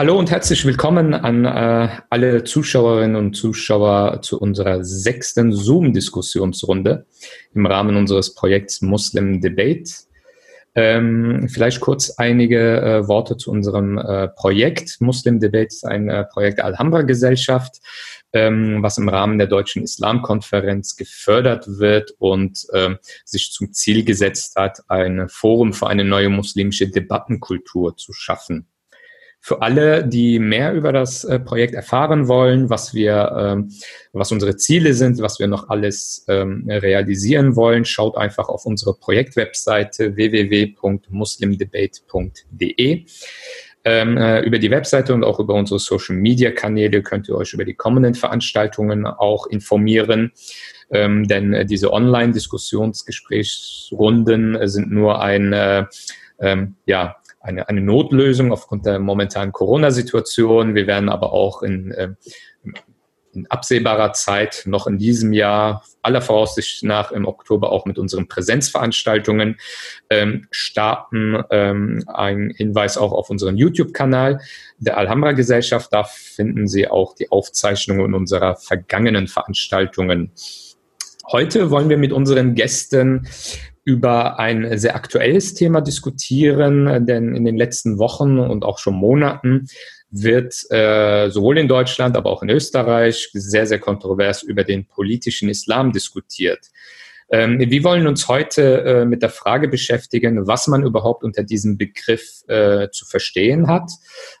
Hallo und herzlich willkommen an äh, alle Zuschauerinnen und Zuschauer zu unserer sechsten Zoom-Diskussionsrunde im Rahmen unseres Projekts Muslim Debate. Ähm, vielleicht kurz einige äh, Worte zu unserem äh, Projekt. Muslim Debate ist ein äh, Projekt der Alhambra-Gesellschaft, ähm, was im Rahmen der Deutschen Islamkonferenz gefördert wird und ähm, sich zum Ziel gesetzt hat, ein Forum für eine neue muslimische Debattenkultur zu schaffen. Für alle, die mehr über das äh, Projekt erfahren wollen, was wir, ähm, was unsere Ziele sind, was wir noch alles ähm, realisieren wollen, schaut einfach auf unsere Projektwebseite www.muslimdebate.de. Ähm, äh, über die Webseite und auch über unsere Social Media Kanäle könnt ihr euch über die kommenden Veranstaltungen auch informieren. Ähm, denn äh, diese Online-Diskussionsgesprächsrunden sind nur ein, äh, ähm, ja, eine, eine Notlösung aufgrund der momentanen Corona-Situation. Wir werden aber auch in, äh, in absehbarer Zeit noch in diesem Jahr aller Voraussicht nach im Oktober auch mit unseren Präsenzveranstaltungen ähm, starten. Ähm, ein Hinweis auch auf unseren YouTube-Kanal der Alhambra Gesellschaft. Da finden Sie auch die Aufzeichnungen unserer vergangenen Veranstaltungen. Heute wollen wir mit unseren Gästen über ein sehr aktuelles Thema diskutieren, denn in den letzten Wochen und auch schon Monaten wird äh, sowohl in Deutschland, aber auch in Österreich sehr, sehr kontrovers über den politischen Islam diskutiert. Ähm, wir wollen uns heute äh, mit der Frage beschäftigen, was man überhaupt unter diesem Begriff äh, zu verstehen hat.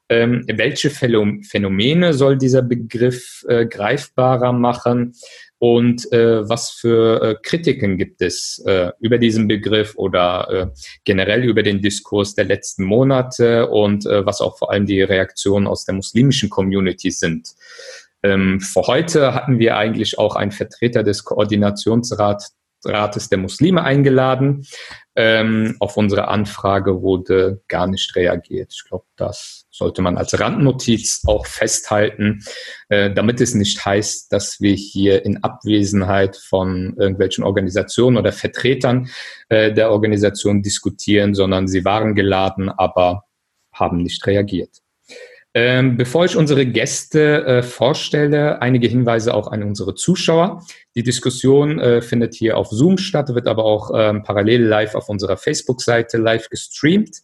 Ähm, welche Phänomene soll dieser Begriff äh, greifbarer machen? Und äh, was für äh, Kritiken gibt es äh, über diesen Begriff oder äh, generell über den Diskurs der letzten Monate und äh, was auch vor allem die Reaktionen aus der muslimischen Community sind. Ähm, für heute hatten wir eigentlich auch einen Vertreter des Koordinationsrats Rates der Muslime eingeladen. Ähm, auf unsere Anfrage wurde gar nicht reagiert. Ich glaube, das sollte man als Randnotiz auch festhalten, äh, damit es nicht heißt, dass wir hier in Abwesenheit von irgendwelchen Organisationen oder Vertretern äh, der Organisation diskutieren, sondern sie waren geladen, aber haben nicht reagiert. Ähm, bevor ich unsere Gäste äh, vorstelle, einige Hinweise auch an unsere Zuschauer. Die Diskussion äh, findet hier auf Zoom statt, wird aber auch ähm, parallel live auf unserer Facebook-Seite live gestreamt.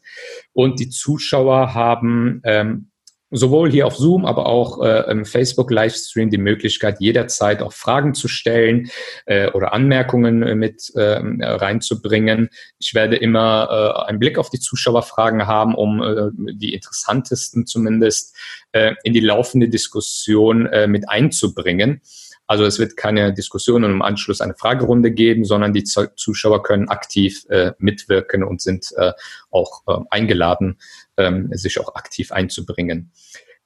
Und die Zuschauer haben ähm, sowohl hier auf Zoom, aber auch äh, im Facebook-Livestream die Möglichkeit, jederzeit auch Fragen zu stellen äh, oder Anmerkungen äh, mit äh, reinzubringen. Ich werde immer äh, einen Blick auf die Zuschauerfragen haben, um äh, die interessantesten zumindest äh, in die laufende Diskussion äh, mit einzubringen. Also es wird keine Diskussion und im Anschluss eine Fragerunde geben, sondern die Zuschauer können aktiv äh, mitwirken und sind äh, auch äh, eingeladen, ähm, sich auch aktiv einzubringen.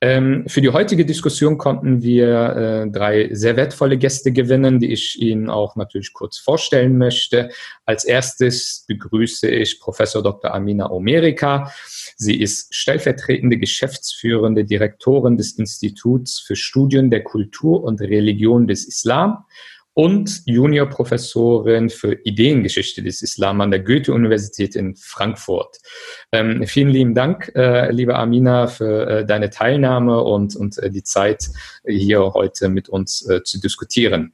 Ähm, für die heutige Diskussion konnten wir äh, drei sehr wertvolle Gäste gewinnen, die ich Ihnen auch natürlich kurz vorstellen möchte. Als erstes begrüße ich Professor Dr. Amina Omerika. Sie ist stellvertretende geschäftsführende Direktorin des Instituts für Studien der Kultur und Religion des Islam und Juniorprofessorin für Ideengeschichte des Islam an der Goethe-Universität in Frankfurt. Ähm, vielen lieben Dank, äh, liebe Amina, für äh, deine Teilnahme und, und äh, die Zeit, hier heute mit uns äh, zu diskutieren.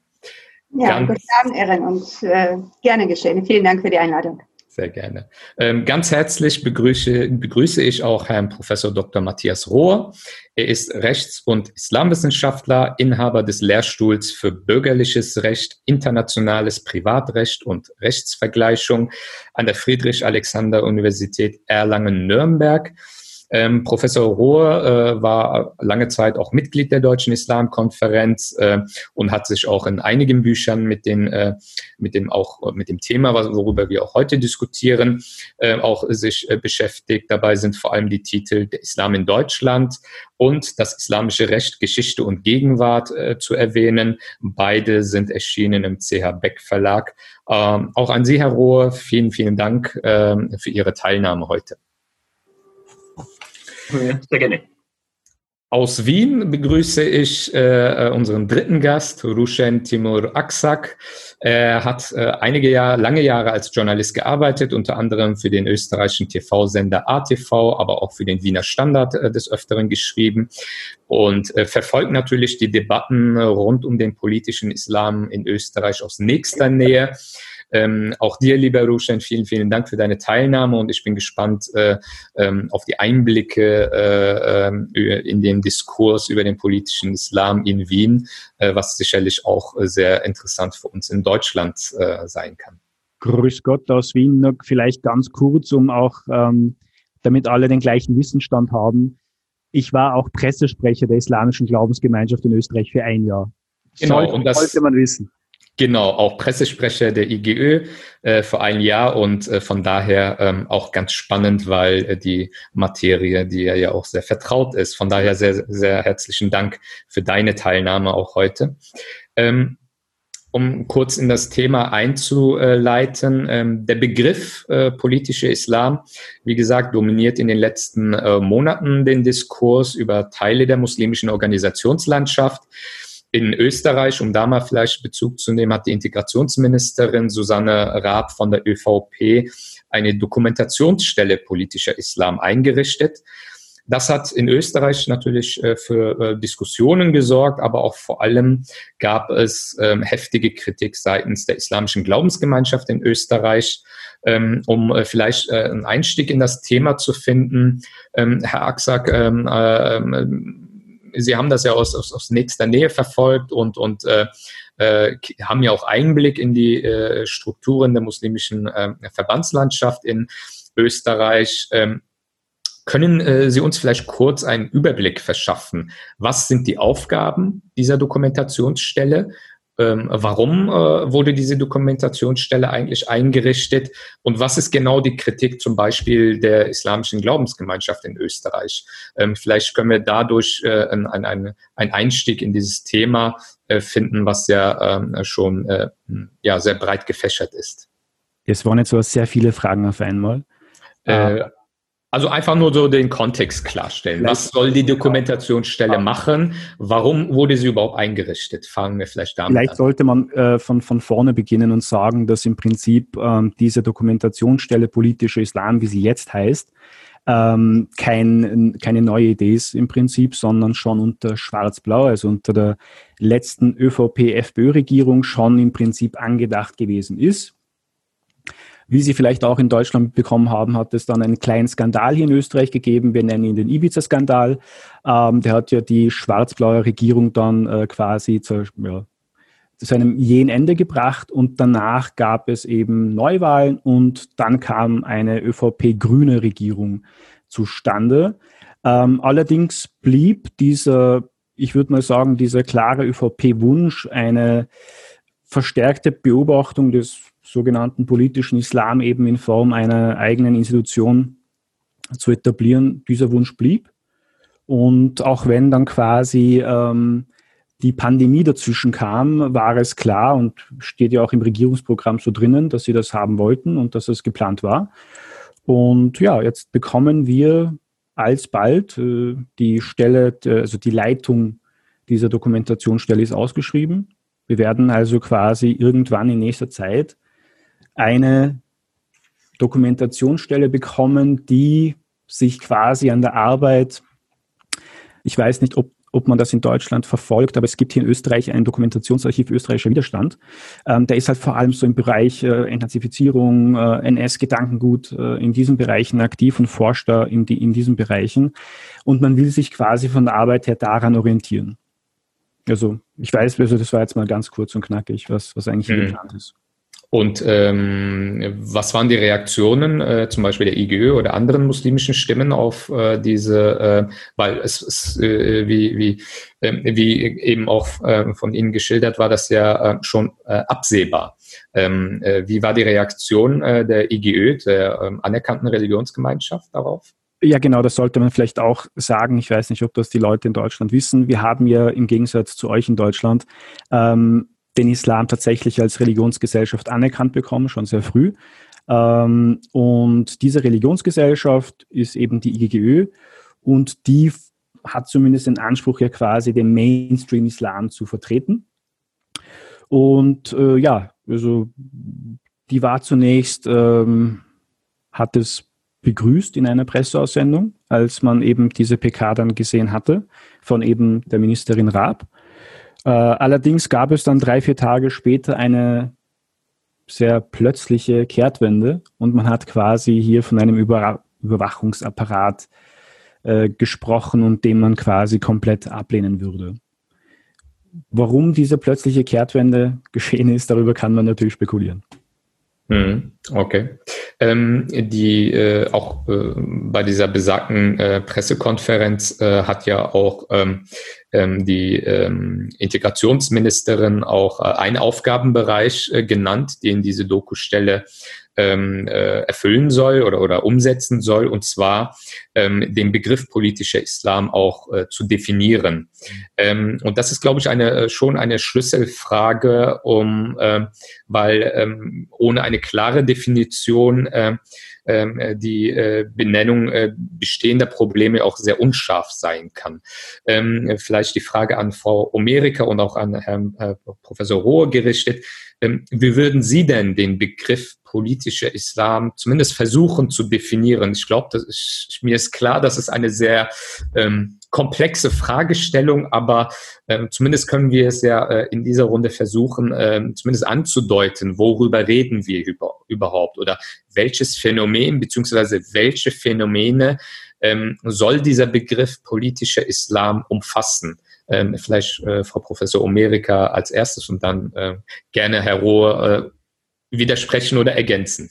Ja, Ganz guten Abend, Erin, und äh, gerne geschehen. Vielen Dank für die Einladung. Sehr gerne. Ähm, ganz herzlich begrüße, begrüße ich auch Herrn Professor Dr. Matthias Rohr. Er ist Rechts- und Islamwissenschaftler, Inhaber des Lehrstuhls für bürgerliches Recht, internationales Privatrecht und Rechtsvergleichung an der Friedrich-Alexander-Universität Erlangen-Nürnberg ähm, Professor Rohr äh, war lange Zeit auch Mitglied der Deutschen Islamkonferenz äh, und hat sich auch in einigen Büchern mit den, äh, mit dem auch mit dem Thema, worüber wir auch heute diskutieren, äh, auch sich äh, beschäftigt. Dabei sind vor allem die Titel Der Islam in Deutschland und das islamische Recht, Geschichte und Gegenwart äh, zu erwähnen. Beide sind erschienen im CH Beck Verlag. Ähm, auch an Sie, Herr Rohr, vielen, vielen Dank ähm, für Ihre Teilnahme heute. Sehr gerne. Aus Wien begrüße ich äh, unseren dritten Gast, Rushen Timur Aksak. Er hat äh, einige Jahre, lange Jahre als Journalist gearbeitet, unter anderem für den österreichischen TV-Sender ATV, aber auch für den Wiener Standard äh, des Öfteren geschrieben und äh, verfolgt natürlich die Debatten rund um den politischen Islam in Österreich aus nächster Nähe. Ähm, auch dir, lieber Rushan, vielen, vielen Dank für deine Teilnahme und ich bin gespannt äh, ähm, auf die Einblicke äh, äh, in den Diskurs über den politischen Islam in Wien, äh, was sicherlich auch sehr interessant für uns in Deutschland äh, sein kann. Grüß Gott aus Wien, noch vielleicht ganz kurz, um auch, ähm, damit alle den gleichen Wissensstand haben. Ich war auch Pressesprecher der islamischen Glaubensgemeinschaft in Österreich für ein Jahr. Genau, sollte, und das sollte man wissen. Genau, auch Pressesprecher der IGÖ äh, vor einem Jahr und äh, von daher ähm, auch ganz spannend, weil äh, die Materie, die ja, ja auch sehr vertraut ist. Von daher sehr, sehr herzlichen Dank für deine Teilnahme auch heute. Ähm, um kurz in das Thema einzuleiten, ähm, der Begriff äh, politische Islam, wie gesagt, dominiert in den letzten äh, Monaten den Diskurs über Teile der muslimischen Organisationslandschaft. In Österreich, um da mal vielleicht Bezug zu nehmen, hat die Integrationsministerin Susanne Raab von der ÖVP eine Dokumentationsstelle politischer Islam eingerichtet. Das hat in Österreich natürlich äh, für äh, Diskussionen gesorgt, aber auch vor allem gab es ähm, heftige Kritik seitens der islamischen Glaubensgemeinschaft in Österreich. Ähm, um äh, vielleicht einen Einstieg in das Thema zu finden, ähm, Herr Aksak, Sie haben das ja aus, aus, aus nächster Nähe verfolgt und, und äh, äh, haben ja auch Einblick in die äh, Strukturen der muslimischen äh, Verbandslandschaft in Österreich. Ähm, können äh, Sie uns vielleicht kurz einen Überblick verschaffen? Was sind die Aufgaben dieser Dokumentationsstelle? Ähm, warum äh, wurde diese Dokumentationsstelle eigentlich eingerichtet und was ist genau die Kritik zum Beispiel der islamischen Glaubensgemeinschaft in Österreich. Ähm, vielleicht können wir dadurch äh, einen, einen Einstieg in dieses Thema äh, finden, was ja ähm, schon äh, ja, sehr breit gefächert ist. Es waren jetzt so sehr viele Fragen auf einmal. Äh, also einfach nur so den Kontext klarstellen. Was soll die Dokumentationsstelle machen? Warum wurde sie überhaupt eingerichtet? Fangen wir vielleicht damit vielleicht an. Vielleicht sollte man äh, von, von vorne beginnen und sagen, dass im Prinzip ähm, diese Dokumentationsstelle politischer Islam, wie sie jetzt heißt, ähm, kein, keine neue Idee ist im Prinzip, sondern schon unter Schwarz-Blau, also unter der letzten ÖVP-FPÖ-Regierung schon im Prinzip angedacht gewesen ist. Wie Sie vielleicht auch in Deutschland bekommen haben, hat es dann einen kleinen Skandal hier in Österreich gegeben. Wir nennen ihn den Ibiza-Skandal. Ähm, der hat ja die schwarz-blaue Regierung dann äh, quasi zu, ja, zu einem jähen Ende gebracht und danach gab es eben Neuwahlen und dann kam eine ÖVP-grüne Regierung zustande. Ähm, allerdings blieb dieser, ich würde mal sagen, dieser klare ÖVP-Wunsch, eine verstärkte Beobachtung des sogenannten politischen Islam eben in Form einer eigenen Institution zu etablieren, dieser Wunsch blieb. Und auch wenn dann quasi ähm, die Pandemie dazwischen kam, war es klar und steht ja auch im Regierungsprogramm so drinnen, dass sie das haben wollten und dass es geplant war. Und ja, jetzt bekommen wir alsbald äh, die Stelle, also die Leitung dieser Dokumentationsstelle ist ausgeschrieben. Wir werden also quasi irgendwann in nächster Zeit eine Dokumentationsstelle bekommen, die sich quasi an der Arbeit, ich weiß nicht, ob, ob man das in Deutschland verfolgt, aber es gibt hier in Österreich ein Dokumentationsarchiv österreichischer Widerstand. Ähm, der ist halt vor allem so im Bereich äh, Entnazifizierung, äh, NS-Gedankengut, äh, in diesen Bereichen aktiv und forscht da in, die, in diesen Bereichen. Und man will sich quasi von der Arbeit her daran orientieren. Also ich weiß, also das war jetzt mal ganz kurz und knackig, was, was eigentlich mhm. geplant ist. Und ähm, was waren die Reaktionen, äh, zum Beispiel der IGÖ oder anderen muslimischen Stimmen auf äh, diese, äh, weil es, es äh, wie, wie, äh, wie eben auch äh, von Ihnen geschildert war, das ja äh, schon äh, absehbar. Ähm, äh, wie war die Reaktion äh, der IGÖ, der äh, anerkannten Religionsgemeinschaft darauf? Ja, genau, das sollte man vielleicht auch sagen. Ich weiß nicht, ob das die Leute in Deutschland wissen. Wir haben ja im Gegensatz zu euch in Deutschland ähm, den Islam tatsächlich als Religionsgesellschaft anerkannt bekommen, schon sehr früh. Ähm, und diese Religionsgesellschaft ist eben die IGGÖ und die hat zumindest den Anspruch ja quasi den Mainstream-Islam zu vertreten. Und äh, ja, also die war zunächst, ähm, hat es begrüßt in einer Presseaussendung, als man eben diese PK dann gesehen hatte von eben der Ministerin Raab. Äh, allerdings gab es dann drei, vier Tage später eine sehr plötzliche Kehrtwende und man hat quasi hier von einem Über Überwachungsapparat äh, gesprochen und den man quasi komplett ablehnen würde. Warum diese plötzliche Kehrtwende geschehen ist, darüber kann man natürlich spekulieren. Mhm. Okay. Ähm, die äh, auch äh, bei dieser besagten äh, Pressekonferenz äh, hat ja auch ähm, ähm, die ähm, Integrationsministerin auch äh, einen Aufgabenbereich äh, genannt, den diese Dokustelle ähm, äh, erfüllen soll oder, oder umsetzen soll, und zwar ähm, den Begriff politischer Islam auch äh, zu definieren. Ähm, und das ist, glaube ich, eine, äh, schon eine Schlüsselfrage, um, äh, weil ähm, ohne eine klare Definition äh, die äh, Benennung äh, bestehender Probleme auch sehr unscharf sein kann. Ähm, vielleicht die Frage an Frau Omerika und auch an Herrn äh, Professor Rohr gerichtet. Ähm, wie würden Sie denn den Begriff politischer Islam zumindest versuchen zu definieren? Ich glaube, mir ist klar, dass es eine sehr ähm, komplexe Fragestellung, aber ähm, zumindest können wir es ja äh, in dieser Runde versuchen, ähm, zumindest anzudeuten, worüber reden wir über, überhaupt oder welches Phänomen beziehungsweise welche Phänomene ähm, soll dieser Begriff politischer Islam umfassen? Ähm, vielleicht äh, Frau Professor Omerika als erstes und dann äh, gerne Herr Rohr äh, widersprechen oder ergänzen.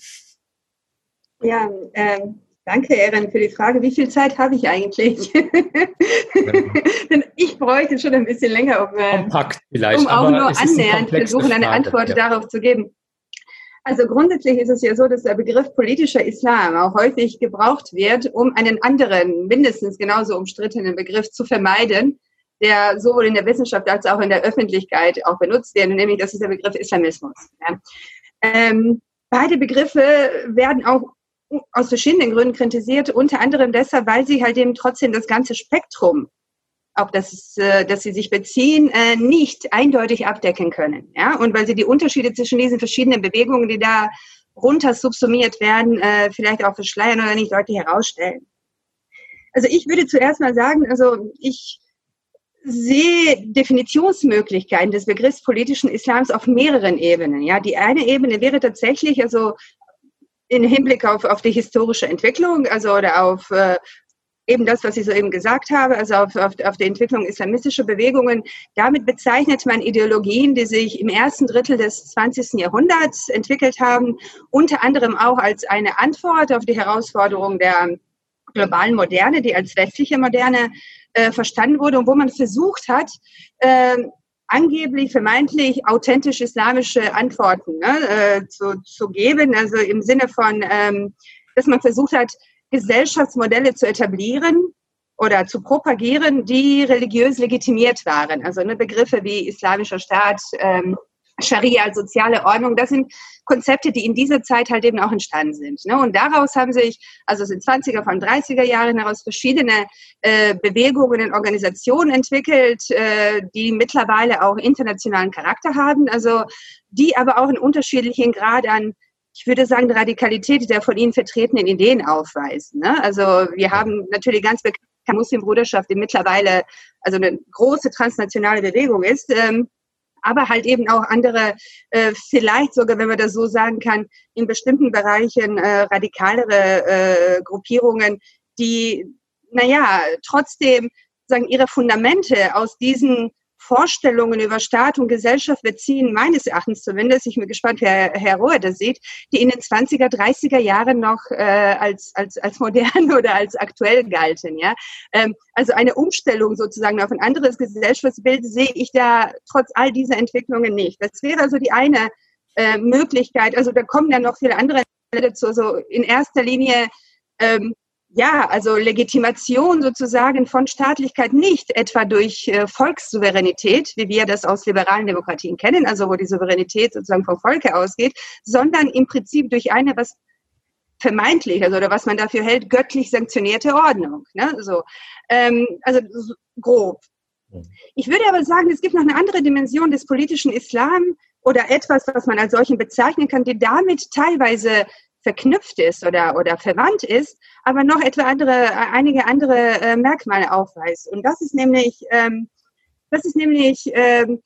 Ja, ähm, danke, Erin, für die Frage. Wie viel Zeit habe ich eigentlich? Denn ich bräuchte schon ein bisschen länger, um, äh, Kompakt vielleicht, um auch nur annähernd versuchen, eine Antwort ja. darauf zu geben. Also grundsätzlich ist es ja so, dass der Begriff politischer Islam auch häufig gebraucht wird, um einen anderen, mindestens genauso umstrittenen Begriff zu vermeiden, der sowohl in der Wissenschaft als auch in der Öffentlichkeit auch benutzt wird, nämlich das ist der Begriff Islamismus. Ja. Ähm, beide Begriffe werden auch aus verschiedenen Gründen kritisiert, unter anderem deshalb, weil sie halt eben trotzdem das ganze Spektrum, auf das, äh, das sie sich beziehen, äh, nicht eindeutig abdecken können. Ja? Und weil sie die Unterschiede zwischen diesen verschiedenen Bewegungen, die da runter subsumiert werden, äh, vielleicht auch verschleiern oder nicht deutlich herausstellen. Also ich würde zuerst mal sagen, also ich sehe Definitionsmöglichkeiten des Begriffs politischen Islams auf mehreren Ebenen. Ja, die eine Ebene wäre tatsächlich also in Hinblick auf, auf die historische Entwicklung, also oder auf äh, eben das, was ich soeben gesagt habe, also auf, auf, auf die Entwicklung islamistischer Bewegungen. Damit bezeichnet man Ideologien, die sich im ersten Drittel des 20. Jahrhunderts entwickelt haben, unter anderem auch als eine Antwort auf die Herausforderung der globalen Moderne, die als westliche Moderne äh, verstanden wurde und wo man versucht hat, äh, angeblich vermeintlich authentisch islamische Antworten ne, äh, zu, zu geben, also im Sinne von, ähm, dass man versucht hat, Gesellschaftsmodelle zu etablieren oder zu propagieren, die religiös legitimiert waren. Also ne, Begriffe wie islamischer Staat, ähm, Scharia, soziale Ordnung, das sind Konzepte, die in dieser Zeit halt eben auch entstanden sind. Ne? Und daraus haben sich, also es sind 20er von 30er Jahren heraus verschiedene äh, Bewegungen und Organisationen entwickelt, äh, die mittlerweile auch internationalen Charakter haben, also die aber auch einen unterschiedlichen Grad an ich würde sagen, Radikalität der von ihnen vertretenen Ideen aufweisen. Ne? Also wir haben natürlich ganz bekannt Muslimbruderschaft, die mittlerweile also eine große transnationale Bewegung ist. Ähm, aber halt eben auch andere, äh, vielleicht sogar, wenn man das so sagen kann, in bestimmten Bereichen äh, radikalere äh, Gruppierungen, die, naja, trotzdem sagen, ihre Fundamente aus diesen Vorstellungen über Staat und Gesellschaft beziehen, meines Erachtens zumindest, ich bin gespannt, wie Herr, Rohr das sieht, die in den 20er, 30er Jahren noch äh, als, als, als modern oder als aktuell galten. Ja? Ähm, also eine Umstellung sozusagen auf ein anderes Gesellschaftsbild sehe ich da trotz all dieser Entwicklungen nicht. Das wäre also die eine äh, Möglichkeit. Also da kommen ja noch viele andere dazu. Also in erster Linie ähm, ja, also Legitimation sozusagen von Staatlichkeit nicht etwa durch äh, Volkssouveränität, wie wir das aus liberalen Demokratien kennen, also wo die Souveränität sozusagen vom Volke ausgeht, sondern im Prinzip durch eine, was vermeintlich, also oder was man dafür hält, göttlich sanktionierte Ordnung. Ne? So, ähm, also grob. Ich würde aber sagen, es gibt noch eine andere Dimension des politischen Islam oder etwas, was man als solchen bezeichnen kann, die damit teilweise verknüpft ist oder, oder verwandt ist, aber noch etwa andere, einige andere äh, Merkmale aufweist. Und das ist nämlich, ähm, das ist nämlich, ähm,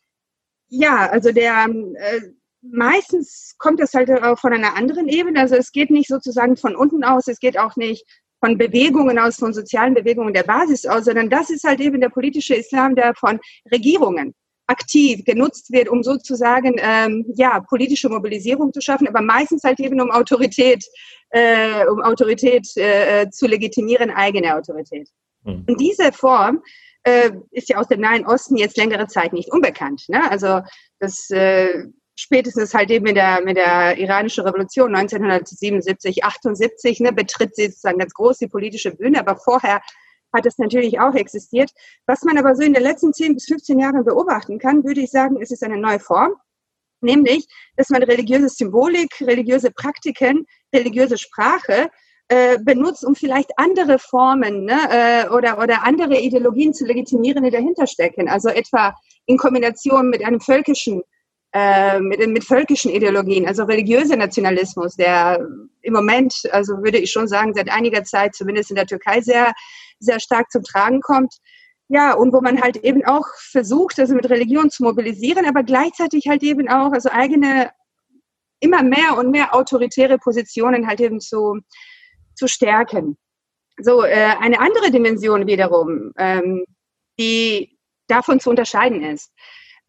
ja, also der, äh, meistens kommt das halt auch von einer anderen Ebene. Also es geht nicht sozusagen von unten aus, es geht auch nicht von Bewegungen aus, von sozialen Bewegungen der Basis aus, sondern das ist halt eben der politische Islam, der von Regierungen aktiv genutzt wird, um sozusagen ähm, ja politische Mobilisierung zu schaffen, aber meistens halt eben um Autorität, äh, um Autorität äh, zu legitimieren, eigene Autorität. Mhm. Und diese Form äh, ist ja aus dem Nahen Osten jetzt längere Zeit nicht unbekannt. Ne? Also das äh, spätestens halt eben mit der, mit der iranischen Revolution 1977, 78 ne, betritt sie sozusagen ganz groß die politische Bühne, aber vorher hat es natürlich auch existiert. Was man aber so in den letzten 10 bis 15 Jahren beobachten kann, würde ich sagen, es ist eine neue Form, nämlich, dass man religiöse Symbolik, religiöse Praktiken, religiöse Sprache äh, benutzt, um vielleicht andere Formen ne, äh, oder, oder andere Ideologien zu legitimieren, die dahinter stecken. Also etwa in Kombination mit einem völkischen äh, mit, mit völkischen Ideologien, also religiöser Nationalismus, der im Moment, also würde ich schon sagen, seit einiger Zeit, zumindest in der Türkei, sehr sehr stark zum Tragen kommt. Ja, und wo man halt eben auch versucht, also mit Religion zu mobilisieren, aber gleichzeitig halt eben auch, also eigene, immer mehr und mehr autoritäre Positionen halt eben zu, zu stärken. So, äh, eine andere Dimension wiederum, ähm, die davon zu unterscheiden ist.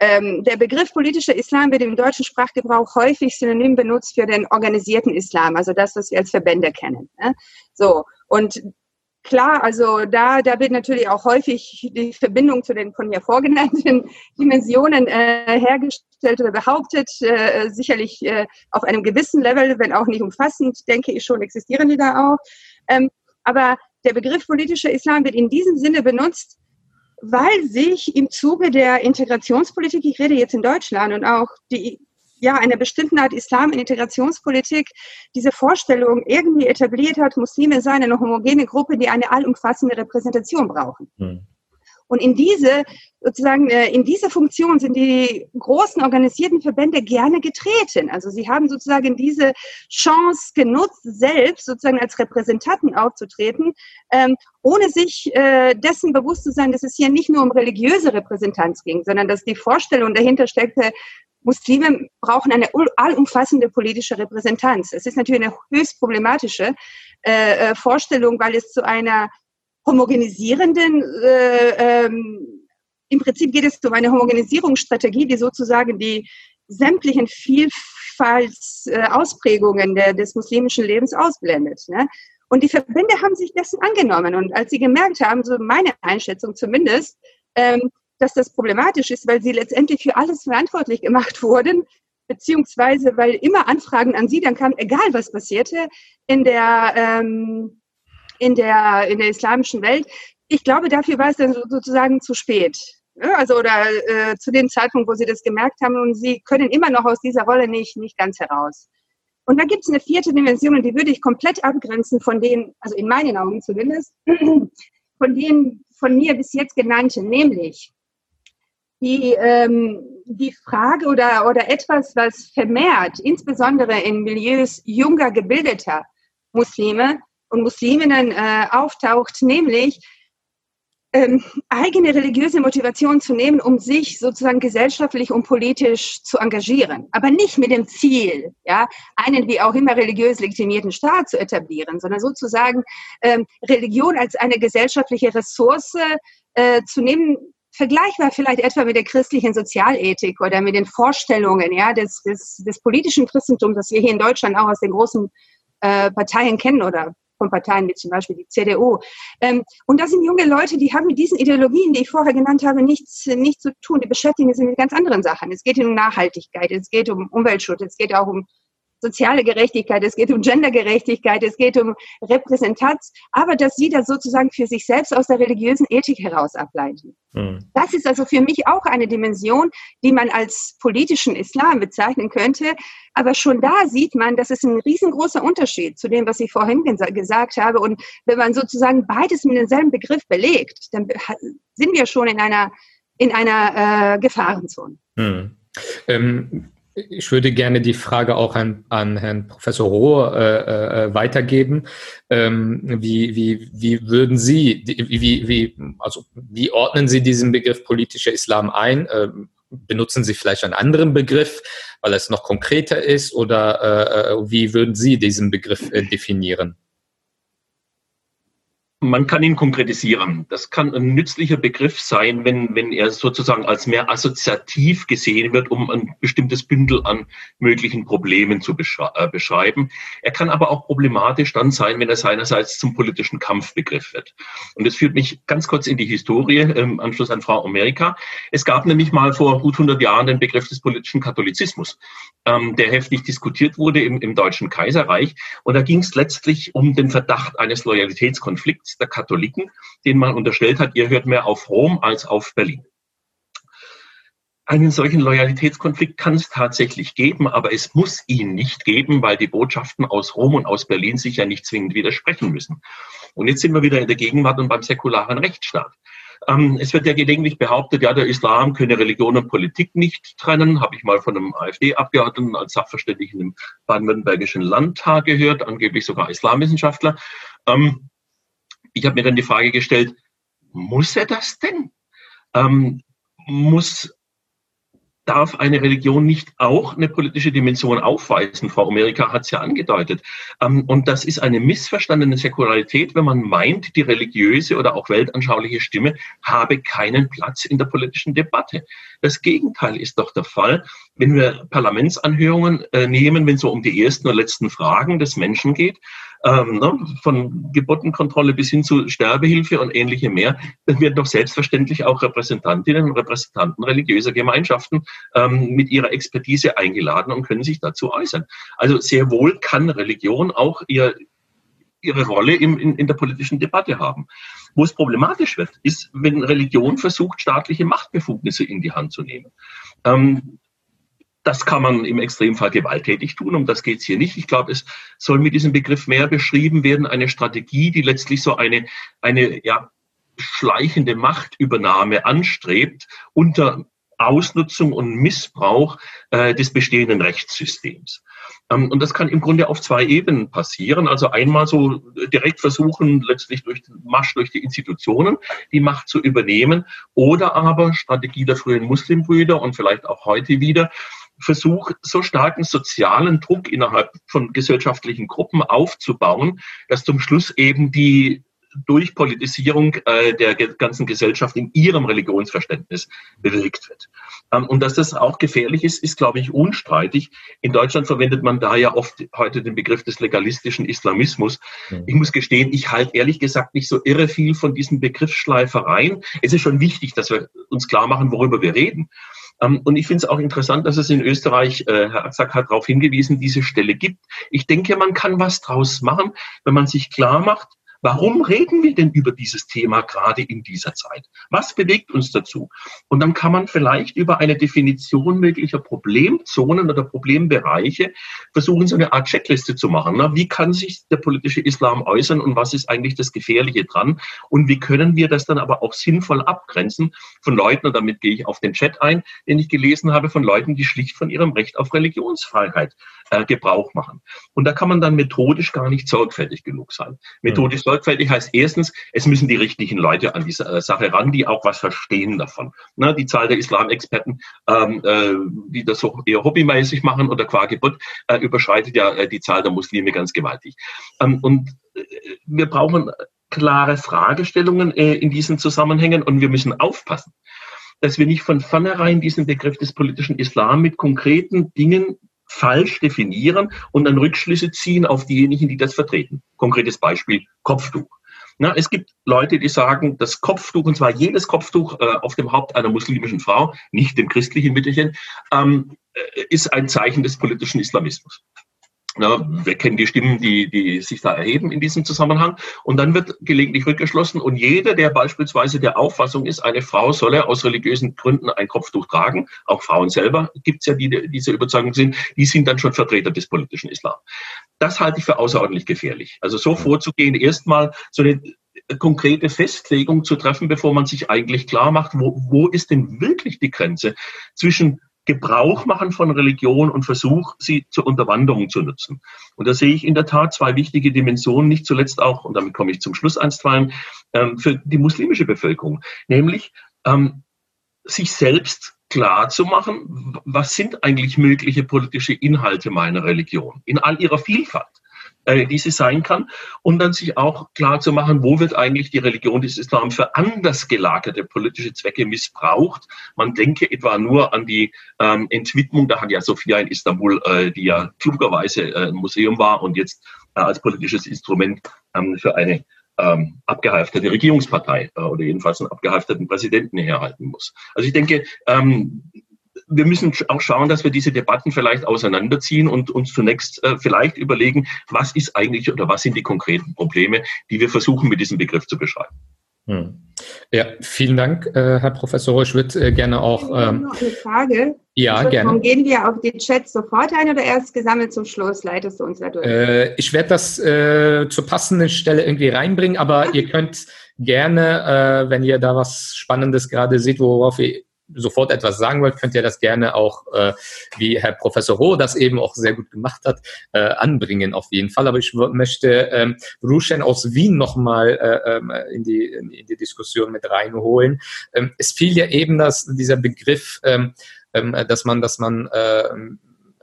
Ähm, der Begriff politischer Islam wird im deutschen Sprachgebrauch häufig synonym benutzt für den organisierten Islam, also das, was wir als Verbände kennen. Ne? So, und Klar, also da, da wird natürlich auch häufig die Verbindung zu den von mir vorgenannten Dimensionen äh, hergestellt oder behauptet. Äh, sicherlich äh, auf einem gewissen Level, wenn auch nicht umfassend, denke ich schon, existieren die da auch. Ähm, aber der Begriff politischer Islam wird in diesem Sinne benutzt, weil sich im Zuge der Integrationspolitik, ich rede jetzt in Deutschland und auch die ja, einer bestimmten Art Islam in Integrationspolitik diese Vorstellung irgendwie etabliert hat, Muslime seien eine homogene Gruppe, die eine allumfassende Repräsentation brauchen. Mhm. Und in diese, sozusagen, äh, in diese Funktion sind die großen organisierten Verbände gerne getreten. Also sie haben sozusagen diese Chance genutzt, selbst sozusagen als Repräsentanten aufzutreten, ähm, ohne sich äh, dessen bewusst zu sein, dass es hier nicht nur um religiöse Repräsentanz ging, sondern dass die Vorstellung dahinter steckte, Muslime brauchen eine allumfassende politische Repräsentanz. Es ist natürlich eine höchst problematische äh, äh, Vorstellung, weil es zu einer homogenisierenden, äh, ähm, im Prinzip geht es um eine Homogenisierungsstrategie, die sozusagen die sämtlichen Vielfaltsausprägungen äh, des muslimischen Lebens ausblendet. Ne? Und die Verbände haben sich dessen angenommen. Und als sie gemerkt haben, so meine Einschätzung zumindest, ähm, dass das problematisch ist, weil sie letztendlich für alles verantwortlich gemacht wurden, beziehungsweise weil immer Anfragen an sie dann kamen, egal was passierte in der, ähm, in der, in der islamischen Welt. Ich glaube, dafür war es dann sozusagen zu spät. Ja, also oder äh, zu dem Zeitpunkt, wo sie das gemerkt haben und sie können immer noch aus dieser Rolle nicht, nicht ganz heraus. Und da gibt es eine vierte Dimension und die würde ich komplett abgrenzen von denen, also in meinen Augen zumindest, von denen von mir bis jetzt genannten, nämlich die, ähm, die Frage oder, oder etwas, was vermehrt, insbesondere in Milieus junger, gebildeter Muslime und Musliminnen äh, auftaucht, nämlich ähm, eigene religiöse Motivation zu nehmen, um sich sozusagen gesellschaftlich und politisch zu engagieren. Aber nicht mit dem Ziel, ja, einen wie auch immer religiös legitimierten Staat zu etablieren, sondern sozusagen ähm, Religion als eine gesellschaftliche Ressource äh, zu nehmen, vergleichbar vielleicht etwa mit der christlichen Sozialethik oder mit den Vorstellungen ja, des, des, des politischen Christentums, das wir hier in Deutschland auch aus den großen äh, Parteien kennen oder von Parteien wie zum Beispiel die CDU. Ähm, und das sind junge Leute, die haben mit diesen Ideologien, die ich vorher genannt habe, nichts, nichts zu tun. Die beschäftigen sich mit ganz anderen Sachen. Es geht um Nachhaltigkeit, es geht um Umweltschutz, es geht auch um soziale Gerechtigkeit, es geht um Gendergerechtigkeit, es geht um Repräsentanz, aber dass sie das sozusagen für sich selbst aus der religiösen Ethik heraus ableiten. Mhm. Das ist also für mich auch eine Dimension, die man als politischen Islam bezeichnen könnte. Aber schon da sieht man, dass es ein riesengroßer Unterschied zu dem, was ich vorhin gesagt habe. Und wenn man sozusagen beides mit demselben Begriff belegt, dann sind wir schon in einer, in einer äh, Gefahrenzone. Mhm. Ähm, ich würde gerne die Frage auch an, an Herrn Professor Rohr äh, äh, weitergeben. Ähm, wie, wie, wie würden Sie, wie, wie, also wie ordnen Sie diesen Begriff politischer Islam ein? Ähm, benutzen Sie vielleicht einen anderen Begriff, weil es noch konkreter ist? Oder äh, äh wie würden Sie diesen Begriff äh, definieren? Man kann ihn konkretisieren. Das kann ein nützlicher Begriff sein, wenn, wenn er sozusagen als mehr assoziativ gesehen wird, um ein bestimmtes Bündel an möglichen Problemen zu äh, beschreiben. Er kann aber auch problematisch dann sein, wenn er seinerseits zum politischen Kampfbegriff wird. Und das führt mich ganz kurz in die Historie im Anschluss an Frau Amerika. Es gab nämlich mal vor gut 100 Jahren den Begriff des politischen Katholizismus, ähm, der heftig diskutiert wurde im, im Deutschen Kaiserreich. Und da ging es letztlich um den Verdacht eines Loyalitätskonflikts der Katholiken, den man unterstellt hat, ihr hört mehr auf Rom als auf Berlin. Einen solchen Loyalitätskonflikt kann es tatsächlich geben, aber es muss ihn nicht geben, weil die Botschaften aus Rom und aus Berlin sich ja nicht zwingend widersprechen müssen. Und jetzt sind wir wieder in der Gegenwart und beim säkularen Rechtsstaat. Ähm, es wird ja gelegentlich behauptet, ja, der Islam könne Religion und Politik nicht trennen. Habe ich mal von einem AfD-Abgeordneten als Sachverständigen im baden-württembergischen Landtag gehört, angeblich sogar Islamwissenschaftler. Ähm, ich habe mir dann die Frage gestellt, muss er das denn? Ähm, muss, darf eine Religion nicht auch eine politische Dimension aufweisen? Frau Amerika hat es ja angedeutet. Ähm, und das ist eine missverstandene Säkularität, wenn man meint, die religiöse oder auch weltanschauliche Stimme habe keinen Platz in der politischen Debatte. Das Gegenteil ist doch der Fall, wenn wir Parlamentsanhörungen äh, nehmen, wenn es so um die ersten oder letzten Fragen des Menschen geht ähm, ne, von Geburtenkontrolle bis hin zu Sterbehilfe und ähnliche mehr, dann werden doch selbstverständlich auch Repräsentantinnen und Repräsentanten religiöser Gemeinschaften ähm, mit ihrer Expertise eingeladen und können sich dazu äußern. Also sehr wohl kann Religion auch ihr, ihre Rolle im, in, in der politischen Debatte haben. Wo es problematisch wird, ist, wenn Religion versucht, staatliche Machtbefugnisse in die Hand zu nehmen. Ähm, das kann man im Extremfall gewalttätig tun, um das geht es hier nicht. Ich glaube, es soll mit diesem Begriff mehr beschrieben werden, eine Strategie, die letztlich so eine, eine ja, schleichende Machtübernahme anstrebt unter Ausnutzung und Missbrauch äh, des bestehenden Rechtssystems. Ähm, und das kann im Grunde auf zwei Ebenen passieren. Also einmal so direkt versuchen, letztlich durch den Marsch durch die Institutionen die Macht zu übernehmen oder aber Strategie der frühen Muslimbrüder und vielleicht auch heute wieder, Versuch, so starken sozialen Druck innerhalb von gesellschaftlichen Gruppen aufzubauen, dass zum Schluss eben die Durchpolitisierung äh, der ganzen Gesellschaft in ihrem Religionsverständnis bewirkt wird. Ähm, und dass das auch gefährlich ist, ist, glaube ich, unstreitig. In Deutschland verwendet man da ja oft heute den Begriff des legalistischen Islamismus. Mhm. Ich muss gestehen, ich halte ehrlich gesagt nicht so irre viel von diesen Begriffsschleifereien. Es ist schon wichtig, dass wir uns klar machen, worüber wir reden. Ähm, und ich finde es auch interessant, dass es in Österreich, äh, Herr Axack hat darauf hingewiesen, diese Stelle gibt. Ich denke, man kann was draus machen, wenn man sich klar macht, Warum reden wir denn über dieses Thema gerade in dieser Zeit? Was bewegt uns dazu? Und dann kann man vielleicht über eine Definition möglicher Problemzonen oder Problembereiche versuchen, so eine Art Checkliste zu machen. Wie kann sich der politische Islam äußern und was ist eigentlich das Gefährliche dran? Und wie können wir das dann aber auch sinnvoll abgrenzen von Leuten, und damit gehe ich auf den Chat ein, den ich gelesen habe, von Leuten, die schlicht von ihrem Recht auf Religionsfreiheit äh, Gebrauch machen. Und da kann man dann methodisch gar nicht sorgfältig genug sein. Methodisch sorgfältig heißt erstens, es müssen die richtigen Leute an diese äh, Sache ran, die auch was verstehen davon. Ne, die Zahl der Islamexperten, ähm, äh, die das so eher hobbymäßig machen oder qua Geburt, äh, überschreitet ja äh, die Zahl der Muslime ganz gewaltig. Ähm, und äh, wir brauchen klare Fragestellungen äh, in diesen Zusammenhängen und wir müssen aufpassen, dass wir nicht von vornherein diesen Begriff des politischen Islam mit konkreten Dingen falsch definieren und dann Rückschlüsse ziehen auf diejenigen, die das vertreten. Konkretes Beispiel, Kopftuch. Na, es gibt Leute, die sagen, das Kopftuch, und zwar jedes Kopftuch äh, auf dem Haupt einer muslimischen Frau, nicht dem christlichen Mütterchen, ähm, äh, ist ein Zeichen des politischen Islamismus. Na, wir kennen die Stimmen, die, die sich da erheben in diesem Zusammenhang. Und dann wird gelegentlich rückgeschlossen. Und jeder, der beispielsweise der Auffassung ist, eine Frau solle aus religiösen Gründen ein Kopftuch tragen, auch Frauen selber gibt es ja, die diese Überzeugung sind, die sind dann schon Vertreter des politischen Islam. Das halte ich für außerordentlich gefährlich. Also so vorzugehen, erstmal so eine konkrete Festlegung zu treffen, bevor man sich eigentlich klar macht, wo, wo ist denn wirklich die Grenze zwischen Gebrauch machen von Religion und Versuch, sie zur Unterwanderung zu nutzen. Und da sehe ich in der Tat zwei wichtige Dimensionen, nicht zuletzt auch, und damit komme ich zum Schluss einstweilen, ähm, für die muslimische Bevölkerung, nämlich ähm, sich selbst klar zu machen, was sind eigentlich mögliche politische Inhalte meiner Religion? In all ihrer Vielfalt äh, die sie sein kann. Und dann sich auch klar zu machen, wo wird eigentlich die Religion des Islam für anders gelagerte politische Zwecke missbraucht. Man denke etwa nur an die ähm, Entwidmung, da hat ja Sophia in Istanbul, äh, die ja klugerweise äh, ein Museum war und jetzt äh, als politisches Instrument ähm, für eine ähm, abgehalfterte Regierungspartei äh, oder jedenfalls einen abgehalfterten Präsidenten herhalten muss. Also ich denke, ähm, wir müssen auch schauen, dass wir diese Debatten vielleicht auseinanderziehen und uns zunächst äh, vielleicht überlegen, was ist eigentlich oder was sind die konkreten Probleme, die wir versuchen mit diesem Begriff zu beschreiben. Hm. Ja, vielen Dank, äh, Herr Professor. Ich würde äh, gerne auch. Ähm, noch eine Frage. Ja, gerne. Gehen wir auf die Chats sofort ein oder erst gesammelt zum Schluss? Leitest du uns da durch? Äh, ich werde das äh, zur passenden Stelle irgendwie reinbringen, aber ihr könnt gerne, äh, wenn ihr da was Spannendes gerade seht, worauf ihr sofort etwas sagen wollt, könnt ihr das gerne auch, äh, wie Herr Professor Roh das eben auch sehr gut gemacht hat, äh, anbringen auf jeden Fall. Aber ich möchte ähm, Rushen aus Wien nochmal äh, ähm, in, die, in die Diskussion mit reinholen. Ähm, es fiel ja eben dass dieser Begriff, ähm, ähm, dass man, dass man äh,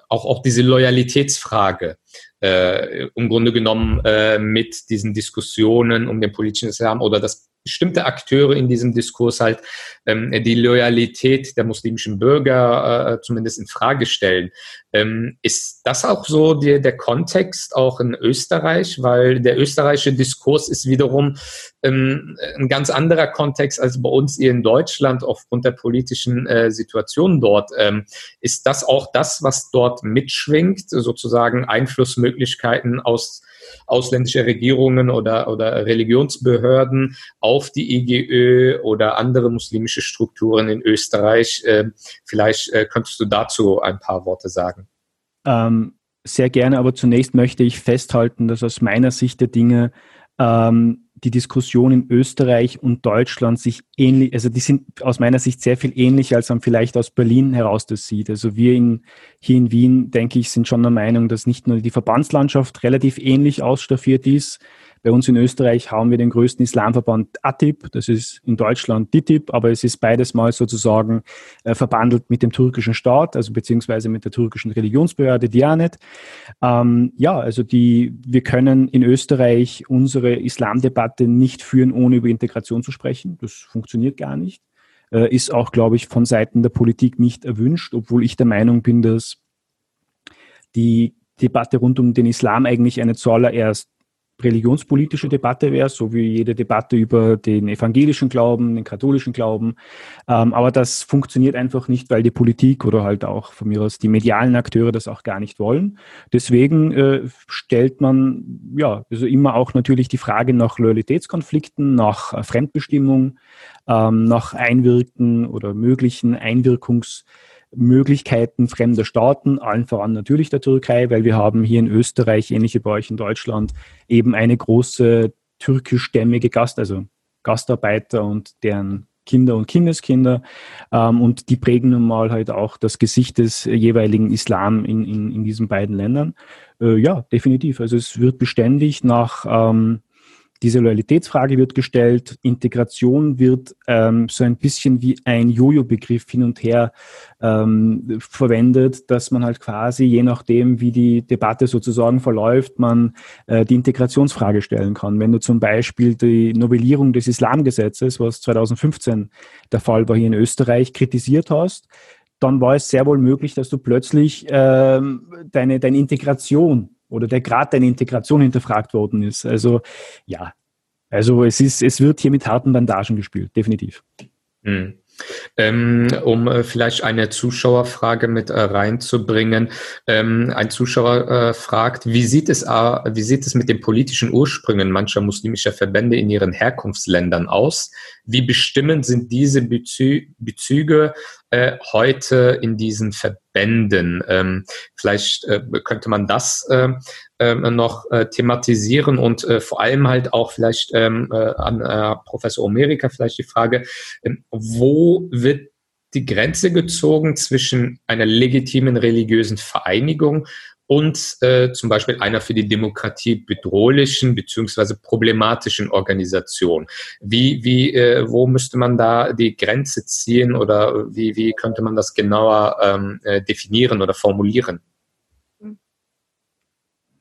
auch, auch diese Loyalitätsfrage äh, im Grunde genommen äh, mit diesen Diskussionen um den politischen Islam oder das bestimmte Akteure in diesem Diskurs halt ähm, die Loyalität der muslimischen Bürger äh, zumindest in Frage stellen. Ähm, ist das auch so die, der Kontext auch in Österreich? Weil der österreichische Diskurs ist wiederum ähm, ein ganz anderer Kontext als bei uns hier in Deutschland aufgrund der politischen äh, Situation dort. Ähm, ist das auch das, was dort mitschwingt, sozusagen Einflussmöglichkeiten aus ausländische Regierungen oder, oder Religionsbehörden auf die IGÖ oder andere muslimische Strukturen in Österreich. Äh, vielleicht äh, könntest du dazu ein paar Worte sagen. Ähm, sehr gerne, aber zunächst möchte ich festhalten, dass aus meiner Sicht der Dinge ähm, die Diskussion in Österreich und Deutschland sich ähnlich, also die sind aus meiner Sicht sehr viel ähnlicher, als man vielleicht aus Berlin heraus das sieht. Also wir in, hier in Wien, denke ich, sind schon der Meinung, dass nicht nur die Verbandslandschaft relativ ähnlich ausstaffiert ist, bei uns in Österreich haben wir den größten Islamverband ATIP, das ist in Deutschland DITIB, aber es ist beides mal sozusagen äh, verbandelt mit dem türkischen Staat, also beziehungsweise mit der türkischen Religionsbehörde Dianet. Ähm, ja, also die, wir können in Österreich unsere Islamdebatte nicht führen, ohne über Integration zu sprechen. Das funktioniert gar nicht. Äh, ist auch, glaube ich, von Seiten der Politik nicht erwünscht, obwohl ich der Meinung bin, dass die Debatte rund um den Islam eigentlich eine zuallererst religionspolitische Debatte wäre, so wie jede Debatte über den evangelischen Glauben, den katholischen Glauben. Ähm, aber das funktioniert einfach nicht, weil die Politik oder halt auch von mir aus die medialen Akteure das auch gar nicht wollen. Deswegen äh, stellt man ja also immer auch natürlich die Frage nach Loyalitätskonflikten, nach äh, Fremdbestimmung, ähm, nach Einwirken oder möglichen Einwirkungs Möglichkeiten fremder Staaten, allen voran natürlich der Türkei, weil wir haben hier in Österreich, ähnliche bei euch in Deutschland, eben eine große türkischstämmige Gast, also Gastarbeiter und deren Kinder und Kindeskinder. Ähm, und die prägen nun mal halt auch das Gesicht des jeweiligen Islam in, in, in diesen beiden Ländern. Äh, ja, definitiv. Also es wird beständig nach ähm, diese Loyalitätsfrage wird gestellt, Integration wird ähm, so ein bisschen wie ein Jojo-Begriff hin und her ähm, verwendet, dass man halt quasi, je nachdem, wie die Debatte sozusagen verläuft, man äh, die Integrationsfrage stellen kann. Wenn du zum Beispiel die Novellierung des Islamgesetzes, was 2015 der Fall war hier in Österreich, kritisiert hast, dann war es sehr wohl möglich, dass du plötzlich ähm, deine, deine Integration oder der Grad der Integration hinterfragt worden ist. Also ja, also es ist, es wird hier mit harten Bandagen gespielt, definitiv. Hm. Ähm, um äh, vielleicht eine Zuschauerfrage mit äh, reinzubringen. Ähm, ein Zuschauer äh, fragt, wie sieht, es, äh, wie sieht es mit den politischen Ursprüngen mancher muslimischer Verbände in ihren Herkunftsländern aus? Wie bestimmend sind diese Bezü Bezüge äh, heute in diesen Verbänden? Ähm, vielleicht äh, könnte man das äh, äh, noch thematisieren und äh, vor allem halt auch vielleicht ähm, äh, an äh, Professor Omerika vielleicht die Frage, äh, wo wird die Grenze gezogen zwischen einer legitimen religiösen Vereinigung und äh, zum Beispiel einer für die Demokratie bedrohlichen beziehungsweise problematischen Organisation. Wie, wie, äh, wo müsste man da die Grenze ziehen oder wie, wie könnte man das genauer ähm, äh, definieren oder formulieren?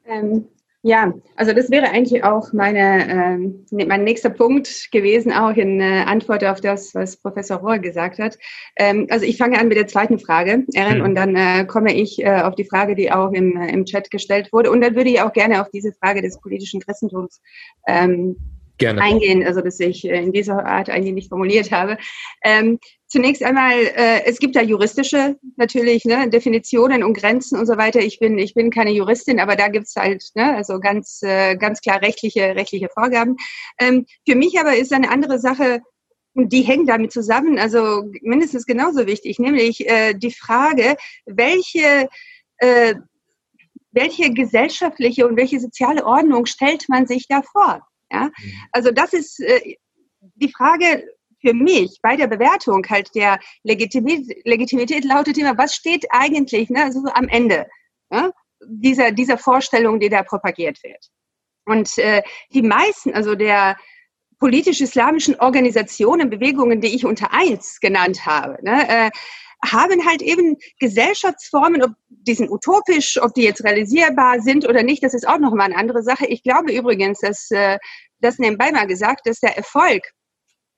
Ähm, ja, also das wäre eigentlich auch meine, ähm, mein nächster Punkt gewesen, auch in äh, Antwort auf das, was Professor Rohr gesagt hat. Ähm, also ich fange an mit der zweiten Frage, Erin, mhm. und dann äh, komme ich äh, auf die Frage, die auch im, äh, im Chat gestellt wurde. Und dann würde ich auch gerne auf diese Frage des politischen Christentums ähm, Gerne. eingehen, also dass ich äh, in dieser Art eigentlich nicht formuliert habe. Ähm, zunächst einmal, äh, es gibt da juristische natürlich ne, Definitionen und Grenzen und so weiter. Ich bin, ich bin keine Juristin, aber da gibt's halt ne, also ganz, äh, ganz klar rechtliche, rechtliche Vorgaben. Ähm, für mich aber ist eine andere Sache, die hängen damit zusammen, also mindestens genauso wichtig, nämlich äh, die Frage, welche äh, welche gesellschaftliche und welche soziale Ordnung stellt man sich da vor? Ja? Mhm. Also das ist äh, die Frage für mich bei der Bewertung halt der Legitimität, Legitimität lautet immer, was steht eigentlich ne, also am Ende ja, dieser, dieser Vorstellung, die da propagiert wird. Und äh, die meisten, also der politisch-islamischen Organisationen, Bewegungen, die ich unter eins genannt habe, ne, äh, haben halt eben Gesellschaftsformen, ob die sind utopisch, ob die jetzt realisierbar sind oder nicht, das ist auch nochmal eine andere Sache. Ich glaube übrigens, dass äh, das nebenbei mal gesagt, dass der Erfolg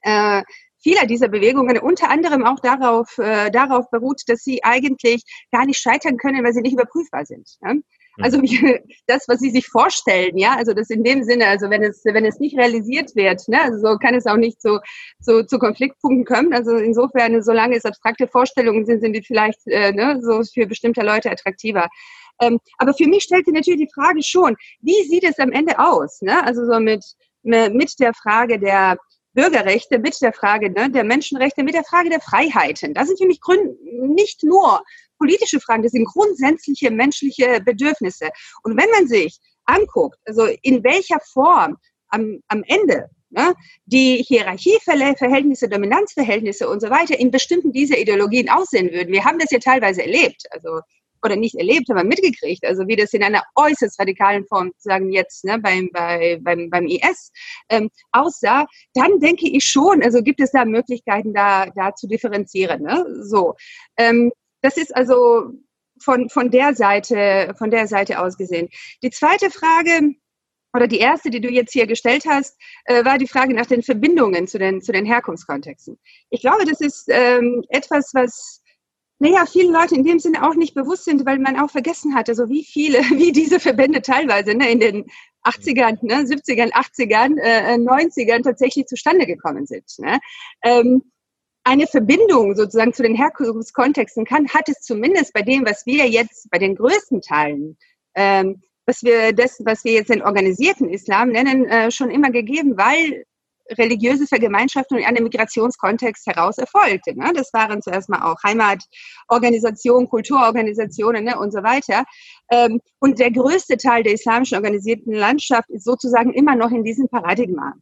äh, vieler dieser Bewegungen unter anderem auch darauf, äh, darauf beruht, dass sie eigentlich gar nicht scheitern können, weil sie nicht überprüfbar sind. Ja? Mhm. Also das, was sie sich vorstellen, ja, also das in dem Sinne, also wenn es, wenn es nicht realisiert wird, ne, also so kann es auch nicht zu, zu, zu Konfliktpunkten kommen. Also insofern, solange es abstrakte Vorstellungen sind, sind die vielleicht äh, ne, so für bestimmte Leute attraktiver. Ähm, aber für mich stellt sich natürlich die Frage schon, wie sieht es am Ende aus? Ne? Also so mit, mit der Frage der Bürgerrechte, mit der Frage ne, der Menschenrechte, mit der Frage der Freiheiten. Das sind für mich Grund, nicht nur politische Fragen, das sind grundsätzliche menschliche Bedürfnisse. Und wenn man sich anguckt, also in welcher Form am, am Ende ne, die Hierarchieverhältnisse, Dominanzverhältnisse und so weiter in bestimmten dieser Ideologien aussehen würden. Wir haben das ja teilweise erlebt. Also oder nicht erlebt, aber mitgekriegt, also wie das in einer äußerst radikalen Form, sagen jetzt ne, beim, bei, beim, beim IS ähm, aussah, dann denke ich schon, also gibt es da Möglichkeiten, da, da zu differenzieren. Ne? So, ähm, das ist also von, von der Seite, von der Seite aus gesehen. Die zweite Frage, oder die erste, die du jetzt hier gestellt hast, äh, war die Frage nach den Verbindungen zu den, zu den Herkunftskontexten. Ich glaube, das ist ähm, etwas, was naja, viele Leute in dem Sinne auch nicht bewusst sind, weil man auch vergessen hatte, so wie viele, wie diese Verbände teilweise ne, in den 80ern, ne, 70ern, 80ern, äh, 90ern tatsächlich zustande gekommen sind. Ne? Ähm, eine Verbindung sozusagen zu den Herkunftskontexten kann, hat es zumindest bei dem, was wir jetzt bei den größten Teilen, ähm, was wir das, was wir jetzt den organisierten Islam nennen, äh, schon immer gegeben, weil religiöse Vergemeinschaftung in einem Migrationskontext heraus erfolgte. Ne? Das waren zuerst mal auch Heimatorganisationen, Kulturorganisationen ne, und so weiter. Ähm, und der größte Teil der islamischen organisierten Landschaft ist sozusagen immer noch in diesem Paradigma.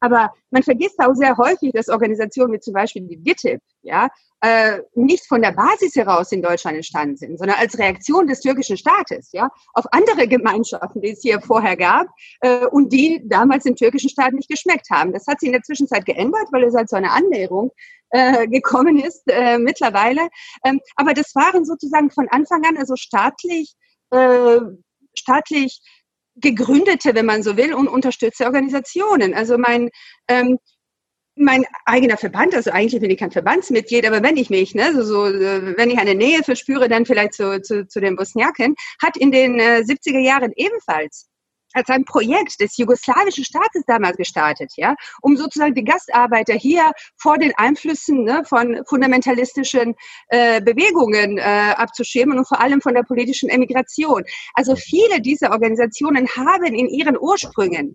Aber man vergisst auch sehr häufig, dass Organisationen wie zum Beispiel die DITIB, ja, äh, nicht von der Basis heraus in Deutschland entstanden sind, sondern als Reaktion des türkischen Staates, ja, auf andere Gemeinschaften, die es hier vorher gab äh, und die damals den türkischen Staat nicht geschmeckt haben. Das hat sich in der Zwischenzeit geändert, weil es halt zu einer Annäherung äh, gekommen ist äh, mittlerweile. Ähm, aber das waren sozusagen von Anfang an also staatlich äh, staatlich gegründete, wenn man so will, und unterstützte Organisationen. Also mein, ähm, mein eigener Verband, also eigentlich bin ich kein Verbandsmitglied, aber wenn ich mich, ne, so, so wenn ich eine Nähe verspüre, dann vielleicht zu, zu, zu den Bosniaken, hat in den äh, 70er Jahren ebenfalls hat sein Projekt des jugoslawischen Staates damals gestartet, ja, um sozusagen die Gastarbeiter hier vor den Einflüssen ne, von fundamentalistischen äh, Bewegungen äh, abzuschirmen und vor allem von der politischen Emigration. Also viele dieser Organisationen haben in ihren Ursprüngen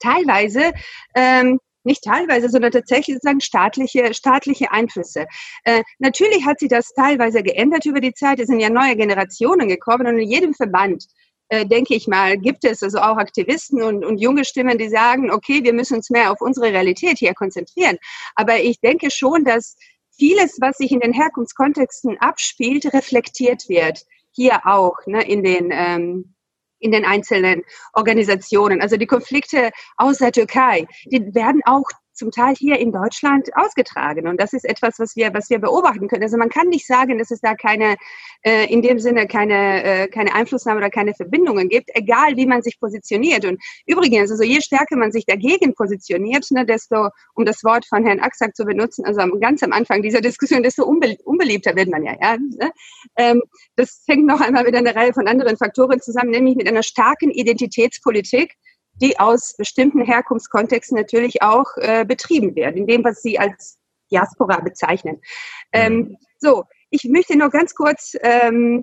teilweise ähm, nicht teilweise, sondern tatsächlich sozusagen staatliche, staatliche Einflüsse. Äh, natürlich hat sich das teilweise geändert über die Zeit. Es sind ja neue Generationen gekommen und in jedem Verband äh, denke ich mal, gibt es also auch Aktivisten und, und junge Stimmen, die sagen, okay, wir müssen uns mehr auf unsere Realität hier konzentrieren. Aber ich denke schon, dass vieles, was sich in den Herkunftskontexten abspielt, reflektiert wird. Hier auch ne, in den ähm, in den einzelnen Organisationen. Also die Konflikte aus der Türkei, die werden auch zum Teil hier in Deutschland ausgetragen. Und das ist etwas, was wir, was wir beobachten können. Also man kann nicht sagen, dass es da keine, äh, in dem Sinne keine, äh, keine Einflussnahme oder keine Verbindungen gibt, egal wie man sich positioniert. Und übrigens, also je stärker man sich dagegen positioniert, ne, desto, um das Wort von Herrn Axack zu benutzen, also ganz am Anfang dieser Diskussion, desto unbe unbeliebter wird man ja. ja ne? ähm, das hängt noch einmal mit einer Reihe von anderen Faktoren zusammen, nämlich mit einer starken Identitätspolitik, die aus bestimmten Herkunftskontexten natürlich auch äh, betrieben werden, in dem, was Sie als Diaspora bezeichnen. Ähm, mhm. so, ich möchte noch ganz kurz ähm,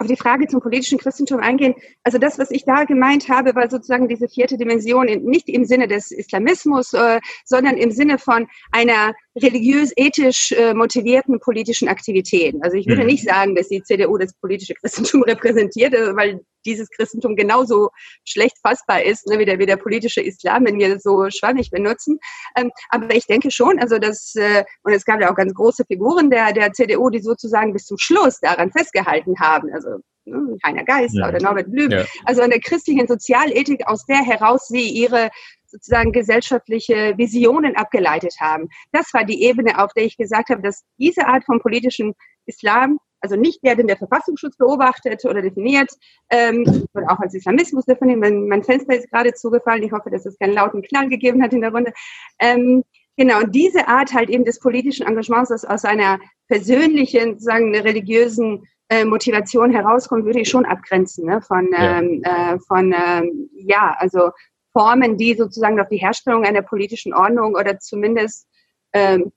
auf die Frage zum politischen Christentum eingehen. Also das, was ich da gemeint habe, war sozusagen diese vierte Dimension, nicht im Sinne des Islamismus, äh, sondern im Sinne von einer religiös-ethisch äh, motivierten politischen Aktivitäten. Also ich würde mhm. nicht sagen, dass die CDU das politische Christentum repräsentiert, äh, weil dieses Christentum genauso schlecht fassbar ist, ne, wie, der, wie der politische Islam, wenn wir das so schwammig benutzen. Ähm, aber ich denke schon, also das, äh, und es gab ja auch ganz große Figuren der, der CDU, die sozusagen bis zum Schluss daran festgehalten haben. Also ne, Heiner Geisler ja. oder Norbert Blüm. Ja. Also an der christlichen Sozialethik, aus der heraus sie ihre sozusagen gesellschaftliche Visionen abgeleitet haben. Das war die Ebene, auf der ich gesagt habe, dass diese Art von politischem Islam also nicht der, den der Verfassungsschutz beobachtet oder definiert, ähm, oder auch als Islamismus definiert. Mein, mein Fenster ist gerade zugefallen. Ich hoffe, dass es keinen lauten Knall gegeben hat in der Runde. Ähm, genau, und diese Art halt eben des politischen Engagements, das aus einer persönlichen, sozusagen religiösen äh, Motivation herauskommt, würde ich schon abgrenzen ne? von, ja. ähm, äh, von ähm, ja, also Formen, die sozusagen auf die Herstellung einer politischen Ordnung oder zumindest ähm,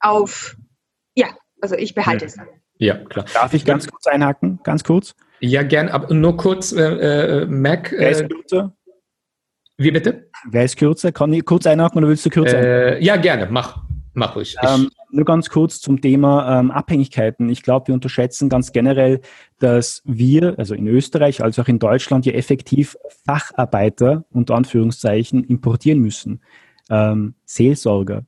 auf, ja, also ich behalte ja. es. Ja, klar. Darf ich ganz kurz einhaken? Ganz kurz? Ja, gern, aber nur kurz, äh, äh Mac. Wer ist äh, kürzer? Wie bitte? Wer ist kürzer? Kann ich kurz einhaken oder willst du kürzer äh, Ja, gerne, mach. Mach ruhig. Ähm, nur ganz kurz zum Thema ähm, Abhängigkeiten. Ich glaube, wir unterschätzen ganz generell, dass wir, also in Österreich als auch in Deutschland, ja effektiv Facharbeiter unter Anführungszeichen importieren müssen. Ähm, Seelsorger,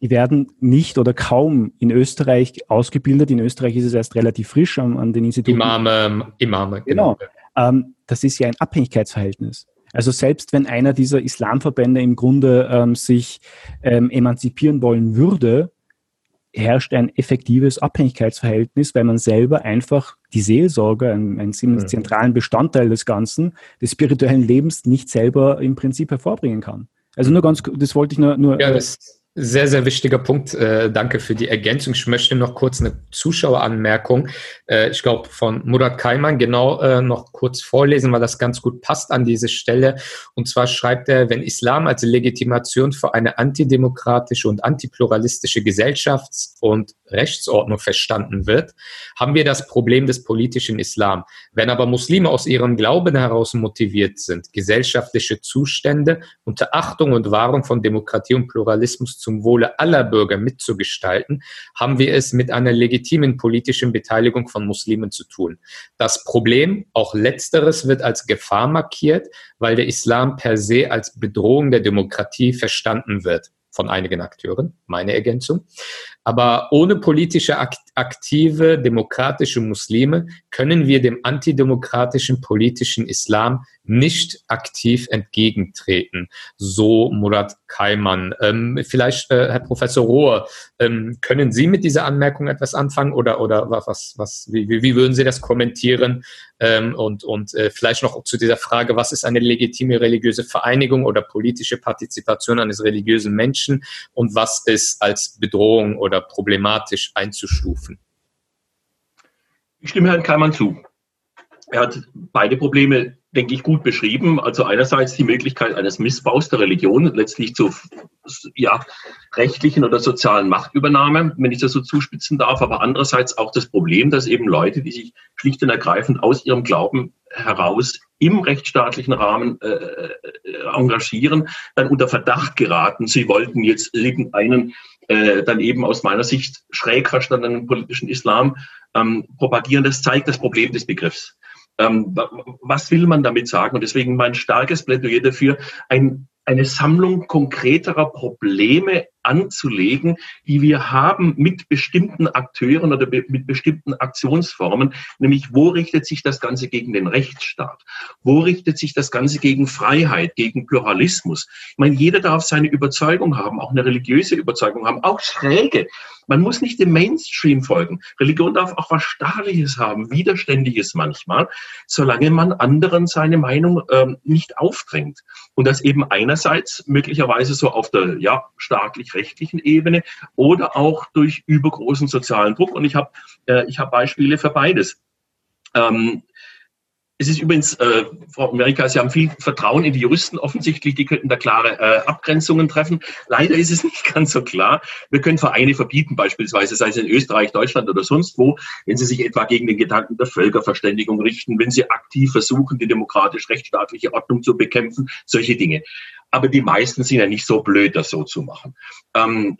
die werden nicht oder kaum in Österreich ausgebildet. In Österreich ist es erst relativ frisch an, an den Instituten. Imame, Imame. Genau. genau. Ähm, das ist ja ein Abhängigkeitsverhältnis. Also selbst wenn einer dieser Islamverbände im Grunde ähm, sich ähm, emanzipieren wollen würde, herrscht ein effektives Abhängigkeitsverhältnis, weil man selber einfach die Seelsorge, einen, einen mhm. zentralen Bestandteil des Ganzen, des spirituellen Lebens, nicht selber im Prinzip hervorbringen kann. Also nur ganz, das wollte ich nur, nur ja, das, sehr, sehr wichtiger Punkt. Äh, danke für die Ergänzung. Ich möchte noch kurz eine Zuschaueranmerkung, äh, ich glaube, von Murat Kaiman genau äh, noch kurz vorlesen, weil das ganz gut passt an diese Stelle. Und zwar schreibt er, wenn Islam als Legitimation für eine antidemokratische und antipluralistische Gesellschafts- und Rechtsordnung verstanden wird, haben wir das Problem des politischen Islam. Wenn aber Muslime aus ihrem Glauben heraus motiviert sind, gesellschaftliche Zustände unter Achtung und Wahrung von Demokratie und Pluralismus zu zum Wohle aller Bürger mitzugestalten, haben wir es mit einer legitimen politischen Beteiligung von Muslimen zu tun. Das Problem, auch letzteres, wird als Gefahr markiert, weil der Islam per se als Bedrohung der Demokratie verstanden wird von einigen Akteuren, meine Ergänzung. Aber ohne politische aktive demokratische Muslime können wir dem antidemokratischen politischen Islam nicht aktiv entgegentreten. So Murat Kaiman. Ähm, vielleicht, äh, Herr Professor Rohr, ähm, können Sie mit dieser Anmerkung etwas anfangen oder, oder was, was, wie, wie würden Sie das kommentieren? Ähm, und und äh, vielleicht noch zu dieser Frage, was ist eine legitime religiöse Vereinigung oder politische Partizipation eines religiösen Menschen und was ist als Bedrohung oder oder problematisch einzustufen? Ich stimme Herrn Keimann zu. Er hat beide Probleme denke ich, gut beschrieben. Also einerseits die Möglichkeit eines Missbaus der Religion, letztlich zu ja, rechtlichen oder sozialen Machtübernahme, wenn ich das so zuspitzen darf, aber andererseits auch das Problem, dass eben Leute, die sich schlicht und ergreifend aus ihrem Glauben heraus im rechtsstaatlichen Rahmen äh, äh engagieren, dann unter Verdacht geraten, sie wollten jetzt irgendeinen äh, dann eben aus meiner Sicht schräg verstandenen politischen Islam ähm, propagieren. Das zeigt das Problem des Begriffs. Ähm, was will man damit sagen? Und deswegen mein starkes Plädoyer dafür, ein eine Sammlung konkreterer Probleme anzulegen, die wir haben mit bestimmten Akteuren oder mit bestimmten Aktionsformen, nämlich wo richtet sich das Ganze gegen den Rechtsstaat? Wo richtet sich das Ganze gegen Freiheit, gegen Pluralismus? Ich meine, jeder darf seine Überzeugung haben, auch eine religiöse Überzeugung haben, auch schräge. Man muss nicht dem Mainstream folgen. Religion darf auch was Staatliches haben, Widerständiges manchmal, solange man anderen seine Meinung ähm, nicht aufdrängt. Und das eben einerseits möglicherweise so auf der ja, staatlich-rechtlichen Ebene oder auch durch übergroßen sozialen Druck. Und ich habe äh, hab Beispiele für beides. Ähm, es ist übrigens, äh, Frau Amerika, Sie haben viel Vertrauen in die Juristen offensichtlich, die könnten da klare äh, Abgrenzungen treffen. Leider ist es nicht ganz so klar. Wir können Vereine verbieten, beispielsweise, sei es in Österreich, Deutschland oder sonst wo, wenn sie sich etwa gegen den Gedanken der Völkerverständigung richten, wenn sie aktiv versuchen, die demokratisch-rechtsstaatliche Ordnung zu bekämpfen, solche Dinge. Aber die meisten sind ja nicht so blöd, das so zu machen. Ähm,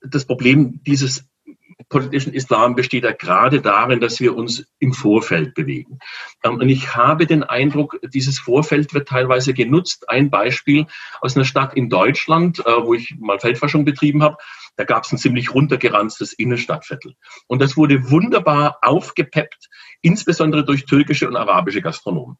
das Problem dieses politischen Islam besteht ja gerade darin, dass wir uns im Vorfeld bewegen. Ähm, und ich habe den Eindruck, dieses Vorfeld wird teilweise genutzt. Ein Beispiel aus einer Stadt in Deutschland, äh, wo ich mal Feldforschung betrieben habe. Da gab es ein ziemlich runtergeranztes Innenstadtviertel. Und das wurde wunderbar aufgepeppt, insbesondere durch türkische und arabische Gastronomen.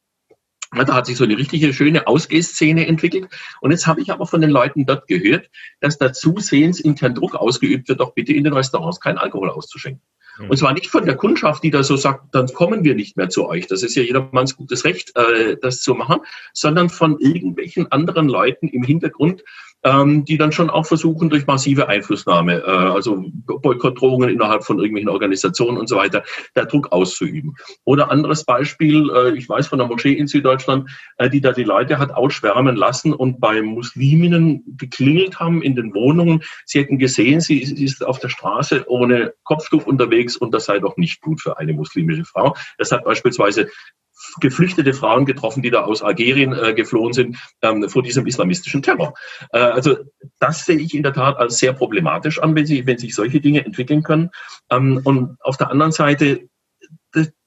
Da hat sich so eine richtige schöne Ausgehszene entwickelt. Und jetzt habe ich aber von den Leuten dort gehört, dass da zusehends intern Druck ausgeübt wird, doch bitte in den Restaurants keinen Alkohol auszuschenken. Und zwar nicht von der Kundschaft, die da so sagt, dann kommen wir nicht mehr zu euch. Das ist ja jedermanns gutes Recht, äh, das zu machen, sondern von irgendwelchen anderen Leuten im Hintergrund, ähm, die dann schon auch versuchen, durch massive Einflussnahme, äh, also Boykottdrohungen innerhalb von irgendwelchen Organisationen und so weiter, da Druck auszuüben. Oder anderes Beispiel, äh, ich weiß von der Moschee in Süddeutschland, äh, die da die Leute hat ausschwärmen lassen und bei Musliminnen geklingelt haben in den Wohnungen. Sie hätten gesehen, sie, sie ist auf der Straße ohne Kopftuch unterwegs und das sei doch nicht gut für eine muslimische Frau. Das hat beispielsweise geflüchtete Frauen getroffen, die da aus Algerien äh, geflohen sind ähm, vor diesem islamistischen Terror. Äh, also das sehe ich in der Tat als sehr problematisch an, wenn, sie, wenn sich solche Dinge entwickeln können. Ähm, und auf der anderen Seite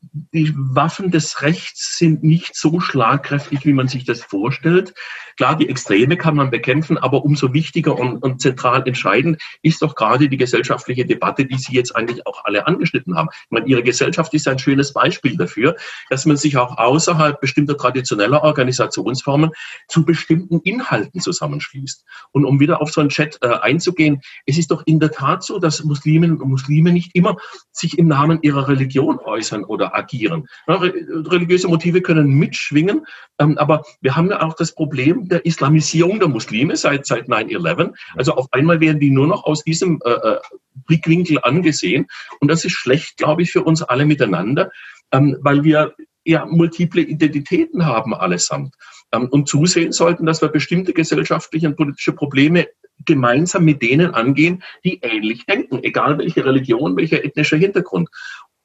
die Waffen des Rechts sind nicht so schlagkräftig, wie man sich das vorstellt. Klar, die Extreme kann man bekämpfen, aber umso wichtiger und, und, zentral entscheidend ist doch gerade die gesellschaftliche Debatte, die Sie jetzt eigentlich auch alle angeschnitten haben. Ich meine, Ihre Gesellschaft ist ein schönes Beispiel dafür, dass man sich auch außerhalb bestimmter traditioneller Organisationsformen zu bestimmten Inhalten zusammenschließt. Und um wieder auf so einen Chat äh, einzugehen, es ist doch in der Tat so, dass Musliminnen und Muslime nicht immer sich im Namen ihrer Religion äußern oder agieren. religiöse Motive können mitschwingen, ähm, aber wir haben ja auch das Problem der Islamisierung der Muslime seit, seit 9-11. Also auf einmal werden die nur noch aus diesem äh, äh, Blickwinkel angesehen und das ist schlecht, glaube ich, für uns alle miteinander, ähm, weil wir ja multiple Identitäten haben allesamt ähm, und zusehen sollten, dass wir bestimmte gesellschaftliche und politische Probleme gemeinsam mit denen angehen, die ähnlich denken, egal welche Religion, welcher ethnischer Hintergrund.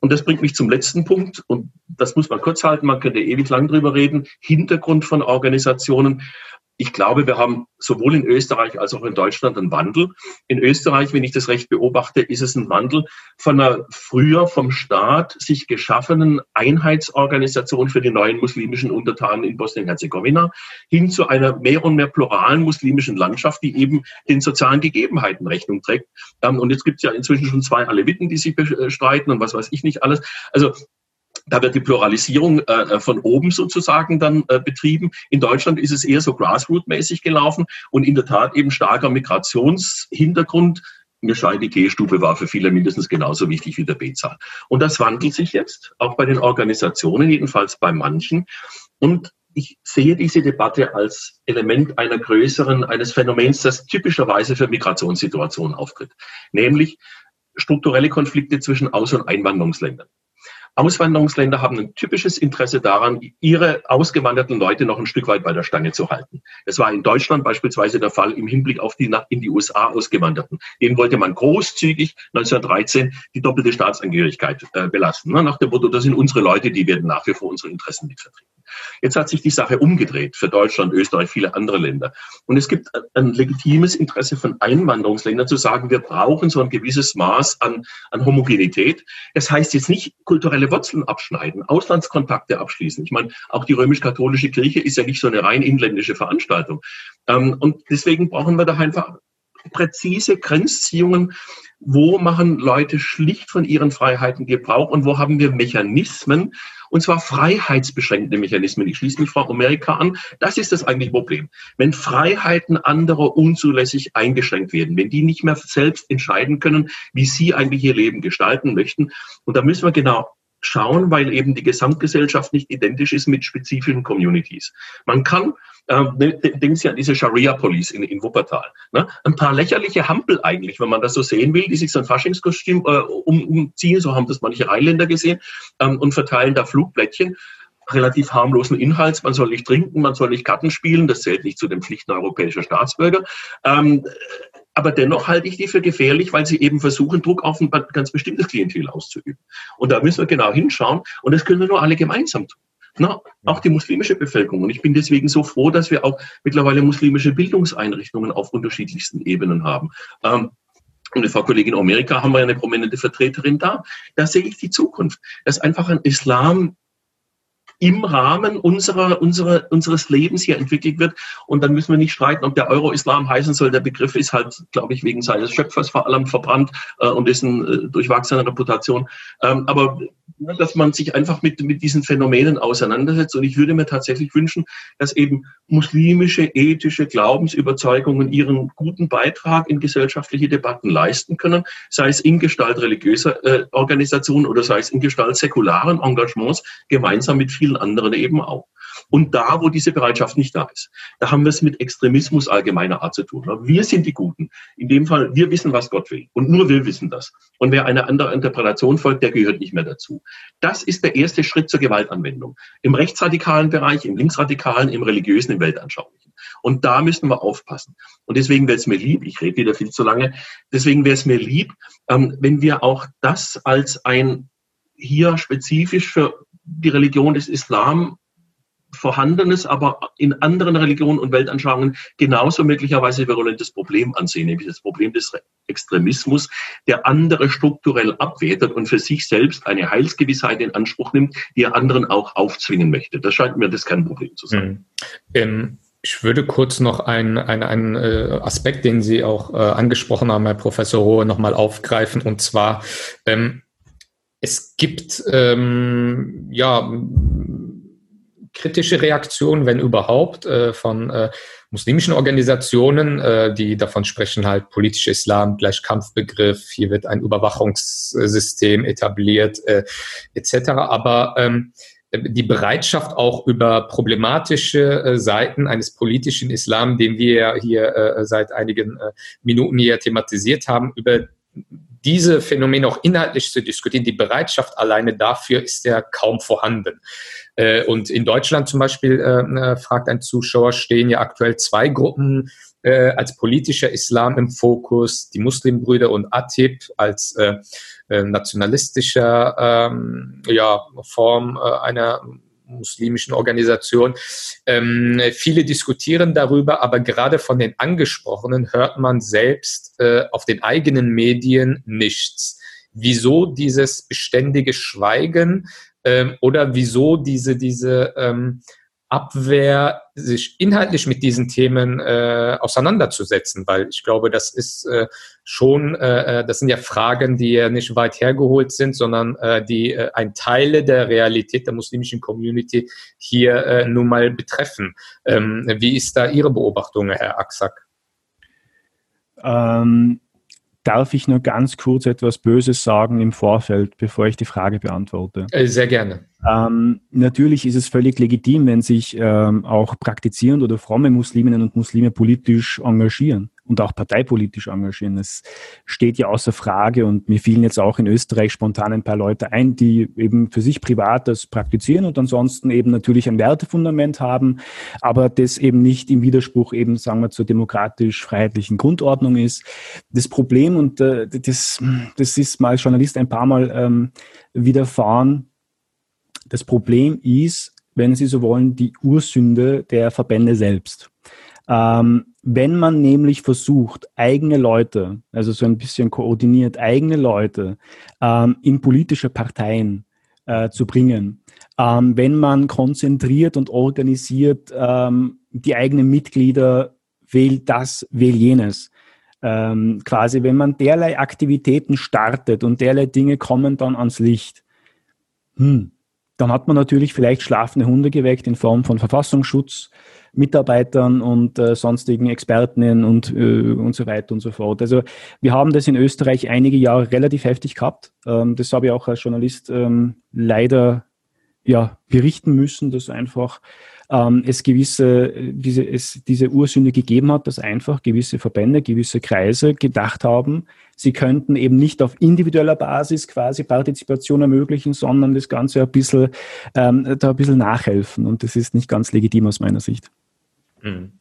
Und das bringt mich zum letzten Punkt, und das muss man kurz halten, man könnte ewig lang drüber reden, Hintergrund von Organisationen ich glaube, wir haben sowohl in Österreich als auch in Deutschland einen Wandel. In Österreich, wenn ich das recht beobachte, ist es ein Wandel von einer früher vom Staat sich geschaffenen Einheitsorganisation für die neuen muslimischen Untertanen in Bosnien-Herzegowina hin zu einer mehr und mehr pluralen muslimischen Landschaft, die eben den sozialen Gegebenheiten Rechnung trägt. Ähm, und jetzt gibt es ja inzwischen schon zwei Aleviten, die sich bestreiten und was weiß ich nicht alles. Also da wird die Pluralisierung äh, äh, von oben sozusagen dann äh, betrieben. In Deutschland ist es eher so grassroot-mäßig gelaufen und in der Tat eben starker Migrationshintergrund. Mir scheint, die G-Stufe war für viele mindestens genauso wichtig wie der B-Zahl. Und das wandelt sich jetzt, auch bei den Organisationen, jedenfalls bei manchen. Und ich sehe diese Debatte als Element einer größeren, eines Phänomens, das typischerweise für Migrationssituationen auftritt. Nämlich strukturelle Konflikte zwischen Aus- und Einwanderungsländern. Auswanderungsländer haben ein typisches Interesse daran, ihre ausgewanderten Leute noch ein Stück weit bei der Stange zu halten. Das war in Deutschland beispielsweise der Fall im Hinblick auf die in die USA ausgewanderten. Denen wollte man großzügig 1913 die doppelte Staatsangehörigkeit äh, belasten. Ne? Nach dem Motto, das sind unsere Leute, die werden nach wie vor unsere Interessen mitvertreten. Jetzt hat sich die Sache umgedreht für Deutschland, Österreich, viele andere Länder. Und es gibt ein legitimes Interesse von Einwanderungsländern zu sagen, wir brauchen so ein gewisses Maß an, an Homogenität. Das heißt jetzt nicht kulturelle Wurzeln abschneiden, Auslandskontakte abschließen. Ich meine, auch die römisch-katholische Kirche ist ja nicht so eine rein inländische Veranstaltung. Ähm, und deswegen brauchen wir da einfach präzise Grenzziehungen, wo machen Leute schlicht von ihren Freiheiten Gebrauch und wo haben wir Mechanismen, und zwar freiheitsbeschränkende Mechanismen. Ich schließe mich Frau Amerika an. Das ist das eigentliche Problem. Wenn Freiheiten anderer unzulässig eingeschränkt werden, wenn die nicht mehr selbst entscheiden können, wie sie eigentlich ihr Leben gestalten möchten. Und da müssen wir genau schauen, weil eben die Gesamtgesellschaft nicht identisch ist mit spezifischen Communities. Man kann ähm, ne, denken Sie an diese Sharia-Police in, in Wuppertal. Ne? Ein paar lächerliche Hampel eigentlich, wenn man das so sehen will, die sich so ein Faschingskostüm äh, um, umziehen, so haben das manche Rheinländer gesehen, ähm, und verteilen da Flugblättchen relativ harmlosen Inhalts. Man soll nicht trinken, man soll nicht Karten spielen, das zählt nicht zu den Pflichten europäischer Staatsbürger. Ähm, aber dennoch halte ich die für gefährlich, weil sie eben versuchen, Druck auf ein ganz bestimmtes Klientel auszuüben. Und da müssen wir genau hinschauen. Und das können wir nur alle gemeinsam tun. Na, auch die muslimische Bevölkerung. Und ich bin deswegen so froh, dass wir auch mittlerweile muslimische Bildungseinrichtungen auf unterschiedlichsten Ebenen haben. Ähm, und Frau Kollegin Amerika haben wir eine prominente Vertreterin da. Da sehe ich die Zukunft, dass einfach ein Islam im Rahmen unserer, unserer, unseres Lebens hier entwickelt wird. Und dann müssen wir nicht streiten, ob der Euro-Islam heißen soll. Der Begriff ist halt, glaube ich, wegen seines Schöpfers vor allem verbrannt äh, und dessen äh, durchwachsene Reputation. Ähm, aber dass man sich einfach mit, mit diesen Phänomenen auseinandersetzt. Und ich würde mir tatsächlich wünschen, dass eben muslimische, ethische Glaubensüberzeugungen ihren guten Beitrag in gesellschaftliche Debatten leisten können, sei es in Gestalt religiöser äh, Organisationen oder sei es in Gestalt säkularen Engagements, gemeinsam mit vielen anderen eben auch. Und da, wo diese Bereitschaft nicht da ist, da haben wir es mit Extremismus allgemeiner Art zu tun. Wir sind die Guten. In dem Fall, wir wissen, was Gott will. Und nur wir wissen das. Und wer eine andere Interpretation folgt, der gehört nicht mehr dazu. Das ist der erste Schritt zur Gewaltanwendung. Im rechtsradikalen Bereich, im linksradikalen, im religiösen, im weltanschaulichen. Und da müssen wir aufpassen. Und deswegen wäre es mir lieb, ich rede wieder viel zu lange, deswegen wäre es mir lieb, ähm, wenn wir auch das als ein hier spezifisch für die Religion des Islam vorhandenes, aber in anderen Religionen und Weltanschauungen genauso möglicherweise virulentes Problem ansehen, nämlich das Problem des Extremismus, der andere strukturell abwertet und für sich selbst eine Heilsgewissheit in Anspruch nimmt, die er anderen auch aufzwingen möchte. Das scheint mir das kein Problem zu sein. Mhm. Ähm ich würde kurz noch einen, einen äh, Aspekt, den Sie auch äh, angesprochen haben, Herr Professor Rohe, nochmal aufgreifen. Und zwar, ähm, es gibt ähm, ja kritische Reaktionen, wenn überhaupt, äh, von äh, muslimischen Organisationen, äh, die davon sprechen, halt politischer Islam gleich Kampfbegriff, hier wird ein Überwachungssystem etabliert, äh, etc. Aber ähm, die Bereitschaft auch über problematische äh, Seiten eines politischen Islam, den wir hier äh, seit einigen Minuten hier thematisiert haben, über diese Phänomene auch inhaltlich zu diskutieren, die Bereitschaft alleine dafür ist ja kaum vorhanden. Äh, und in Deutschland zum Beispiel, äh, äh, fragt ein Zuschauer, stehen ja aktuell zwei Gruppen als politischer Islam im Fokus, die Muslimbrüder und Atib als nationalistischer ähm, Form einer muslimischen Organisation. Ähm, viele diskutieren darüber, aber gerade von den Angesprochenen hört man selbst äh, auf den eigenen Medien nichts. Wieso dieses beständige Schweigen ähm, oder wieso diese, diese ähm, Abwehr, sich inhaltlich mit diesen Themen äh, auseinanderzusetzen, weil ich glaube, das ist äh, schon, äh, äh, das sind ja Fragen, die ja nicht weit hergeholt sind, sondern äh, die äh, ein Teile der Realität der muslimischen Community hier äh, nun mal betreffen. Ähm, wie ist da Ihre Beobachtung, Herr Aksak? Ähm, darf ich nur ganz kurz etwas Böses sagen im Vorfeld, bevor ich die Frage beantworte? Äh, sehr gerne. Ähm, natürlich ist es völlig legitim, wenn sich ähm, auch praktizierende oder fromme Musliminnen und Muslime politisch engagieren und auch parteipolitisch engagieren. Es steht ja außer Frage und mir fielen jetzt auch in Österreich spontan ein paar Leute ein, die eben für sich privat das praktizieren und ansonsten eben natürlich ein Wertefundament haben, aber das eben nicht im Widerspruch eben, sagen wir, zur demokratisch-freiheitlichen Grundordnung ist. Das Problem, und äh, das, das ist mal Journalist ein paar Mal ähm, widerfahren, das Problem ist, wenn Sie so wollen, die Ursünde der Verbände selbst. Ähm, wenn man nämlich versucht, eigene Leute, also so ein bisschen koordiniert, eigene Leute ähm, in politische Parteien äh, zu bringen, ähm, wenn man konzentriert und organisiert ähm, die eigenen Mitglieder wählt das, wählt jenes. Ähm, quasi, wenn man derlei Aktivitäten startet und derlei Dinge kommen dann ans Licht, hm, dann hat man natürlich vielleicht schlafende Hunde geweckt in Form von Verfassungsschutz, Mitarbeitern und äh, sonstigen Expertinnen und, äh, und so weiter und so fort. Also wir haben das in Österreich einige Jahre relativ heftig gehabt. Ähm, das habe ich auch als Journalist ähm, leider ja, berichten müssen, dass einfach ähm, es gewisse, diese, es diese Ursünde gegeben hat, dass einfach gewisse Verbände, gewisse Kreise gedacht haben, sie könnten eben nicht auf individueller Basis quasi Partizipation ermöglichen, sondern das Ganze ein bisschen, ähm, da ein bisschen nachhelfen. Und das ist nicht ganz legitim aus meiner Sicht. Mhm.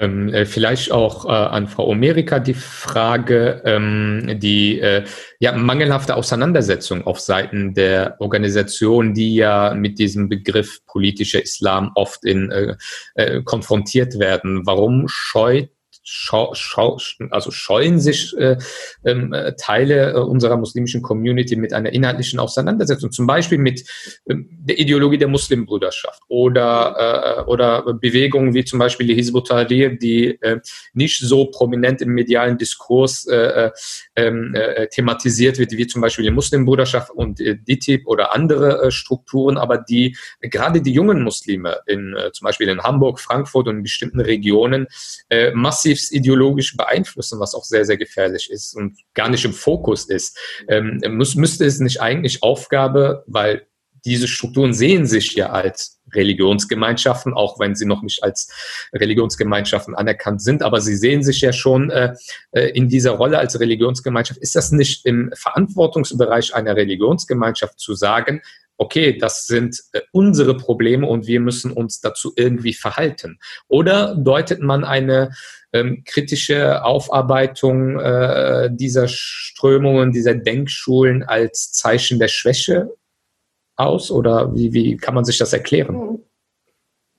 Ähm, äh, vielleicht auch äh, an Frau Amerika die Frage, ähm, die äh, ja, mangelhafte Auseinandersetzung auf Seiten der Organisation, die ja mit diesem Begriff politischer Islam oft in, äh, äh, konfrontiert werden. Warum scheut schau, schau, also scheuen sich äh, ähm, äh, Teile äh, unserer muslimischen Community mit einer inhaltlichen Auseinandersetzung, zum Beispiel mit äh, der Ideologie der Muslimbrüderschaft oder, äh, oder Bewegungen wie zum Beispiel die Hizb ut-Tahrir, die äh, nicht so prominent im medialen Diskurs äh, ähm, äh, thematisiert wird, wie zum Beispiel die Muslimbruderschaft und äh, DITIB oder andere Strukturen, aber die gerade die jungen Muslime in zum Beispiel in Hamburg, Frankfurt und in bestimmten Regionen massiv massiv ideologisch beeinflussen, was auch sehr, sehr gefährlich ist und gar nicht im Fokus ist. Ähm, muss, müsste es nicht eigentlich Aufgabe, weil diese Strukturen sehen sich ja als Religionsgemeinschaften, auch wenn sie noch nicht als Religionsgemeinschaften anerkannt sind, aber sie sehen sich ja schon äh, äh in dieser Rolle als Religionsgemeinschaft. Ist das nicht im Verantwortungsbereich einer Religionsgemeinschaft zu sagen, okay, das sind äh, unsere Probleme und wir müssen uns dazu irgendwie verhalten? Oder deutet man eine ähm, kritische Aufarbeitung äh, dieser Strömungen, dieser Denkschulen als Zeichen der Schwäche aus? Oder wie, wie kann man sich das erklären?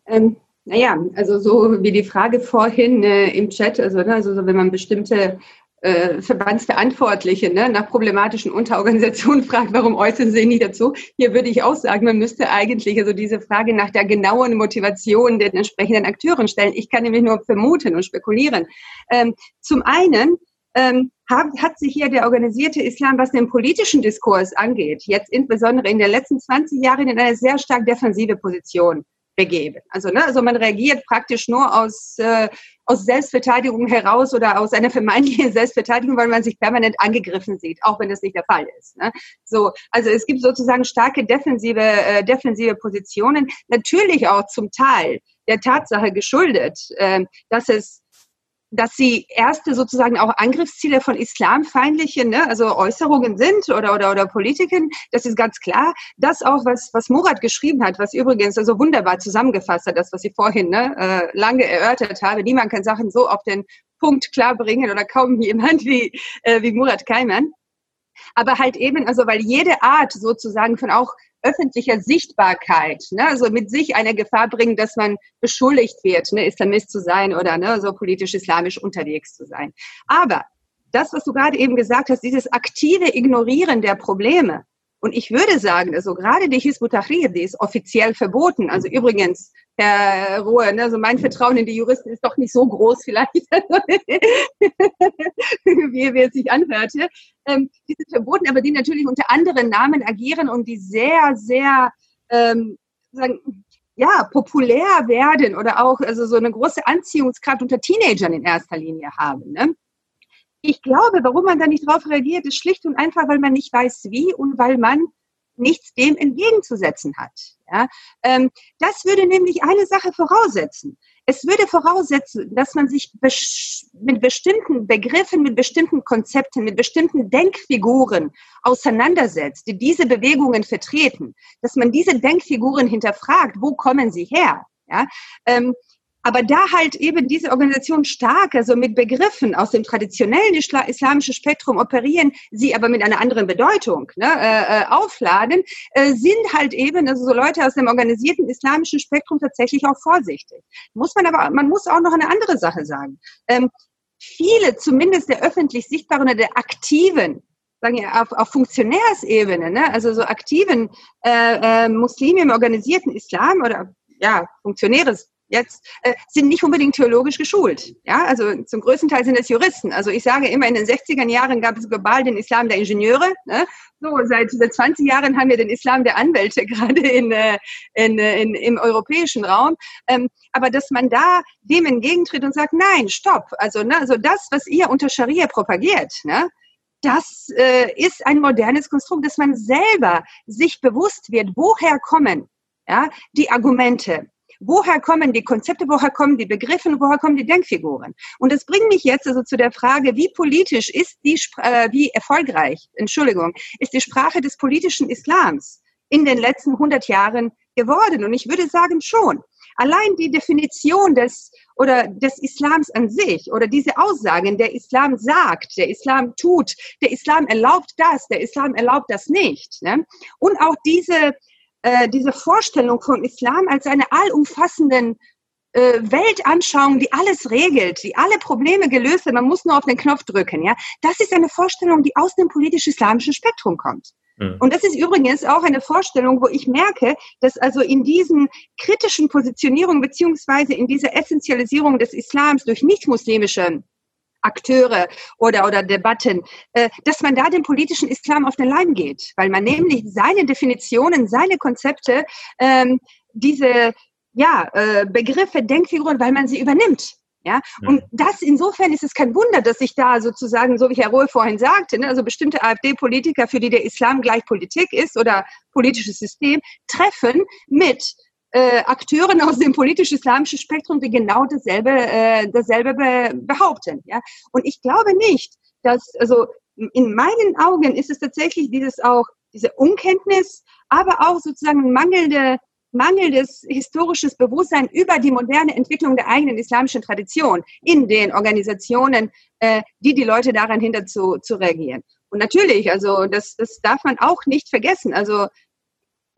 Ähm, naja, also so wie die Frage vorhin äh, im Chat, also, ne, also so, wenn man bestimmte äh, Verbandsverantwortliche ne, nach problematischen Unterorganisationen fragt, warum äußern sie nicht dazu? Hier würde ich auch sagen, man müsste eigentlich also diese Frage nach der genauen Motivation der entsprechenden Akteuren stellen. Ich kann nämlich nur vermuten und spekulieren. Ähm, zum einen ähm, hat, sich hier der organisierte Islam, was den politischen Diskurs angeht, jetzt insbesondere in den letzten 20 Jahren in eine sehr stark defensive Position begeben. Also, ne, also man reagiert praktisch nur aus, äh, aus Selbstverteidigung heraus oder aus einer vermeintlichen Selbstverteidigung, weil man sich permanent angegriffen sieht, auch wenn das nicht der Fall ist. Ne? So, also es gibt sozusagen starke defensive, äh, defensive Positionen, natürlich auch zum Teil der Tatsache geschuldet, äh, dass es dass sie erste sozusagen auch Angriffsziele von islamfeindlichen, ne, also Äußerungen sind oder, oder, oder Politiken. Das ist ganz klar. Das auch, was, was Murat geschrieben hat, was übrigens also wunderbar zusammengefasst hat, das, was ich vorhin ne, äh, lange erörtert habe. Niemand kann Sachen so auf den Punkt klar bringen oder kaum jemand wie, äh, wie Murat Kaiman. Aber halt eben, also weil jede Art sozusagen von auch öffentlicher Sichtbarkeit, ne, also mit sich eine Gefahr bringen, dass man beschuldigt wird, ne, Islamist zu sein oder ne, so politisch-islamisch unterwegs zu sein. Aber das, was du gerade eben gesagt hast, dieses aktive Ignorieren der Probleme, und ich würde sagen, also gerade die Hizb tahrir die ist offiziell verboten. Also übrigens, Herr Ruhe, ne, also mein Vertrauen in die Juristen ist doch nicht so groß vielleicht, wie, wie es sich anhörte. Ähm, die sind verboten, aber die natürlich unter anderen Namen agieren und die sehr, sehr, ähm, sagen, ja, populär werden oder auch also so eine große Anziehungskraft unter Teenagern in erster Linie haben. Ne? Ich glaube, warum man da nicht drauf reagiert, ist schlicht und einfach, weil man nicht weiß, wie und weil man nichts dem entgegenzusetzen hat. Ja? Ähm, das würde nämlich eine Sache voraussetzen. Es würde voraussetzen, dass man sich mit bestimmten Begriffen, mit bestimmten Konzepten, mit bestimmten Denkfiguren auseinandersetzt, die diese Bewegungen vertreten, dass man diese Denkfiguren hinterfragt, wo kommen sie her? Ja? Aber da halt eben diese Organisationen stark, also mit Begriffen aus dem traditionellen islamischen Spektrum operieren, sie aber mit einer anderen Bedeutung ne, äh, äh, aufladen, äh, sind halt eben, also so Leute aus dem organisierten islamischen Spektrum tatsächlich auch vorsichtig. Muss man aber, man muss auch noch eine andere Sache sagen. Ähm, viele, zumindest der öffentlich sichtbaren oder der aktiven sagen wir, auf, auf Funktionärsebene, ne? also so aktiven äh, äh, Muslime im organisierten Islam oder ja, Funktionäres jetzt äh, sind nicht unbedingt theologisch geschult. Ja, also zum größten Teil sind es Juristen. Also ich sage immer, in den 60er Jahren gab es global den Islam der Ingenieure. Ne? So, seit, seit 20 Jahren haben wir den Islam der Anwälte gerade in, äh, in, äh, in, im europäischen Raum. Ähm, aber dass man da dem entgegentritt und sagt, nein, stopp. Also, ne, also das, was ihr unter Scharia propagiert, ne, das äh, ist ein modernes Konstrukt, dass man selber sich bewusst wird, woher kommen ja, die Argumente, woher kommen die Konzepte, woher kommen die Begriffe, woher kommen die Denkfiguren? Und das bringt mich jetzt also zu der Frage, wie politisch ist die, äh, wie erfolgreich, Entschuldigung, ist die Sprache des politischen Islams in den letzten 100 Jahren geworden? Und ich würde sagen schon. Allein die Definition des oder des Islams an sich oder diese Aussagen, der Islam sagt, der Islam tut, der Islam erlaubt das, der Islam erlaubt das nicht. Ne? Und auch diese äh, diese Vorstellung von Islam als eine allumfassenden äh, Weltanschauung, die alles regelt, die alle Probleme gelöst hat, man muss nur auf den Knopf drücken, ja. Das ist eine Vorstellung, die aus dem politisch-islamischen Spektrum kommt. Mhm. Und das ist übrigens auch eine Vorstellung, wo ich merke, dass also in diesen kritischen Positionierungen beziehungsweise in dieser Essentialisierung des Islams durch nicht-muslimische Akteure oder, oder Debatten, äh, dass man da dem politischen Islam auf den Leim geht, weil man nämlich seine Definitionen, seine Konzepte, ähm, diese ja, äh, Begriffe, Denkfiguren, weil man sie übernimmt. Ja, und das insofern ist es kein Wunder, dass sich da sozusagen, so wie Herr Rohl vorhin sagte, ne, also bestimmte AfD-Politiker, für die der Islam gleich Politik ist oder politisches System, treffen mit äh, Akteuren aus dem politisch-islamischen Spektrum, die genau dasselbe, äh, dasselbe be behaupten. Ja? Und ich glaube nicht, dass, also in meinen Augen ist es tatsächlich dieses auch, diese Unkenntnis, aber auch sozusagen mangelnde mangelndes historisches Bewusstsein über die moderne Entwicklung der eigenen islamischen Tradition in den Organisationen, äh, die die Leute daran hinter zu, zu reagieren. Und natürlich, also das, das darf man auch nicht vergessen. Also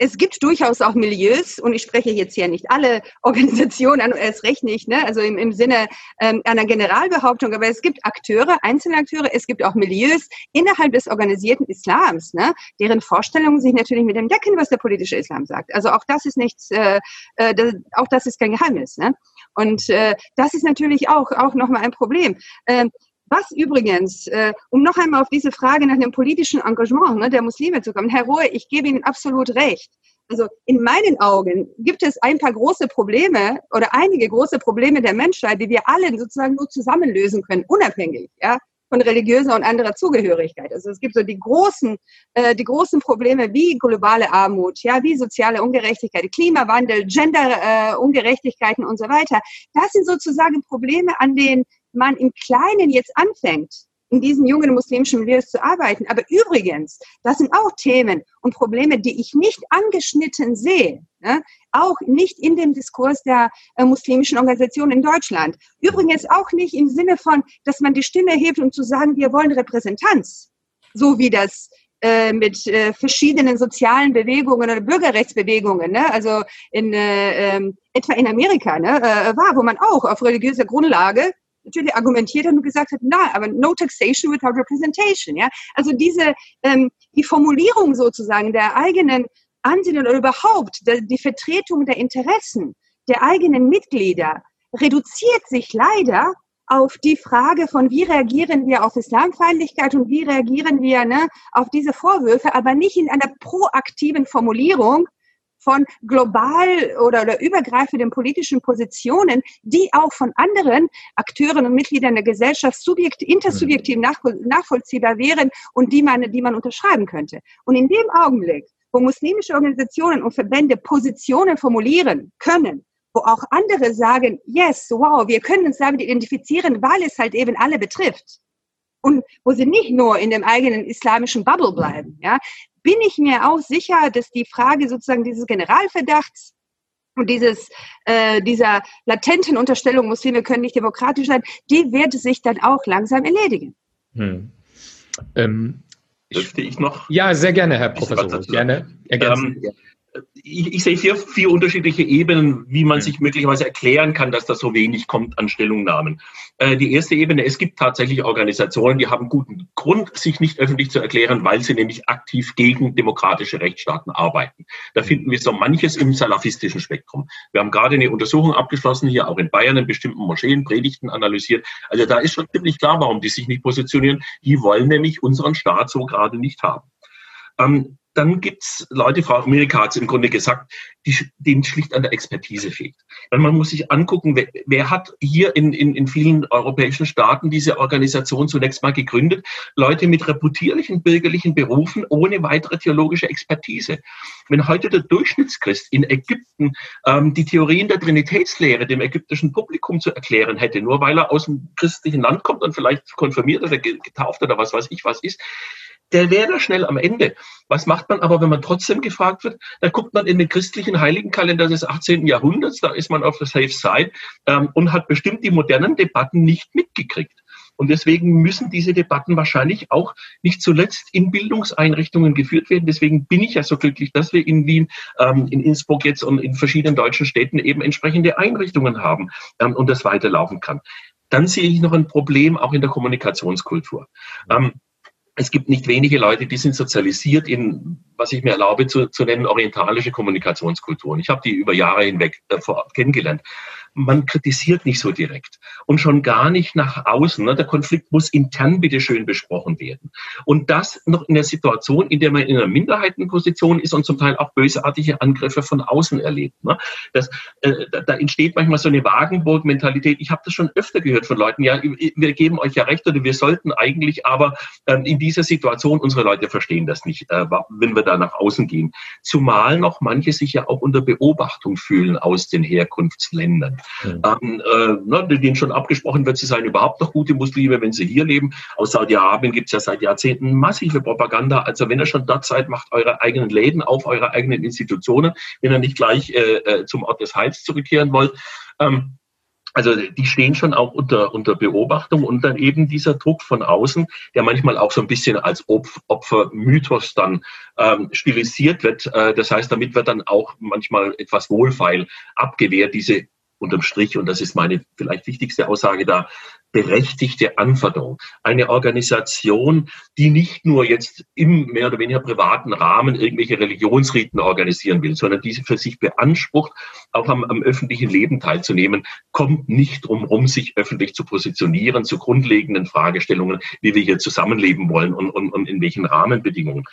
es gibt durchaus auch Milieus, und ich spreche jetzt hier nicht alle Organisationen an, erst recht nicht, ne? also im, im Sinne ähm, einer Generalbehauptung, aber es gibt Akteure, einzelne Akteure, es gibt auch Milieus innerhalb des organisierten Islams, ne? deren Vorstellungen sich natürlich mit dem decken, was der politische Islam sagt. Also auch das ist nichts, äh, äh, das, auch das ist kein Geheimnis. Ne? Und äh, das ist natürlich auch, auch nochmal ein Problem. Ähm, was übrigens, äh, um noch einmal auf diese Frage nach dem politischen Engagement ne, der Muslime zu kommen, Herr Rohe, ich gebe Ihnen absolut recht. Also in meinen Augen gibt es ein paar große Probleme oder einige große Probleme der Menschheit, die wir alle sozusagen nur zusammen lösen können, unabhängig ja, von religiöser und anderer Zugehörigkeit. Also es gibt so die großen, äh, die großen Probleme wie globale Armut, ja, wie soziale Ungerechtigkeit, Klimawandel, Genderungerechtigkeiten äh, und so weiter. Das sind sozusagen Probleme, an denen man im Kleinen jetzt anfängt, in diesen jungen muslimischen Milieus zu arbeiten. Aber übrigens, das sind auch Themen und Probleme, die ich nicht angeschnitten sehe. Ne? Auch nicht in dem Diskurs der äh, muslimischen Organisationen in Deutschland. Übrigens auch nicht im Sinne von, dass man die Stimme hebt, um zu sagen, wir wollen Repräsentanz. So wie das äh, mit äh, verschiedenen sozialen Bewegungen oder Bürgerrechtsbewegungen, ne? also in, äh, ähm, etwa in Amerika ne? war, wo man auch auf religiöser Grundlage natürlich argumentiert hat und gesagt hat, na, aber no taxation without representation. Ja? Also diese, ähm, die Formulierung sozusagen der eigenen Ansinnen oder überhaupt der, die Vertretung der Interessen der eigenen Mitglieder reduziert sich leider auf die Frage von, wie reagieren wir auf Islamfeindlichkeit und wie reagieren wir ne, auf diese Vorwürfe, aber nicht in einer proaktiven Formulierung von global oder, oder übergreifenden politischen Positionen, die auch von anderen Akteuren und Mitgliedern der Gesellschaft subjekt, intersubjektiv mhm. nachvollziehbar wären und die man, die man unterschreiben könnte. Und in dem Augenblick, wo muslimische Organisationen und Verbände Positionen formulieren können, wo auch andere sagen, yes, wow, wir können uns damit identifizieren, weil es halt eben alle betrifft. Und wo sie nicht nur in dem eigenen islamischen Bubble bleiben, ja, bin ich mir auch sicher, dass die Frage sozusagen dieses Generalverdachts und dieses, äh, dieser latenten Unterstellung, Muslime können nicht demokratisch sein, die wird sich dann auch langsam erledigen. Hm. Ähm, Dürfte ich noch? Ja, sehr gerne, Herr Professor. Gerne ergänzen. Ähm, ich, ich sehe vier, vier unterschiedliche Ebenen, wie man sich möglicherweise erklären kann, dass da so wenig kommt an Stellungnahmen. Äh, die erste Ebene, es gibt tatsächlich Organisationen, die haben guten Grund, sich nicht öffentlich zu erklären, weil sie nämlich aktiv gegen demokratische Rechtsstaaten arbeiten. Da finden wir so manches im salafistischen Spektrum. Wir haben gerade eine Untersuchung abgeschlossen, hier auch in Bayern, in bestimmten Moscheen, Predigten analysiert. Also da ist schon ziemlich klar, warum die sich nicht positionieren. Die wollen nämlich unseren Staat so gerade nicht haben. Ähm, dann gibt's Leute, Frau Amerika hat es im Grunde gesagt, die, denen schlicht an der Expertise fehlt. Weil man muss sich angucken, wer, wer hat hier in, in, in vielen europäischen Staaten diese Organisation zunächst mal gegründet? Leute mit reputierlichen bürgerlichen Berufen ohne weitere theologische Expertise. Wenn heute der Durchschnittschrist in Ägypten ähm, die Theorien der Trinitätslehre dem ägyptischen Publikum zu erklären hätte, nur weil er aus dem christlichen Land kommt und vielleicht konfirmiert oder getauft oder was weiß ich was ist, der wäre da schnell am Ende. Was macht man aber, wenn man trotzdem gefragt wird? Da guckt man in den christlichen Heiligenkalender des 18. Jahrhunderts, da ist man auf der Safe Side ähm, und hat bestimmt die modernen Debatten nicht mitgekriegt. Und deswegen müssen diese Debatten wahrscheinlich auch nicht zuletzt in Bildungseinrichtungen geführt werden. Deswegen bin ich ja so glücklich, dass wir in Wien, ähm, in Innsbruck jetzt und in verschiedenen deutschen Städten eben entsprechende Einrichtungen haben ähm, und das weiterlaufen kann. Dann sehe ich noch ein Problem auch in der Kommunikationskultur. Ähm, es gibt nicht wenige Leute, die sind sozialisiert in, was ich mir erlaube zu, zu nennen, orientalische Kommunikationskulturen. Ich habe die über Jahre hinweg äh, kennengelernt man kritisiert nicht so direkt und schon gar nicht nach außen. Ne? Der Konflikt muss intern bitte schön besprochen werden. Und das noch in der Situation, in der man in einer Minderheitenposition ist und zum Teil auch bösartige Angriffe von außen erlebt. Ne? Das, äh, da, entsteht manchmal so eine Wagenburg-Mentalität. Ich habe das schon öfter gehört von Leuten, ja, wir geben euch ja recht oder wir sollten eigentlich, aber ähm, in dieser Situation, unsere Leute verstehen das nicht, äh, wenn wir da nach außen gehen. Zumal noch manche sich ja auch unter Beobachtung fühlen aus den Herkunftsländern. Mhm. Ähm, äh, ne, denen schon abgesprochen wird, sie seien überhaupt noch gute Muslime, wenn sie hier leben. Aus Saudi-Arabien gibt es ja seit Jahrzehnten massive Propaganda. Also wenn ihr schon dort seid, macht eure eigenen Läden auf, eure eigenen Institutionen, wenn ihr nicht gleich äh, äh, zum Ort des Heils zurückkehren wollt. Ähm, also die stehen schon auch unter, unter Beobachtung und dann eben dieser Druck von außen, der manchmal auch so ein bisschen als Opf Opfermythos dann ähm, stilisiert wird. Äh, das heißt, damit wird dann auch manchmal etwas wohlfeil abgewehrt, diese unterm Strich, und das ist meine vielleicht wichtigste Aussage da, berechtigte Anforderung. Eine Organisation, die nicht nur jetzt im mehr oder weniger privaten Rahmen irgendwelche Religionsriten organisieren will, sondern diese für sich beansprucht, auch am, am öffentlichen Leben teilzunehmen, kommt nicht drum rum, sich öffentlich zu positionieren zu grundlegenden Fragestellungen, wie wir hier zusammenleben wollen und, und, und in welchen Rahmenbedingungen.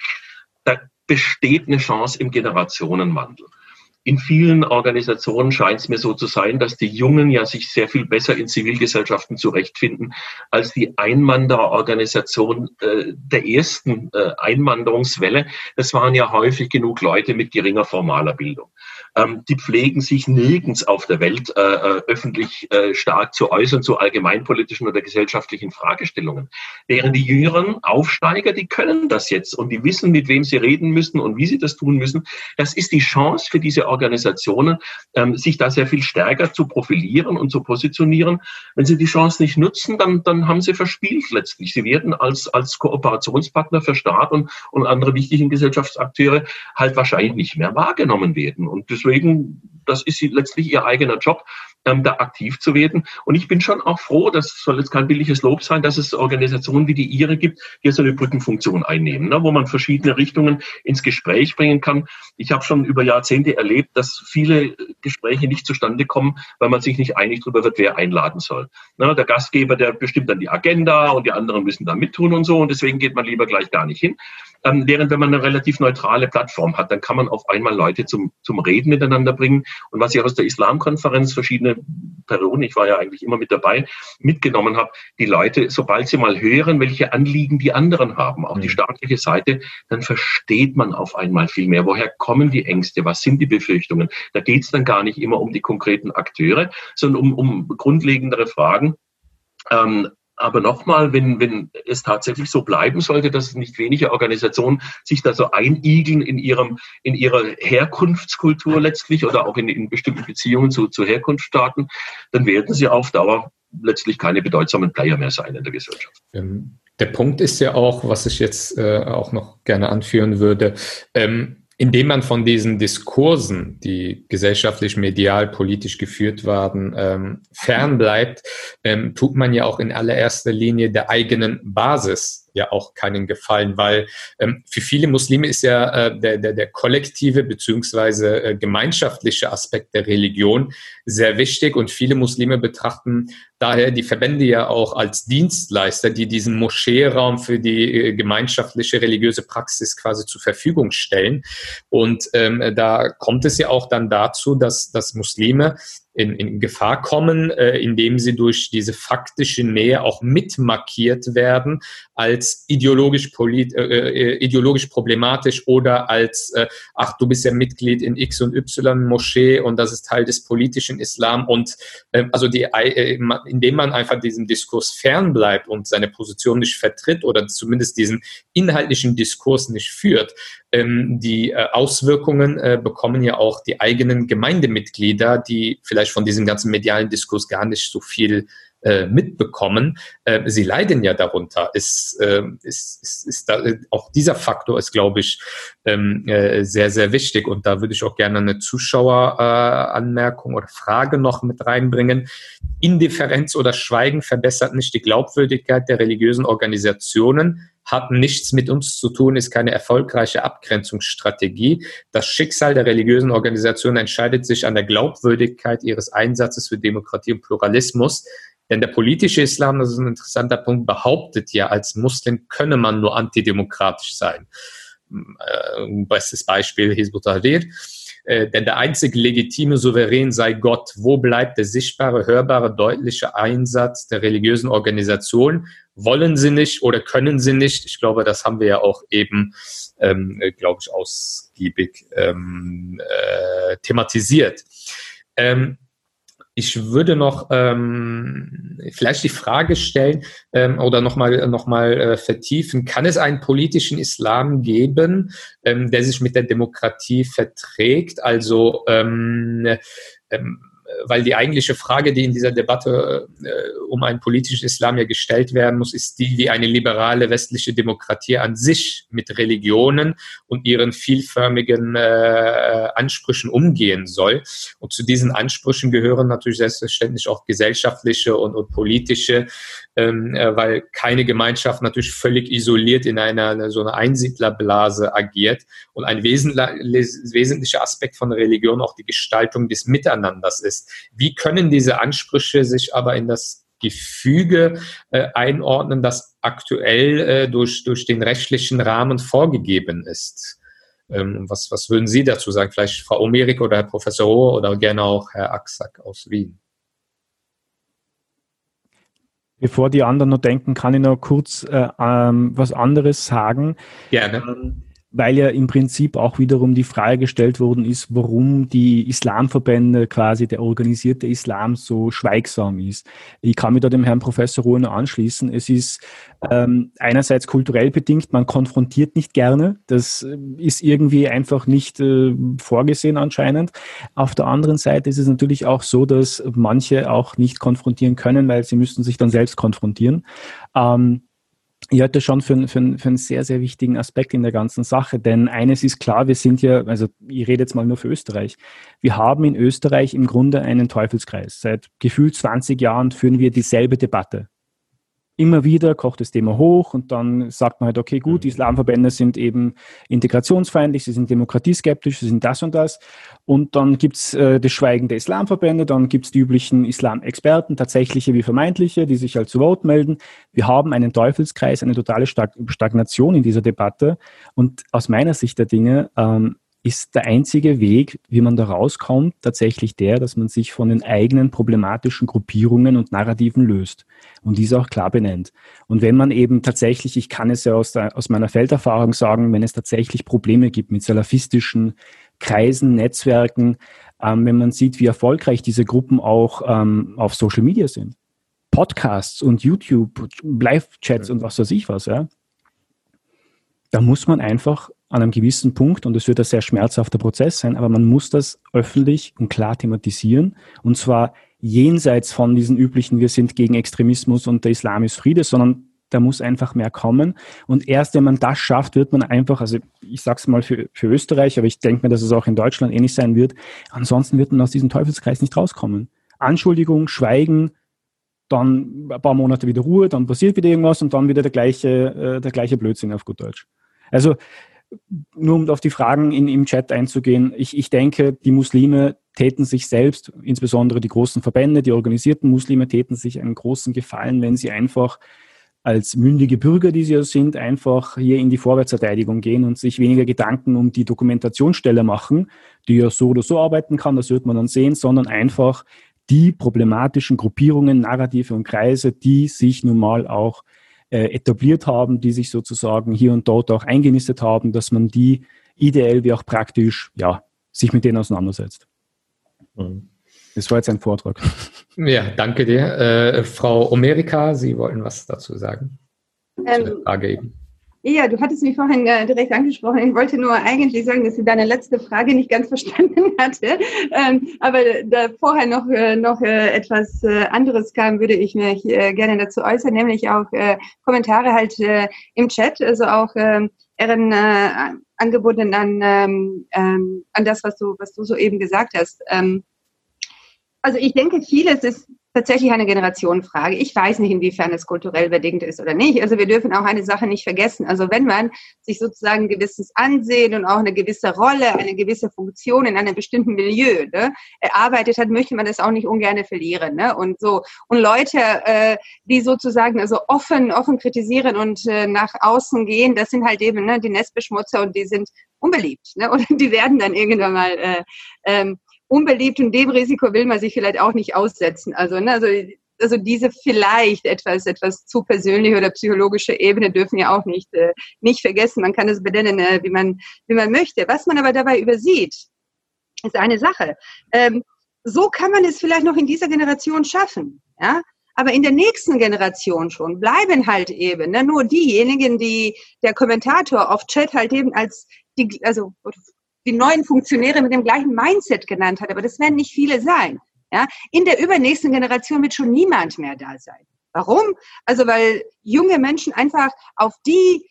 Da besteht eine Chance im Generationenwandel in vielen Organisationen scheint es mir so zu sein, dass die Jungen ja sich sehr viel besser in Zivilgesellschaften zurechtfinden als die Einwandererorganisation äh, der ersten äh, Einwanderungswelle. Das waren ja häufig genug Leute mit geringer formaler Bildung ähm, die pflegen sich nirgends auf der Welt äh, äh, öffentlich äh, stark zu äußern zu allgemeinpolitischen oder gesellschaftlichen Fragestellungen. Während die jüngeren Aufsteiger, die können das jetzt und die wissen, mit wem sie reden müssen und wie sie das tun müssen. Das ist die Chance für diese Organisationen, ähm, sich da sehr viel stärker zu profilieren und zu positionieren. Wenn sie die Chance nicht nutzen, dann, dann haben sie verspielt letztlich. Sie werden als, als Kooperationspartner für Staat und, und andere wichtigen Gesellschaftsakteure halt wahrscheinlich nicht mehr wahrgenommen werden. Und deswegen, das ist letztlich ihr eigener Job. Ähm, da aktiv zu werden. Und ich bin schon auch froh, das soll jetzt kein billiges Lob sein, dass es Organisationen wie die Ihre gibt, die so eine Brückenfunktion einnehmen, ne, wo man verschiedene Richtungen ins Gespräch bringen kann. Ich habe schon über Jahrzehnte erlebt, dass viele Gespräche nicht zustande kommen, weil man sich nicht einig darüber wird, wer einladen soll. Ne, der Gastgeber, der bestimmt dann die Agenda und die anderen müssen da mittun und so und deswegen geht man lieber gleich gar nicht hin. Ähm, während wenn man eine relativ neutrale Plattform hat, dann kann man auf einmal Leute zum, zum Reden miteinander bringen. Und was ich aus der Islamkonferenz verschiedene Perioden, ich war ja eigentlich immer mit dabei, mitgenommen habe, die Leute, sobald sie mal hören, welche Anliegen die anderen haben, auch mhm. die staatliche Seite, dann versteht man auf einmal viel mehr. Woher kommen die Ängste? Was sind die Befürchtungen? Da geht es dann gar nicht immer um die konkreten Akteure, sondern um, um grundlegendere Fragen. Ähm, aber nochmal, wenn, wenn es tatsächlich so bleiben sollte, dass nicht wenige Organisationen sich da so einigeln in ihrem, in ihrer Herkunftskultur letztlich oder auch in, in bestimmten Beziehungen zu, zu Herkunftsstaaten, dann werden sie auf Dauer letztlich keine bedeutsamen Player mehr sein in der Gesellschaft. Ähm, der Punkt ist ja auch, was ich jetzt äh, auch noch gerne anführen würde, ähm, indem man von diesen Diskursen, die gesellschaftlich, medial, politisch geführt werden, ähm, fernbleibt, ähm, tut man ja auch in allererster Linie der eigenen Basis ja auch keinen Gefallen, weil ähm, für viele Muslime ist ja äh, der, der, der kollektive beziehungsweise äh, gemeinschaftliche Aspekt der Religion sehr wichtig und viele Muslime betrachten daher die Verbände ja auch als Dienstleister, die diesen Moscheeraum für die äh, gemeinschaftliche religiöse Praxis quasi zur Verfügung stellen. Und ähm, da kommt es ja auch dann dazu, dass, dass Muslime in, in Gefahr kommen, äh, indem sie durch diese faktische Nähe auch mitmarkiert werden als ideologisch, polit, äh, äh, ideologisch problematisch oder als, äh, ach, du bist ja Mitglied in X und Y Moschee und das ist Teil des politischen Islam und äh, also die, äh, indem man einfach diesem Diskurs fernbleibt und seine Position nicht vertritt oder zumindest diesen inhaltlichen Diskurs nicht führt, ähm, die äh, Auswirkungen äh, bekommen ja auch die eigenen Gemeindemitglieder, die vielleicht von diesem ganzen medialen Diskurs gar nicht so viel äh, mitbekommen. Äh, sie leiden ja darunter. Ist, äh, ist, ist, ist da, auch dieser Faktor ist, glaube ich, ähm, äh, sehr, sehr wichtig. Und da würde ich auch gerne eine Zuschaueranmerkung oder Frage noch mit reinbringen. Indifferenz oder Schweigen verbessert nicht die Glaubwürdigkeit der religiösen Organisationen, hat nichts mit uns zu tun, ist keine erfolgreiche Abgrenzungsstrategie. Das Schicksal der religiösen Organisationen entscheidet sich an der Glaubwürdigkeit ihres Einsatzes für Demokratie und Pluralismus. Denn der politische Islam, das ist ein interessanter Punkt, behauptet ja, als Muslim könne man nur antidemokratisch sein. Äh, bestes Beispiel Hizbut Tahrir. Äh, denn der einzige legitime Souverän sei Gott. Wo bleibt der sichtbare, hörbare, deutliche Einsatz der religiösen Organisation? Wollen sie nicht oder können sie nicht? Ich glaube, das haben wir ja auch eben, ähm, äh, glaube ich, ausgiebig ähm, äh, thematisiert. Ähm, ich würde noch ähm, vielleicht die Frage stellen ähm, oder nochmal noch mal, äh, vertiefen, kann es einen politischen Islam geben, ähm, der sich mit der Demokratie verträgt? Also ähm, ähm, weil die eigentliche Frage, die in dieser Debatte äh, um einen politischen Islam ja gestellt werden muss, ist die, wie eine liberale westliche Demokratie an sich mit Religionen und ihren vielförmigen äh, Ansprüchen umgehen soll. Und zu diesen Ansprüchen gehören natürlich selbstverständlich auch gesellschaftliche und, und politische, ähm, äh, weil keine Gemeinschaft natürlich völlig isoliert in einer so einer Einsiedlerblase agiert. Und ein wesentlicher Aspekt von Religion auch die Gestaltung des Miteinanders ist ist. Wie können diese Ansprüche sich aber in das Gefüge äh, einordnen, das aktuell äh, durch, durch den rechtlichen Rahmen vorgegeben ist? Ähm, was, was würden Sie dazu sagen? Vielleicht Frau Omerik oder Herr Professor Rohr oder gerne auch Herr Axack aus Wien? Bevor die anderen noch denken, kann ich noch kurz äh, ähm, was anderes sagen. Gerne. Ähm, weil ja im Prinzip auch wiederum die Frage gestellt worden ist, warum die Islamverbände, quasi der organisierte Islam so schweigsam ist. Ich kann mich da dem Herrn Professor Ruhner anschließen. Es ist ähm, einerseits kulturell bedingt, man konfrontiert nicht gerne. Das äh, ist irgendwie einfach nicht äh, vorgesehen anscheinend. Auf der anderen Seite ist es natürlich auch so, dass manche auch nicht konfrontieren können, weil sie müssten sich dann selbst konfrontieren. Ähm, ich halte schon für, für, für einen sehr, sehr wichtigen Aspekt in der ganzen Sache. Denn eines ist klar, wir sind ja, also ich rede jetzt mal nur für Österreich. Wir haben in Österreich im Grunde einen Teufelskreis. Seit gefühlt 20 Jahren führen wir dieselbe Debatte immer wieder kocht das Thema hoch und dann sagt man halt, okay, gut, die mhm. Islamverbände sind eben integrationsfeindlich, sie sind demokratieskeptisch, sie sind das und das. Und dann gibt's äh, das Schweigen der Islamverbände, dann gibt's die üblichen Islamexperten, tatsächliche wie vermeintliche, die sich halt zu Wort melden. Wir haben einen Teufelskreis, eine totale Stagnation in dieser Debatte. Und aus meiner Sicht der Dinge ähm, ist der einzige Weg, wie man da rauskommt, tatsächlich der, dass man sich von den eigenen problematischen Gruppierungen und Narrativen löst und diese auch klar benennt. Und wenn man eben tatsächlich, ich kann es ja aus, der, aus meiner Felderfahrung sagen, wenn es tatsächlich Probleme gibt mit salafistischen Kreisen, Netzwerken, ähm, wenn man sieht, wie erfolgreich diese Gruppen auch ähm, auf Social Media sind, Podcasts und YouTube, Live-Chats und was weiß ich was, ja, da muss man einfach an einem gewissen Punkt, und es wird ein sehr schmerzhafter Prozess sein, aber man muss das öffentlich und klar thematisieren, und zwar jenseits von diesen üblichen, wir sind gegen Extremismus und der Islam ist Friede, sondern da muss einfach mehr kommen. Und erst wenn man das schafft, wird man einfach, also ich sage es mal für, für Österreich, aber ich denke mir, dass es auch in Deutschland ähnlich sein wird, ansonsten wird man aus diesem Teufelskreis nicht rauskommen. Anschuldigung, Schweigen, dann ein paar Monate wieder Ruhe, dann passiert wieder irgendwas und dann wieder der gleiche, äh, der gleiche Blödsinn auf gut Deutsch. Also nur um auf die Fragen in, im Chat einzugehen, ich, ich denke, die Muslime täten sich selbst, insbesondere die großen Verbände, die organisierten Muslime, täten sich einen großen Gefallen, wenn sie einfach als mündige Bürger, die sie ja sind, einfach hier in die Vorwärtsverteidigung gehen und sich weniger Gedanken um die Dokumentationsstelle machen, die ja so oder so arbeiten kann, das wird man dann sehen, sondern einfach die problematischen Gruppierungen, Narrative und Kreise, die sich nun mal auch äh, etabliert haben, die sich sozusagen hier und dort auch eingenistet haben, dass man die ideell wie auch praktisch, ja, sich mit denen auseinandersetzt. Mhm. Das war jetzt ein Vortrag. Ja, danke dir. Äh, Frau Omerika, Sie wollten was dazu sagen? Ähm, Frage eben. Ja, du hattest mich vorhin äh, direkt angesprochen. Ich wollte nur eigentlich sagen, dass ich deine letzte Frage nicht ganz verstanden hatte. Ähm, aber da vorher noch, äh, noch äh, etwas äh, anderes kam, würde ich mich äh, gerne dazu äußern, nämlich auch äh, Kommentare halt im Chat, also auch ähm, Ehren angeboten an, ähm, ähm, an das, was du, was du soeben gesagt hast. Ähm, also ich denke, vieles ist tatsächlich eine Generationenfrage. Ich weiß nicht, inwiefern es kulturell bedingt ist oder nicht. Also wir dürfen auch eine Sache nicht vergessen. Also wenn man sich sozusagen ein gewisses Ansehen und auch eine gewisse Rolle, eine gewisse Funktion in einem bestimmten Milieu ne, erarbeitet hat, möchte man das auch nicht ungern verlieren. Ne? Und so und Leute, äh, die sozusagen also offen, offen kritisieren und äh, nach außen gehen, das sind halt eben ne, die Nestbeschmutzer und die sind unbeliebt. Ne? Und die werden dann irgendwann mal äh, ähm, unbeliebt und dem Risiko will man sich vielleicht auch nicht aussetzen. Also, ne, also, also diese vielleicht etwas, etwas zu persönliche oder psychologische Ebene dürfen ja auch nicht, äh, nicht vergessen. Man kann es benennen, äh, wie man, wie man möchte. Was man aber dabei übersieht, ist eine Sache. Ähm, so kann man es vielleicht noch in dieser Generation schaffen. Ja? Aber in der nächsten Generation schon bleiben halt eben ne, nur diejenigen, die der Kommentator auf Chat halt eben als die, also die neuen Funktionäre mit dem gleichen Mindset genannt hat, aber das werden nicht viele sein. Ja, in der übernächsten Generation wird schon niemand mehr da sein. Warum? Also weil junge Menschen einfach auf die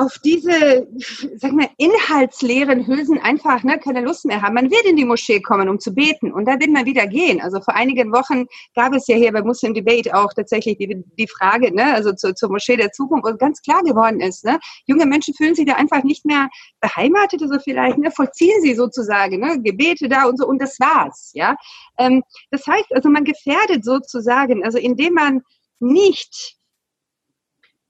auf diese, sag mal, inhaltsleeren Hülsen einfach ne, keine Lust mehr haben. Man wird in die Moschee kommen, um zu beten und da wird man wieder gehen. Also vor einigen Wochen gab es ja hier bei Muslim Debate auch tatsächlich die, die Frage, ne, also zur, zur Moschee der Zukunft, wo ganz klar geworden ist, ne, junge Menschen fühlen sich da einfach nicht mehr beheimatet, so vielleicht, ne, vollziehen sie sozusagen ne, Gebete da und so und das war's. Ja, ähm, das heißt, also man gefährdet sozusagen, also indem man nicht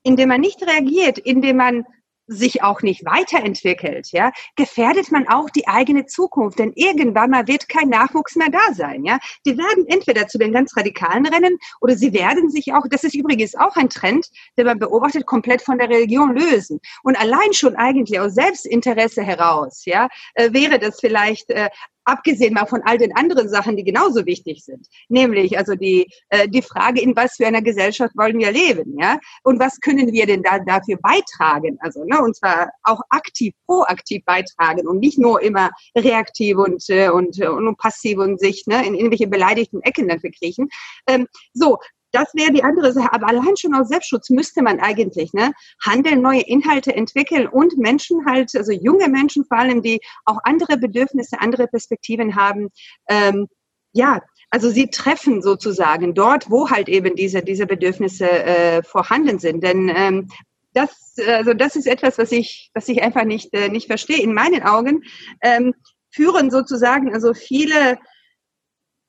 indem man nicht reagiert, indem man sich auch nicht weiterentwickelt, ja, gefährdet man auch die eigene Zukunft. Denn irgendwann mal wird kein Nachwuchs mehr da sein, ja. Die werden entweder zu den ganz Radikalen rennen oder sie werden sich auch, das ist übrigens auch ein Trend, den man beobachtet, komplett von der Religion lösen. Und allein schon eigentlich aus Selbstinteresse heraus, ja, äh, wäre das vielleicht äh, abgesehen mal von all den anderen Sachen, die genauso wichtig sind, nämlich also die, äh, die Frage, in was für einer Gesellschaft wollen wir leben, ja, und was können wir denn da dafür beitragen, also, ne, und zwar auch aktiv, proaktiv beitragen und nicht nur immer reaktiv und, äh, und, und passiv und sich, ne, in irgendwelche beleidigten Ecken dann verkriechen. Ähm, so, das wäre die andere Sache. Aber allein schon aus Selbstschutz müsste man eigentlich ne, handeln, neue Inhalte entwickeln und Menschen halt, also junge Menschen vor allem, die auch andere Bedürfnisse, andere Perspektiven haben, ähm, ja, also sie treffen sozusagen dort, wo halt eben diese, diese Bedürfnisse äh, vorhanden sind. Denn ähm, das, also das ist etwas, was ich, was ich einfach nicht, äh, nicht verstehe. In meinen Augen ähm, führen sozusagen also viele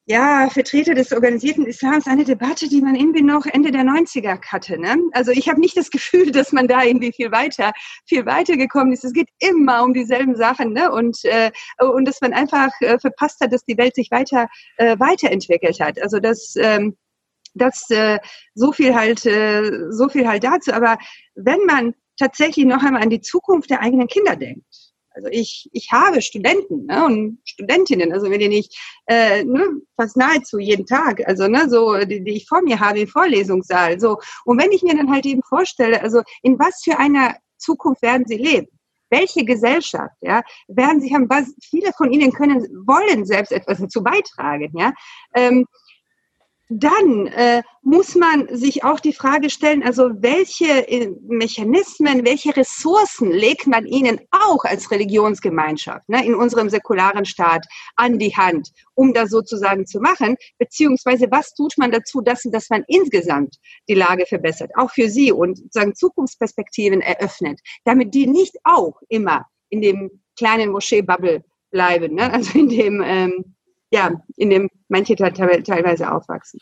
ja, Vertreter des organisierten Islams eine Debatte, die man irgendwie noch Ende der 90er hatte. Ne? Also ich habe nicht das Gefühl, dass man da irgendwie viel weiter, viel weiter gekommen ist. Es geht immer um dieselben Sachen ne? und, äh, und dass man einfach äh, verpasst hat, dass die Welt sich weiter, äh, weiterentwickelt hat. Also das, ähm, das äh, so viel halt, äh, so viel halt dazu. Aber wenn man tatsächlich noch einmal an die Zukunft der eigenen Kinder denkt, also ich, ich habe Studenten ne, und Studentinnen, also wenn die nicht äh, ne, fast nahezu jeden Tag, also ne, so die, die ich vor mir habe im Vorlesungssaal. So und wenn ich mir dann halt eben vorstelle, also in was für einer Zukunft werden sie leben? Welche Gesellschaft, ja, werden sie haben? Was viele von ihnen können, wollen selbst etwas dazu beitragen, ja. Ähm, dann äh, muss man sich auch die Frage stellen, also welche äh, Mechanismen, welche Ressourcen legt man ihnen auch als Religionsgemeinschaft ne, in unserem säkularen Staat an die Hand, um das sozusagen zu machen, beziehungsweise was tut man dazu, dass, dass man insgesamt die Lage verbessert, auch für sie und sozusagen Zukunftsperspektiven eröffnet, damit die nicht auch immer in dem kleinen Moschee-Bubble bleiben, ne? also in dem ähm, ja, in dem manche teilweise aufwachsen.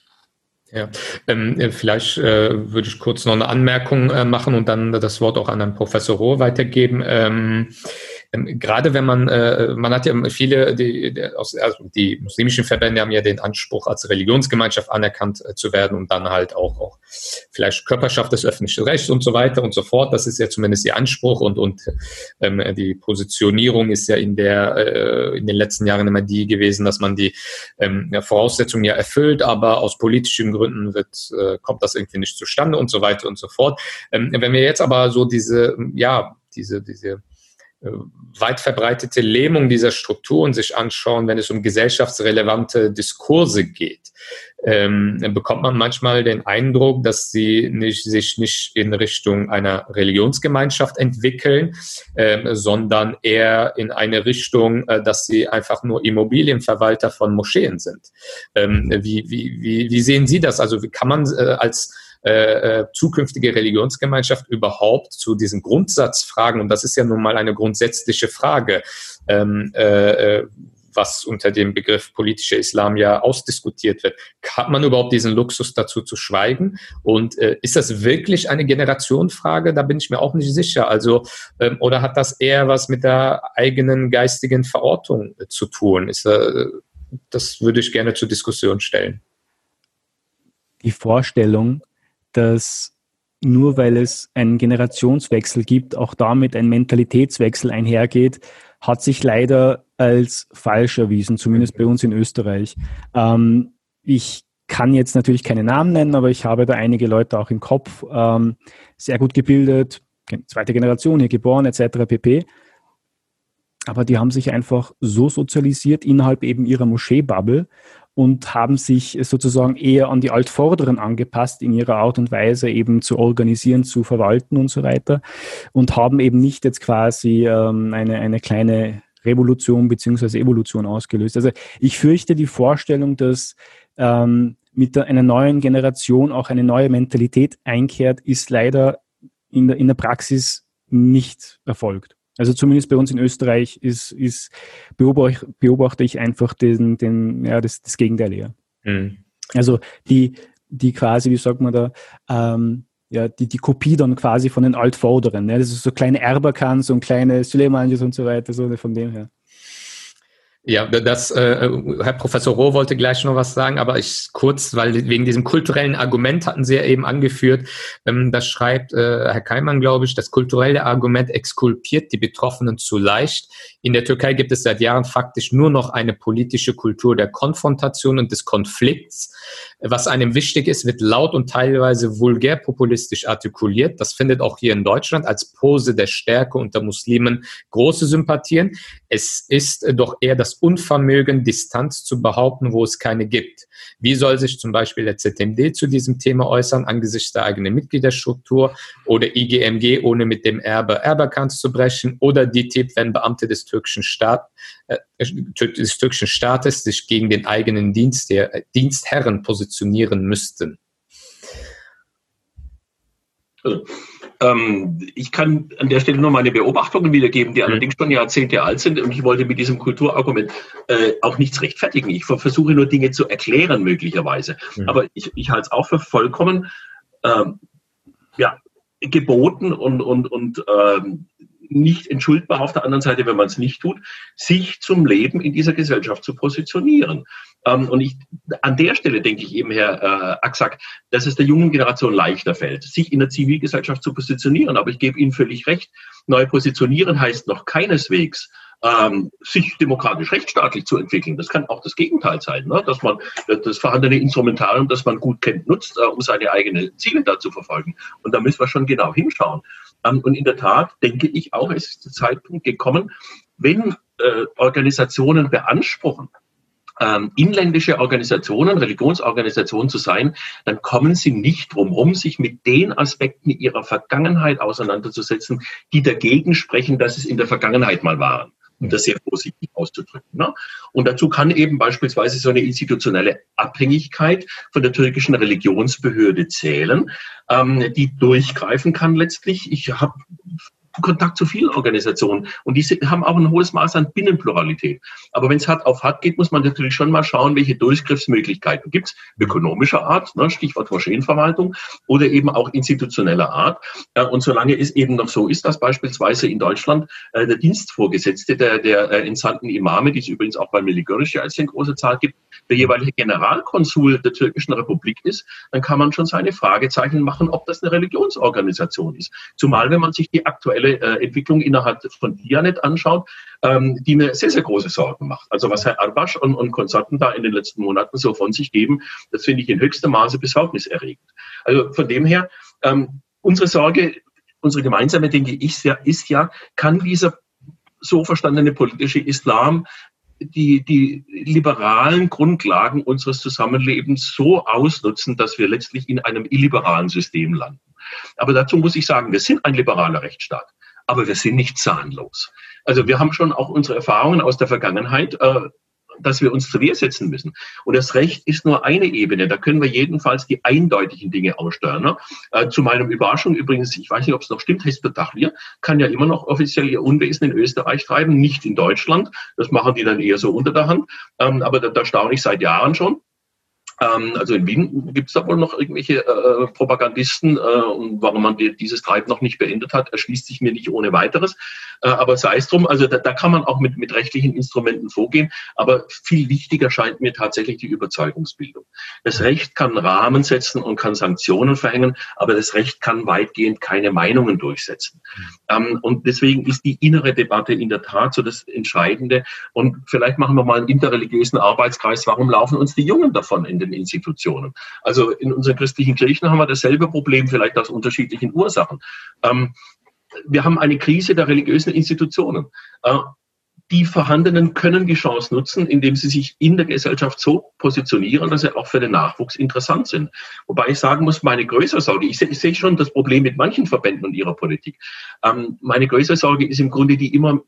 Ja, ähm, äh, vielleicht äh, würde ich kurz noch eine Anmerkung äh, machen und dann das Wort auch an Herrn Professor Rohr weitergeben. Ähm, ähm, gerade wenn man, äh, man hat ja viele, die, die, also die muslimischen Verbände haben ja den Anspruch, als Religionsgemeinschaft anerkannt äh, zu werden und dann halt auch, auch vielleicht Körperschaft des öffentlichen Rechts und so weiter und so fort. Das ist ja zumindest ihr Anspruch und, und ähm, die Positionierung ist ja in der, äh, in den letzten Jahren immer die gewesen, dass man die ähm, Voraussetzungen ja erfüllt, aber aus politischen Gründen wird, äh, kommt das irgendwie nicht zustande und so weiter und so fort. Ähm, wenn wir jetzt aber so diese, ja, diese, diese weit verbreitete Lähmung dieser Strukturen sich anschauen, wenn es um gesellschaftsrelevante Diskurse geht, ähm, bekommt man manchmal den Eindruck, dass sie nicht, sich nicht in Richtung einer Religionsgemeinschaft entwickeln, äh, sondern eher in eine Richtung, äh, dass sie einfach nur Immobilienverwalter von Moscheen sind. Ähm, wie, wie, wie, wie sehen Sie das? Also wie kann man äh, als äh, äh, zukünftige Religionsgemeinschaft überhaupt zu diesen Grundsatzfragen, und das ist ja nun mal eine grundsätzliche Frage, ähm, äh, äh, was unter dem Begriff politischer Islam ja ausdiskutiert wird. Hat man überhaupt diesen Luxus dazu zu schweigen? Und äh, ist das wirklich eine Generationenfrage? Da bin ich mir auch nicht sicher. Also, ähm, oder hat das eher was mit der eigenen geistigen Verortung äh, zu tun? Ist, äh, das würde ich gerne zur Diskussion stellen. Die Vorstellung, dass nur weil es einen Generationswechsel gibt, auch damit ein Mentalitätswechsel einhergeht, hat sich leider als falsch erwiesen, zumindest bei uns in Österreich. Ähm, ich kann jetzt natürlich keine Namen nennen, aber ich habe da einige Leute auch im Kopf, ähm, sehr gut gebildet, zweite Generation hier geboren etc. pp. Aber die haben sich einfach so sozialisiert innerhalb eben ihrer Moscheebubble und haben sich sozusagen eher an die Altvorderen angepasst in ihrer Art und Weise eben zu organisieren, zu verwalten und so weiter und haben eben nicht jetzt quasi ähm, eine, eine kleine Revolution beziehungsweise Evolution ausgelöst. Also ich fürchte die Vorstellung, dass ähm, mit der, einer neuen Generation auch eine neue Mentalität einkehrt, ist leider in der, in der Praxis nicht erfolgt. Also zumindest bei uns in Österreich ist, ist beobachte, beobachte ich einfach den, den, ja, das, das Gegenteil eher. Mhm. Also die, die quasi, wie sagt man da, ähm, ja, die, die Kopie dann quasi von den Altvorderen. Ne? Das ist so kleine Erbakans und kleine Suleimanjes und so weiter, so von dem her. Ja, das, äh, Herr Professor Rohr wollte gleich noch was sagen, aber ich kurz, weil wegen diesem kulturellen Argument hatten Sie ja eben angeführt, ähm, das schreibt äh, Herr Keimann, glaube ich, das kulturelle Argument exkulpiert die Betroffenen zu leicht. In der Türkei gibt es seit Jahren faktisch nur noch eine politische Kultur der Konfrontation und des Konflikts. Was einem wichtig ist, wird laut und teilweise vulgär populistisch artikuliert. Das findet auch hier in Deutschland als Pose der Stärke unter Muslimen große Sympathien. Es ist doch eher das Unvermögen, Distanz zu behaupten, wo es keine gibt. Wie soll sich zum Beispiel der ZMD zu diesem Thema äußern, angesichts der eigenen Mitgliederstruktur oder IGMG, ohne mit dem Erbe Erberkanz zu brechen oder DTIP, wenn Beamte des türkischen, Staat, äh, des türkischen Staates sich gegen den eigenen Dienst, der, Dienstherren positionieren müssten? Also, ich kann an der Stelle nur meine Beobachtungen wiedergeben, die mhm. allerdings schon Jahrzehnte alt sind. Und ich wollte mit diesem Kulturargument äh, auch nichts rechtfertigen. Ich versuche nur Dinge zu erklären, möglicherweise. Mhm. Aber ich, ich halte es auch für vollkommen ähm, ja, geboten und, und, und ähm, nicht entschuldbar auf der anderen Seite, wenn man es nicht tut, sich zum Leben in dieser Gesellschaft zu positionieren. Ähm, und ich, an der Stelle denke ich eben, Herr äh, Aksak, dass es der jungen Generation leichter fällt, sich in der Zivilgesellschaft zu positionieren. Aber ich gebe Ihnen völlig recht, neu positionieren heißt noch keineswegs, ähm, sich demokratisch rechtsstaatlich zu entwickeln. Das kann auch das Gegenteil sein, ne? dass man das vorhandene Instrumentarium, das man gut kennt, nutzt, äh, um seine eigenen Ziele da zu verfolgen. Und da müssen wir schon genau hinschauen. Ähm, und in der Tat denke ich auch, es ist der Zeitpunkt gekommen, wenn äh, Organisationen beanspruchen, ähm, inländische Organisationen, Religionsorganisationen zu sein, dann kommen sie nicht drum sich mit den Aspekten ihrer Vergangenheit auseinanderzusetzen, die dagegen sprechen, dass es in der Vergangenheit mal waren um das sehr positiv auszudrücken. Ne? Und dazu kann eben beispielsweise so eine institutionelle Abhängigkeit von der türkischen Religionsbehörde zählen, ähm, die durchgreifen kann letztlich. Ich habe Kontakt zu vielen Organisationen und die haben auch ein hohes Maß an Binnenpluralität. Aber wenn es hart auf hart geht, muss man natürlich schon mal schauen, welche Durchgriffsmöglichkeiten gibt es, ökonomischer Art, ne, Stichwort Moscheenverwaltung, oder eben auch institutioneller Art. und solange es eben noch so ist, dass beispielsweise in Deutschland äh, der Dienstvorgesetzte der, der äh, entsandten Imame, die es übrigens auch bei Miligorische als eine große Zahl gibt, der jeweilige Generalkonsul der türkischen Republik ist, dann kann man schon seine Fragezeichen machen, ob das eine Religionsorganisation ist. Zumal, wenn man sich die aktuelle äh, Entwicklung innerhalb von Dianet anschaut, ähm, die mir sehr, sehr große Sorgen macht. Also was Herr Arbasch und, und Konsorten da in den letzten Monaten so von sich geben, das finde ich in höchstem Maße besorgniserregend. Also von dem her, ähm, unsere Sorge, unsere gemeinsame, denke ich, ist ja, kann dieser so verstandene politische Islam die, die liberalen Grundlagen unseres Zusammenlebens so ausnutzen, dass wir letztlich in einem illiberalen System landen. Aber dazu muss ich sagen, wir sind ein liberaler Rechtsstaat, aber wir sind nicht zahnlos. Also wir haben schon auch unsere Erfahrungen aus der Vergangenheit äh, dass wir uns zur Wehr setzen müssen. Und das Recht ist nur eine Ebene. Da können wir jedenfalls die eindeutigen Dinge aussteuern. Ne? Äh, zu meinem Überraschung übrigens, ich weiß nicht, ob es noch stimmt, Hesper Dachlier kann ja immer noch offiziell ihr Unwesen in Österreich treiben, nicht in Deutschland. Das machen die dann eher so unter der Hand. Ähm, aber da, da staune ich seit Jahren schon. Ähm, also in Wien gibt es da wohl noch irgendwelche äh, Propagandisten äh, und warum man die, dieses Treiben noch nicht beendet hat, erschließt sich mir nicht ohne weiteres. Äh, aber sei es drum, also da, da kann man auch mit, mit rechtlichen Instrumenten vorgehen. Aber viel wichtiger scheint mir tatsächlich die Überzeugungsbildung. Das Recht kann Rahmen setzen und kann Sanktionen verhängen, aber das Recht kann weitgehend keine Meinungen durchsetzen. Ähm, und deswegen ist die innere Debatte in der Tat so das Entscheidende. Und vielleicht machen wir mal einen interreligiösen Arbeitskreis. Warum laufen uns die Jungen davon in den den Institutionen. Also in unseren christlichen Kirchen haben wir dasselbe Problem, vielleicht aus unterschiedlichen Ursachen. Ähm, wir haben eine Krise der religiösen Institutionen. Äh, die Vorhandenen können die Chance nutzen, indem sie sich in der Gesellschaft so positionieren, dass sie auch für den Nachwuchs interessant sind. Wobei ich sagen muss, meine größere Sorge, ich, sehe, sehe schon das Problem mit manchen Verbänden und ihrer Politik. Ähm, meine größere Sorge ist im Grunde die immer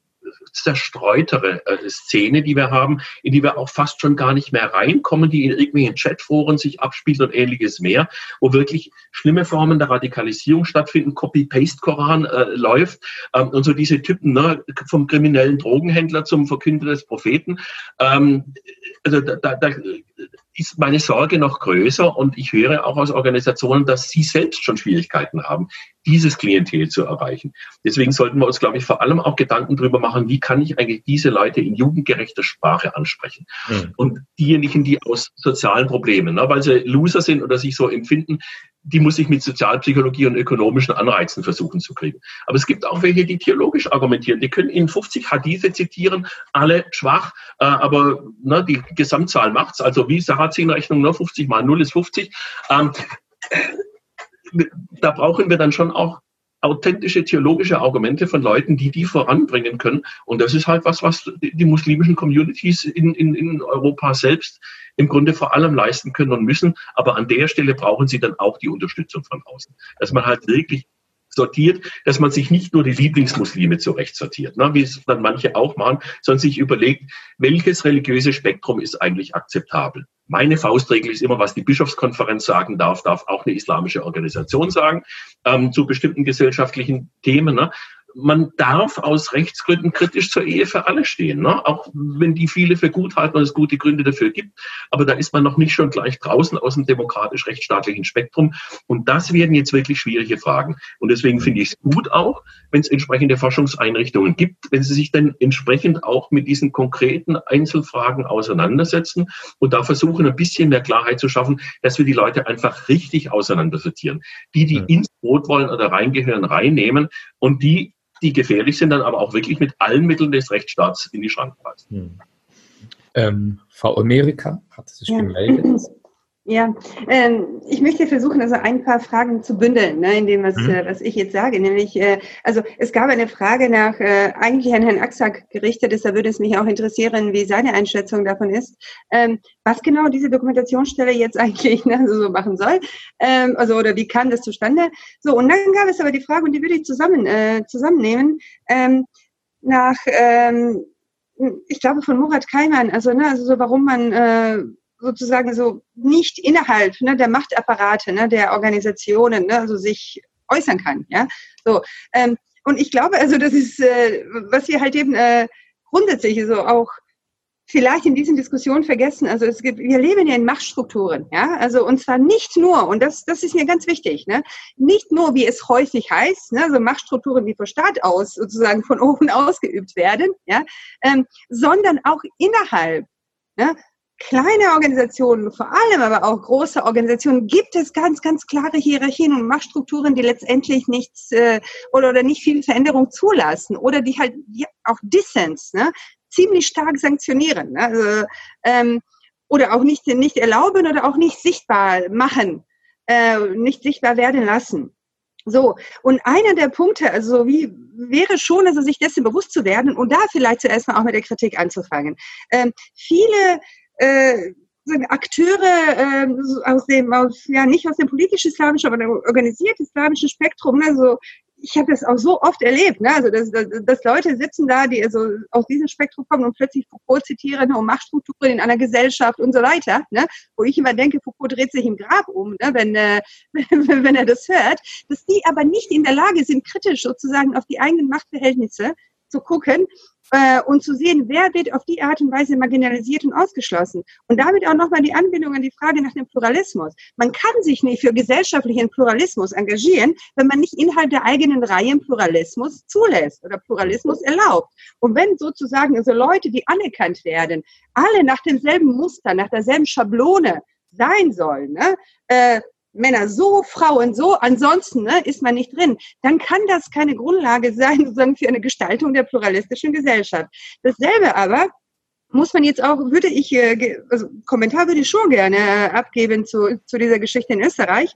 zerstreutere äh, Szene, die wir haben, in die wir auch fast schon gar nicht mehr reinkommen, die in irgendwelchen Chatforen sich abspielt und ähnliches mehr, wo wirklich schlimme Formen der Radikalisierung stattfinden, Copy-Paste-Koran äh, läuft ähm, und so diese Typen ne, vom kriminellen Drogenhändler zum Verkünder des Propheten. Ähm, also da, da, da ist meine Sorge noch größer und ich höre auch aus Organisationen, dass sie selbst schon Schwierigkeiten haben, dieses Klientel zu erreichen. Deswegen sollten wir uns, glaube ich, vor allem auch Gedanken darüber machen, wie kann ich eigentlich diese Leute in jugendgerechter Sprache ansprechen. Mhm. Und diejenigen, die aus sozialen Problemen, ne, weil sie Loser sind oder sich so empfinden, die muss ich mit Sozialpsychologie und ökonomischen Anreizen versuchen zu kriegen. Aber es gibt auch welche, die theologisch argumentieren. Die können in 50 Hadithe zitieren, alle schwach, äh, aber ne, die Gesamtzahl macht's. Also wie Sarrazin-Rechnung, ne, 50 mal 0 ist 50. Ähm, da brauchen wir dann schon auch authentische theologische Argumente von Leuten, die die voranbringen können. Und das ist halt was, was die muslimischen Communities in, in, in Europa selbst im Grunde vor allem leisten können und müssen. Aber an der Stelle brauchen sie dann auch die Unterstützung von außen. Dass man halt wirklich sortiert, dass man sich nicht nur die Lieblingsmuslime zurecht sortiert, ne, wie es dann manche auch machen, sondern sich überlegt, welches religiöse Spektrum ist eigentlich akzeptabel. Meine Faustregel ist immer, was die Bischofskonferenz sagen darf, darf auch eine islamische Organisation sagen, ähm, zu bestimmten gesellschaftlichen Themen. Ne? Man darf aus Rechtsgründen kritisch zur Ehe für alle stehen, ne? auch wenn die viele für gut halten und es gute Gründe dafür gibt. Aber da ist man noch nicht schon gleich draußen aus dem demokratisch-rechtsstaatlichen Spektrum. Und das werden jetzt wirklich schwierige Fragen. Und deswegen finde ich es gut auch, wenn es entsprechende Forschungseinrichtungen gibt, wenn sie sich dann entsprechend auch mit diesen konkreten Einzelfragen auseinandersetzen und da versuchen, ein bisschen mehr Klarheit zu schaffen, dass wir die Leute einfach richtig auseinandersortieren. Die, die ins Boot wollen oder reingehören, reinnehmen und die, die gefährlich sind, dann aber auch wirklich mit allen Mitteln des Rechtsstaats in die Schranken weisen. Hm. Ähm, Frau Amerika hat sich ja. gemeldet. Ja, ähm, ich möchte versuchen, also ein paar Fragen zu bündeln, ne, in dem, was, mhm. äh, was ich jetzt sage. Nämlich, äh, also es gab eine Frage nach, äh, eigentlich an Herrn Axack gerichtet ist, da würde es mich auch interessieren, wie seine Einschätzung davon ist, ähm, was genau diese Dokumentationsstelle jetzt eigentlich ne, also so machen soll, ähm, also oder wie kam das zustande. So, und dann gab es aber die Frage, und die würde ich zusammen, äh, zusammennehmen, ähm, nach, ähm, ich glaube von Murat Kaiman, also, ne, also so, warum man äh, sozusagen so nicht innerhalb ne, der Machtapparate, ne, der Organisationen, ne, also sich äußern kann. Ja, so. Ähm, und ich glaube, also das ist, äh, was wir halt eben äh, grundsätzlich so auch vielleicht in diesen Diskussionen vergessen. Also es gibt, wir leben ja in Machtstrukturen, ja, also und zwar nicht nur, und das, das ist mir ganz wichtig, ne, nicht nur, wie es häufig heißt, ne, also Machtstrukturen, die von Staat aus sozusagen von oben ausgeübt werden, ja, ähm, sondern auch innerhalb. Ne, kleine Organisationen, vor allem aber auch große Organisationen, gibt es ganz, ganz klare Hierarchien und Machtstrukturen, die letztendlich nichts äh, oder, oder nicht viel Veränderung zulassen oder die halt ja, auch Dissens ne, ziemlich stark sanktionieren. Ne? Also, ähm, oder auch nicht, nicht erlauben oder auch nicht sichtbar machen, äh, nicht sichtbar werden lassen. So, und einer der Punkte, also wie wäre schon, also sich dessen bewusst zu werden und da vielleicht zuerst mal auch mit der Kritik anzufangen. Ähm, viele äh, Akteure äh, aus dem, aus, ja nicht aus dem politisch-islamischen, aber dem organisiert-islamischen Spektrum, ne, so ich habe das auch so oft erlebt, ne? also dass, dass, dass Leute sitzen da, die also aus diesem Spektrum kommen und plötzlich Foucault zitieren um Machtstrukturen in einer Gesellschaft und so weiter, ne? wo ich immer denke, Foucault dreht sich im Grab um, ne? wenn, äh, wenn er das hört, dass die aber nicht in der Lage sind, kritisch sozusagen auf die eigenen Machtverhältnisse zu gucken äh, und zu sehen, wer wird auf die Art und Weise marginalisiert und ausgeschlossen. Und damit auch nochmal die Anbindung an die Frage nach dem Pluralismus. Man kann sich nicht für gesellschaftlichen Pluralismus engagieren, wenn man nicht innerhalb der eigenen Reihe Pluralismus zulässt oder Pluralismus erlaubt. Und wenn sozusagen also Leute, die anerkannt werden, alle nach demselben Muster, nach derselben Schablone sein sollen, ne? äh, Männer so, Frauen so, ansonsten ne, ist man nicht drin, dann kann das keine Grundlage sein sozusagen für eine Gestaltung der pluralistischen Gesellschaft. Dasselbe aber muss man jetzt auch, würde ich, äh, also Kommentar würde ich schon gerne äh, abgeben zu, zu dieser Geschichte in Österreich.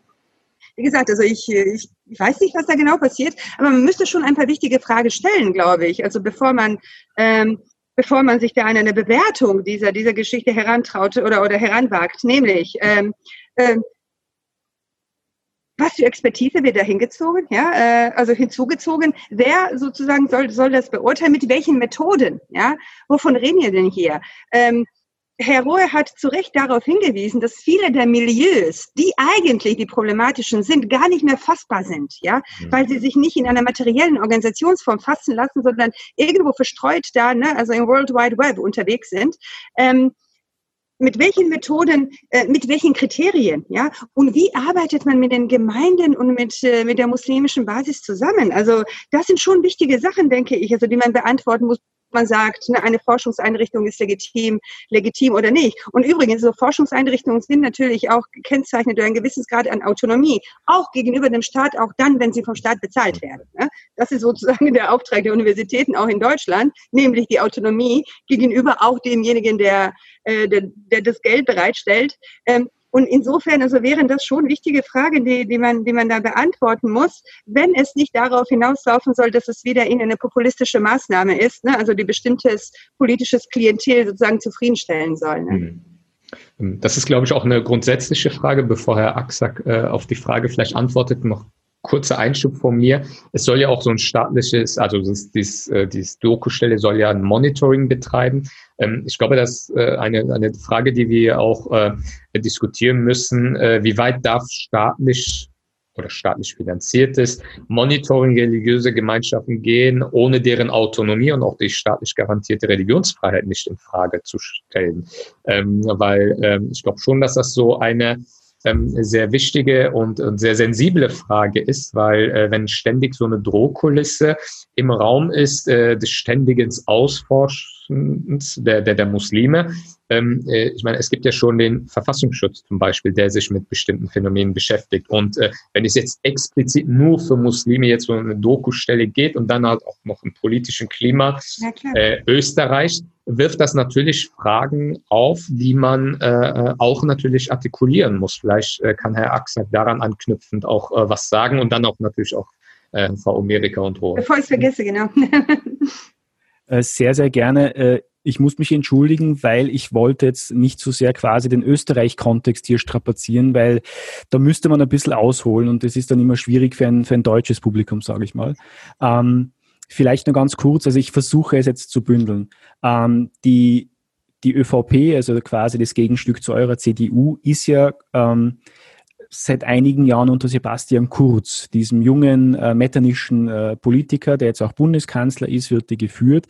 Wie gesagt, also ich, ich, ich weiß nicht, was da genau passiert, aber man müsste schon ein paar wichtige Fragen stellen, glaube ich. Also bevor man ähm, bevor man sich da an eine Bewertung dieser, dieser Geschichte herantraut oder, oder heranwagt. Nämlich, ähm, ähm, was für Expertise wird da hingezogen, ja, äh, also hinzugezogen. Wer sozusagen soll, soll das beurteilen? Mit welchen Methoden, ja? Wovon reden wir denn hier? Ähm, Herr Rohe hat zu Recht darauf hingewiesen, dass viele der Milieus, die eigentlich die problematischen sind, gar nicht mehr fassbar sind, ja, mhm. weil sie sich nicht in einer materiellen Organisationsform fassen lassen, sondern irgendwo verstreut da, ne, also im World Wide Web unterwegs sind. Ähm, mit welchen Methoden, äh, mit welchen Kriterien, ja? Und wie arbeitet man mit den Gemeinden und mit, äh, mit der muslimischen Basis zusammen? Also das sind schon wichtige Sachen, denke ich, also die man beantworten muss, man sagt, ne, eine Forschungseinrichtung ist legitim, legitim oder nicht. Und übrigens, so Forschungseinrichtungen sind natürlich auch gekennzeichnet durch ein gewisses Grad an Autonomie, auch gegenüber dem Staat, auch dann, wenn sie vom Staat bezahlt werden. Ne? Das ist sozusagen der Auftrag der Universitäten auch in Deutschland, nämlich die Autonomie gegenüber auch demjenigen, der, äh, der, der das Geld bereitstellt. Ähm, Und insofern, also wären das schon wichtige Fragen, die, die, man, die man da beantworten muss, wenn es nicht darauf hinauslaufen soll, dass es wieder in eine populistische Maßnahme ist, ne? also die bestimmtes politisches Klientel sozusagen zufriedenstellen soll. Ne? Mhm. Das ist, glaube ich, auch eine grundsätzliche Frage, bevor Herr Axack äh, auf die Frage vielleicht antwortet, noch kurzer Einschub von mir. Es soll ja auch so ein staatliches, also das, dieses, äh, dieses Doku-Stelle soll ja ein Monitoring betreiben. Ähm, ich glaube, das ist äh, eine, eine Frage, die wir auch äh, diskutieren müssen. Äh, wie weit darf staatlich oder staatlich finanziertes Monitoring religiöse Gemeinschaften gehen, ohne deren Autonomie und auch die staatlich garantierte Religionsfreiheit nicht in Frage zu stellen. Ähm, weil ähm, ich glaube schon, dass das so eine ähm, sehr wichtige und, und, sehr sensible Frage ist, weil äh, wenn ständig so eine Drohkulisse im Raum ist, äh, des ständigen Ausforschens der, der, der Muslime, ähm, äh, ich meine, es gibt ja schon den Verfassungsschutz zum Beispiel, der sich mit bestimmten Phänomenen beschäftigt. Und äh, wenn es jetzt explizit nur für Muslime jetzt so eine Doku-Stelle geht und dann halt auch noch im politischen Klima äh, Österreich, wirft das natürlich Fragen auf, die man äh, äh, auch natürlich artikulieren muss. Vielleicht äh, kann Herr Axel daran anknüpfend auch äh, was sagen und dann auch natürlich auch äh, Frau Amerika und Rohr. Bevor ich es vergesse, genau. Äh, sehr, sehr gerne. Äh, ich muss mich entschuldigen, weil ich wollte jetzt nicht so sehr quasi den Österreich-Kontext hier strapazieren, weil da müsste man ein bisschen ausholen und das ist dann immer schwierig für ein, für ein deutsches Publikum, sage ich mal. Ähm, vielleicht nur ganz kurz, also ich versuche es jetzt zu bündeln. Ähm, die, die ÖVP, also quasi das Gegenstück zu eurer CDU, ist ja ähm, seit einigen Jahren unter Sebastian Kurz, diesem jungen äh, metternischen äh, Politiker, der jetzt auch Bundeskanzler ist, wird die geführt.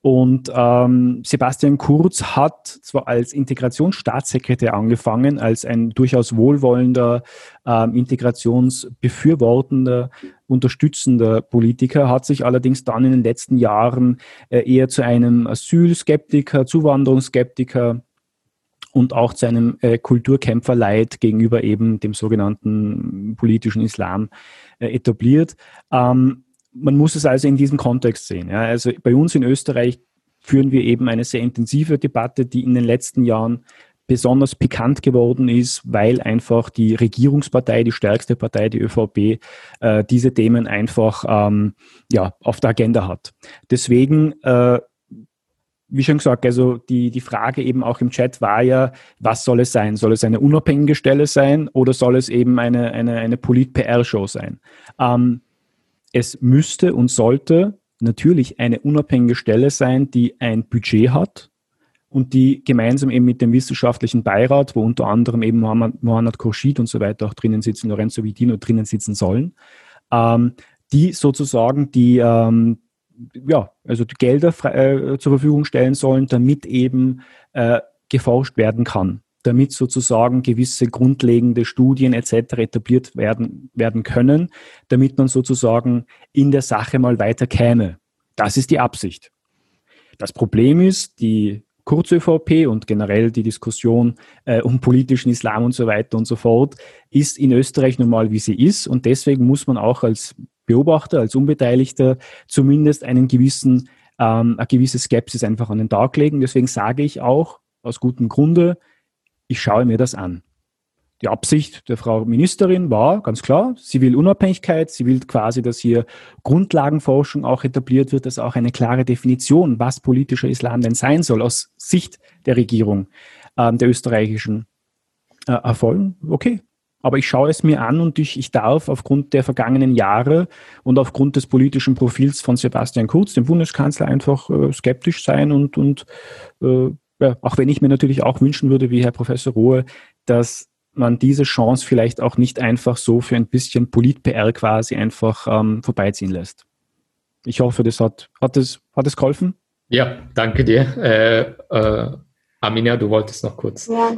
Und ähm, Sebastian Kurz hat zwar als Integrationsstaatssekretär angefangen, als ein durchaus wohlwollender, ähm, integrationsbefürwortender, unterstützender Politiker, hat sich allerdings dann in den letzten Jahren äh, eher zu einem Asylskeptiker, Zuwanderungsskeptiker, und auch zu einem äh, Kulturkämpferleid gegenüber eben dem sogenannten politischen Islam äh, etabliert. Ähm, man muss es also in diesem Kontext sehen. Ja. Also bei uns in Österreich führen wir eben eine sehr intensive Debatte, die in den letzten Jahren besonders pikant geworden ist, weil einfach die Regierungspartei, die stärkste Partei, die ÖVP, äh, diese Themen einfach ähm, ja, auf der Agenda hat. Deswegen äh, wie schon gesagt, also die, die Frage eben auch im Chat war ja, was soll es sein? Soll es eine unabhängige Stelle sein oder soll es eben eine, eine, eine Polit-PR-Show sein? Ähm, es müsste und sollte natürlich eine unabhängige Stelle sein, die ein Budget hat und die gemeinsam eben mit dem wissenschaftlichen Beirat, wo unter anderem eben Mohammed Khurshid und so weiter auch drinnen sitzen, Lorenzo Vidino drinnen sitzen sollen, ähm, die sozusagen die, ähm, ja, also die Gelder äh, zur Verfügung stellen sollen, damit eben äh, geforscht werden kann, damit sozusagen gewisse grundlegende Studien etc. etabliert werden, werden können, damit man sozusagen in der Sache mal weiter käme. Das ist die Absicht. Das Problem ist, die Kurz-ÖVP und generell die Diskussion äh, um politischen Islam und so weiter und so fort ist in Österreich nun mal, wie sie ist. Und deswegen muss man auch als Beobachter, als Unbeteiligter zumindest einen gewissen, ähm, eine gewisse Skepsis einfach an den Tag legen. Deswegen sage ich auch aus gutem Grunde, ich schaue mir das an. Die Absicht der Frau Ministerin war ganz klar, sie will Unabhängigkeit, sie will quasi, dass hier Grundlagenforschung auch etabliert wird, dass auch eine klare Definition, was politischer Islam denn sein soll, aus Sicht der Regierung ähm, der österreichischen äh, erfolgen. Okay, aber ich schaue es mir an und ich, ich darf aufgrund der vergangenen Jahre und aufgrund des politischen Profils von Sebastian Kurz, dem Bundeskanzler, einfach äh, skeptisch sein und, und äh, ja, auch wenn ich mir natürlich auch wünschen würde, wie Herr Professor Rohe, dass man diese Chance vielleicht auch nicht einfach so für ein bisschen Polit-PR quasi einfach ähm, vorbeiziehen lässt. Ich hoffe, das hat, hat es, hat es geholfen? Ja, danke dir. Äh, äh, Amina, du wolltest noch kurz. Ja.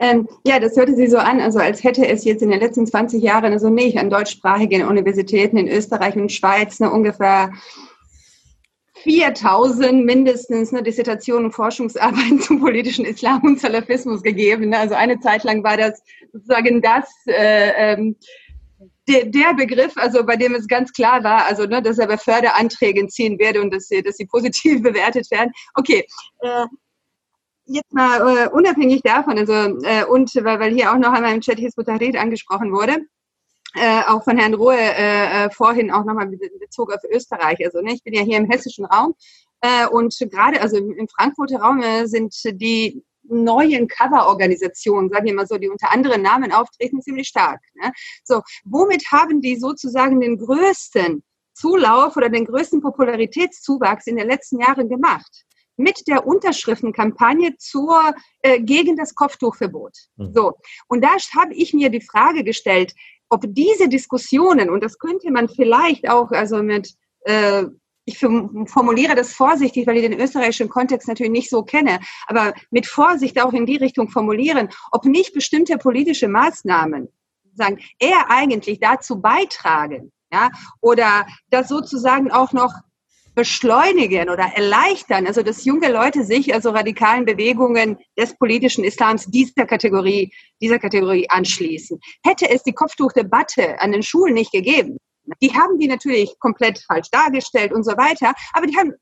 Ähm, ja, das hörte sich so an, also als hätte es jetzt in den letzten 20 Jahren, also nicht an deutschsprachigen Universitäten in Österreich und Schweiz ne, ungefähr 4000 mindestens ne, Dissertationen und Forschungsarbeiten zum politischen Islam und Salafismus gegeben. Ne? Also eine Zeit lang war das sozusagen das äh, ähm, der, der Begriff, also bei dem es ganz klar war, also ne, dass er bei Förderanträgen ziehen werde und dass sie, dass sie positiv bewertet werden. Okay, äh, jetzt mal äh, unabhängig davon, also äh, und weil, weil hier auch noch einmal im Chat Hizbut angesprochen wurde, äh, auch von Herrn Rohe äh, äh vorhin auch nochmal in Bezug auf Österreich. Also ne, ich bin ja hier im hessischen Raum äh, und gerade also im, Frankfurter Raum äh, sind die neuen Cover-Organisationen, sage ich mal so, die unter anderen Namen auftreten, ziemlich stark. Ne? So, womit haben die sozusagen den größten Zulauf oder den größten Popularitätszuwachs in den letzten Jahren gemacht? Mit der Unterschriftenkampagne zur, äh, gegen das Kopftuchverbot. Mhm. So. Und da habe ich mir die Frage gestellt, ob diese Diskussionen, und das könnte man vielleicht auch, also mit, äh, ich formuliere das vorsichtig, weil ich den österreichischen Kontext natürlich nicht so kenne, aber mit Vorsicht auch in die Richtung formulieren, ob nicht bestimmte politische Maßnahmen sagen, eher eigentlich dazu beitragen, ja, oder das sozusagen auch noch beschleunigen oder erleichtern, also dass junge Leute sich also radikalen Bewegungen des politischen Islams dieser Kategorie, dieser Kategorie anschließen. Hätte es die Kopftuchdebatte an den Schulen nicht gegeben, die haben die natürlich komplett falsch dargestellt und so weiter, aber die haben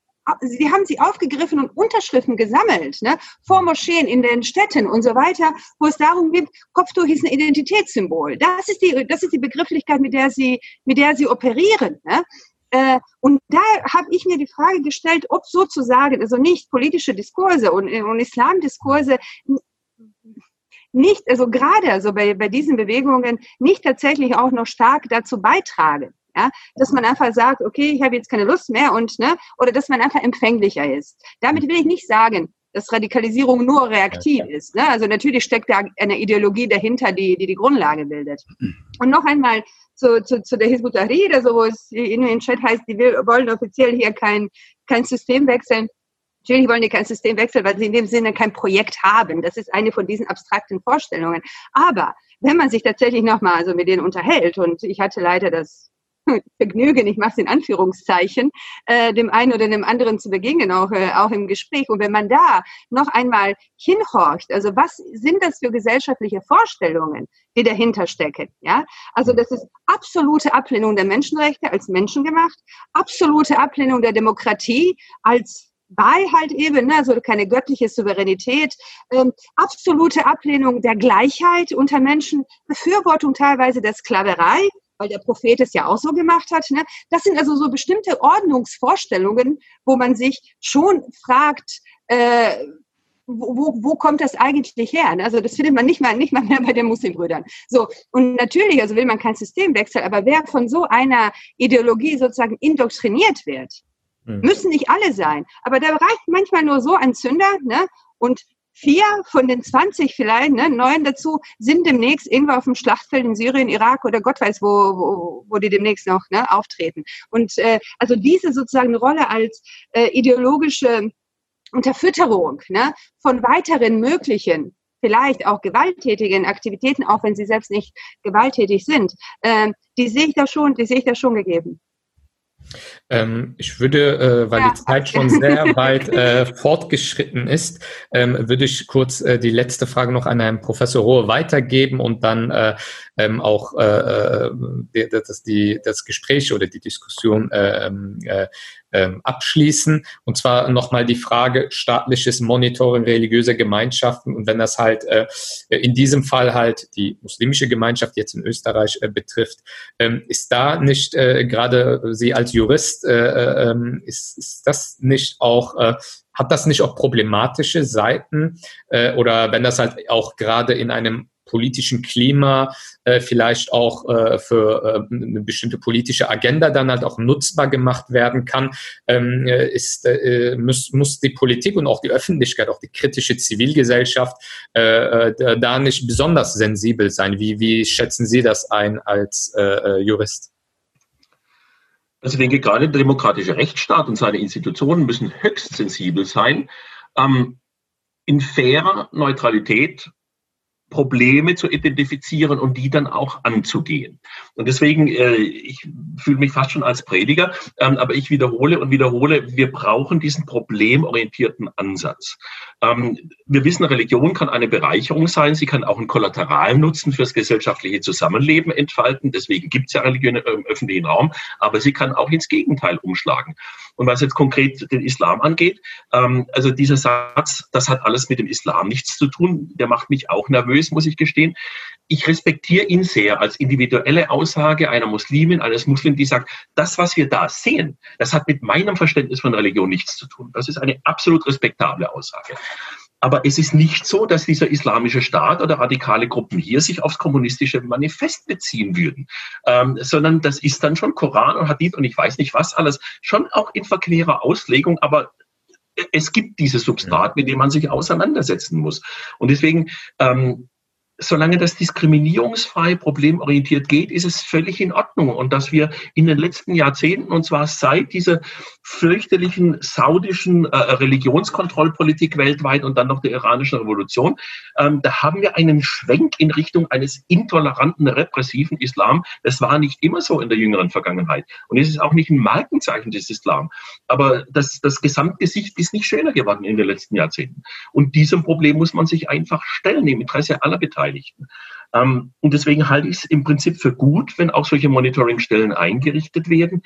sie haben sie aufgegriffen und Unterschriften gesammelt, ne, vor Moscheen in den Städten und so weiter, wo es darum geht, Kopftuch ist ein Identitätssymbol. Das ist die, das ist die Begrifflichkeit, mit der sie, mit der sie operieren. Ne? Äh, und da habe ich mir die Frage gestellt, ob sozusagen, also nicht politische Diskurse und, und Islamdiskurse nicht, also gerade also bei, bei diesen Bewegungen nicht tatsächlich auch noch stark dazu beitragen. Ja, dass man einfach sagt, okay, ich habe jetzt keine Lust mehr und ne, oder dass man einfach empfänglicher ist. Damit will ich nicht sagen, dass Radikalisierung nur reaktiv ist. Ne? Also natürlich steckt da eine Ideologie dahinter, die, die die Grundlage bildet. Und noch einmal zu, zu, zu der Hizbut Tahrir, also wo es in den Chat heißt, die wollen offiziell hier kein, kein System wechseln. Natürlich wollen die kein System wechseln, weil sie in dem Sinne kein Projekt haben. Das ist eine von diesen abstrakten Vorstellungen. Aber wenn man sich tatsächlich nochmal also mit denen unterhält, und ich hatte leider das Vergnügen, ich mache es in Anführungszeichen, äh, dem einen oder dem anderen zu begegnen, auch, äh, auch im Gespräch. Und wenn man da noch einmal hinhorcht, also was sind das für gesellschaftliche Vorstellungen, die dahinter stecken? Ja, also das ist absolute Ablehnung der Menschenrechte als menschengemacht, absolute Ablehnung der Demokratie als halt eben, ne, also keine göttliche Souveränität, ähm, absolute Ablehnung der Gleichheit unter Menschen, Befürwortung teilweise der Sklaverei, weil der Prophet es ja auch so gemacht hat. Ne? Das sind also so bestimmte Ordnungsvorstellungen, wo man sich schon fragt, äh, wo, wo, wo kommt das eigentlich her? Ne? Also das findet man nicht mal, nicht mal mehr bei den Muslimbrüdern. So, und natürlich, also will man kein Systemwechsel, aber wer von so einer Ideologie sozusagen indoktriniert wird, mhm. müssen nicht alle sein. Aber da reicht manchmal nur so ein Zünder, ne? Und vier von den 20 vielleicht, ne, neun dazu, sind demnächst irgendwo auf dem Schlachtfeld in Syrien, Irak oder Gott weiß wo, wo, wo die demnächst noch ne, auftreten. Und äh, also diese sozusagen Rolle als äh, ideologische Unterfütterung ne, von weiteren möglichen vielleicht auch gewalttätigen Aktivitäten, auch wenn sie selbst nicht gewalttätig sind, äh, die sehe ich da schon, die sehe ich da schon gegeben. Ähm, ich würde, äh, weil ja, die Zeit schon sehr weit äh, fortgeschritten ist, ähm, würde ich kurz äh, die letzte Frage noch an Herrn Professor Rohe weitergeben und dann äh, ähm, auch äh, äh, das, die, das Gespräch oder die Diskussion ähm, äh, ähm, abschließen. Und zwar nochmal die Frage staatliches Monitoring religiöser Gemeinschaften. Und wenn das halt äh, in diesem Fall halt die muslimische Gemeinschaft jetzt in Österreich äh, betrifft, ähm, ist da nicht äh, gerade Sie als Jurist, äh, äh, ähm, ist, ist das nicht auch äh, hat das nicht auch problematische Seiten äh, oder wenn das halt auch gerade in einem politischen Klima äh, vielleicht auch äh, für äh, eine bestimmte politische Agenda dann halt auch nutzbar gemacht werden kann, ähm, äh, ist, äh, muss, muss die Politik und auch die Öffentlichkeit, auch die kritische Zivilgesellschaft äh, äh, da nicht besonders sensibel sein. Wie, wie schätzen Sie das ein als äh, äh Jurist? Also ich denke, gerade der demokratische Rechtsstaat und seine Institutionen müssen höchst sensibel sein. Ähm, in fairer Neutralität Probleme zu identifizieren und die dann auch anzugehen. Und deswegen, äh, ich fühle mich fast schon als Prediger, ähm, aber ich wiederhole und wiederhole, wir brauchen diesen problemorientierten Ansatz. Ähm, wir wissen, Religion kann eine Bereicherung sein, sie kann auch einen Kollateralnutzen fürs gesellschaftliche Zusammenleben entfalten. Deswegen gibt es ja Religion im öffentlichen Raum, aber sie kann auch ins Gegenteil umschlagen. Und was jetzt konkret den Islam angeht, ähm, also dieser Satz, das hat alles mit dem Islam nichts zu tun, der macht mich auch nervös, muss ich gestehen. Ich respektiere ihn sehr als individuelle Aussage einer Muslimin, eines Muslims, die sagt, das, was wir da sehen, das hat mit meinem Verständnis von Religion nichts zu tun. Das ist eine absolut respektable Aussage. Aber es ist nicht so, dass dieser islamische Staat oder radikale Gruppen hier sich aufs kommunistische Manifest beziehen würden, ähm, sondern das ist dann schon Koran und Hadith und ich weiß nicht was alles, schon auch in verquerer Auslegung, aber es gibt dieses Substrat, mit dem man sich auseinandersetzen muss. Und deswegen ähm, solange das diskriminierungsfrei, problemorientiert geht, ist es völlig in Ordnung. Und dass wir in den letzten Jahrzehnten, und zwar seit dieser fürchterlichen saudischen äh, Religionskontrollpolitik weltweit und dann noch der iranischen Revolution, ähm, da haben wir einen Schwenk in Richtung eines intoleranten, repressiven Islam. Das war nicht immer so in der jüngeren Vergangenheit. Und es ist auch nicht ein Markenzeichen des Islam. Aber das, das Gesamtgesicht ist nicht schöner geworden in den letzten Jahrzehnten. Und diesem Problem muss man sich einfach stellen, im Interesse aller Beteiligten. Beteiligten. Ähm, und deswegen halte ich es im Prinzip für gut, wenn auch solche Monitoringstellen eingerichtet werden.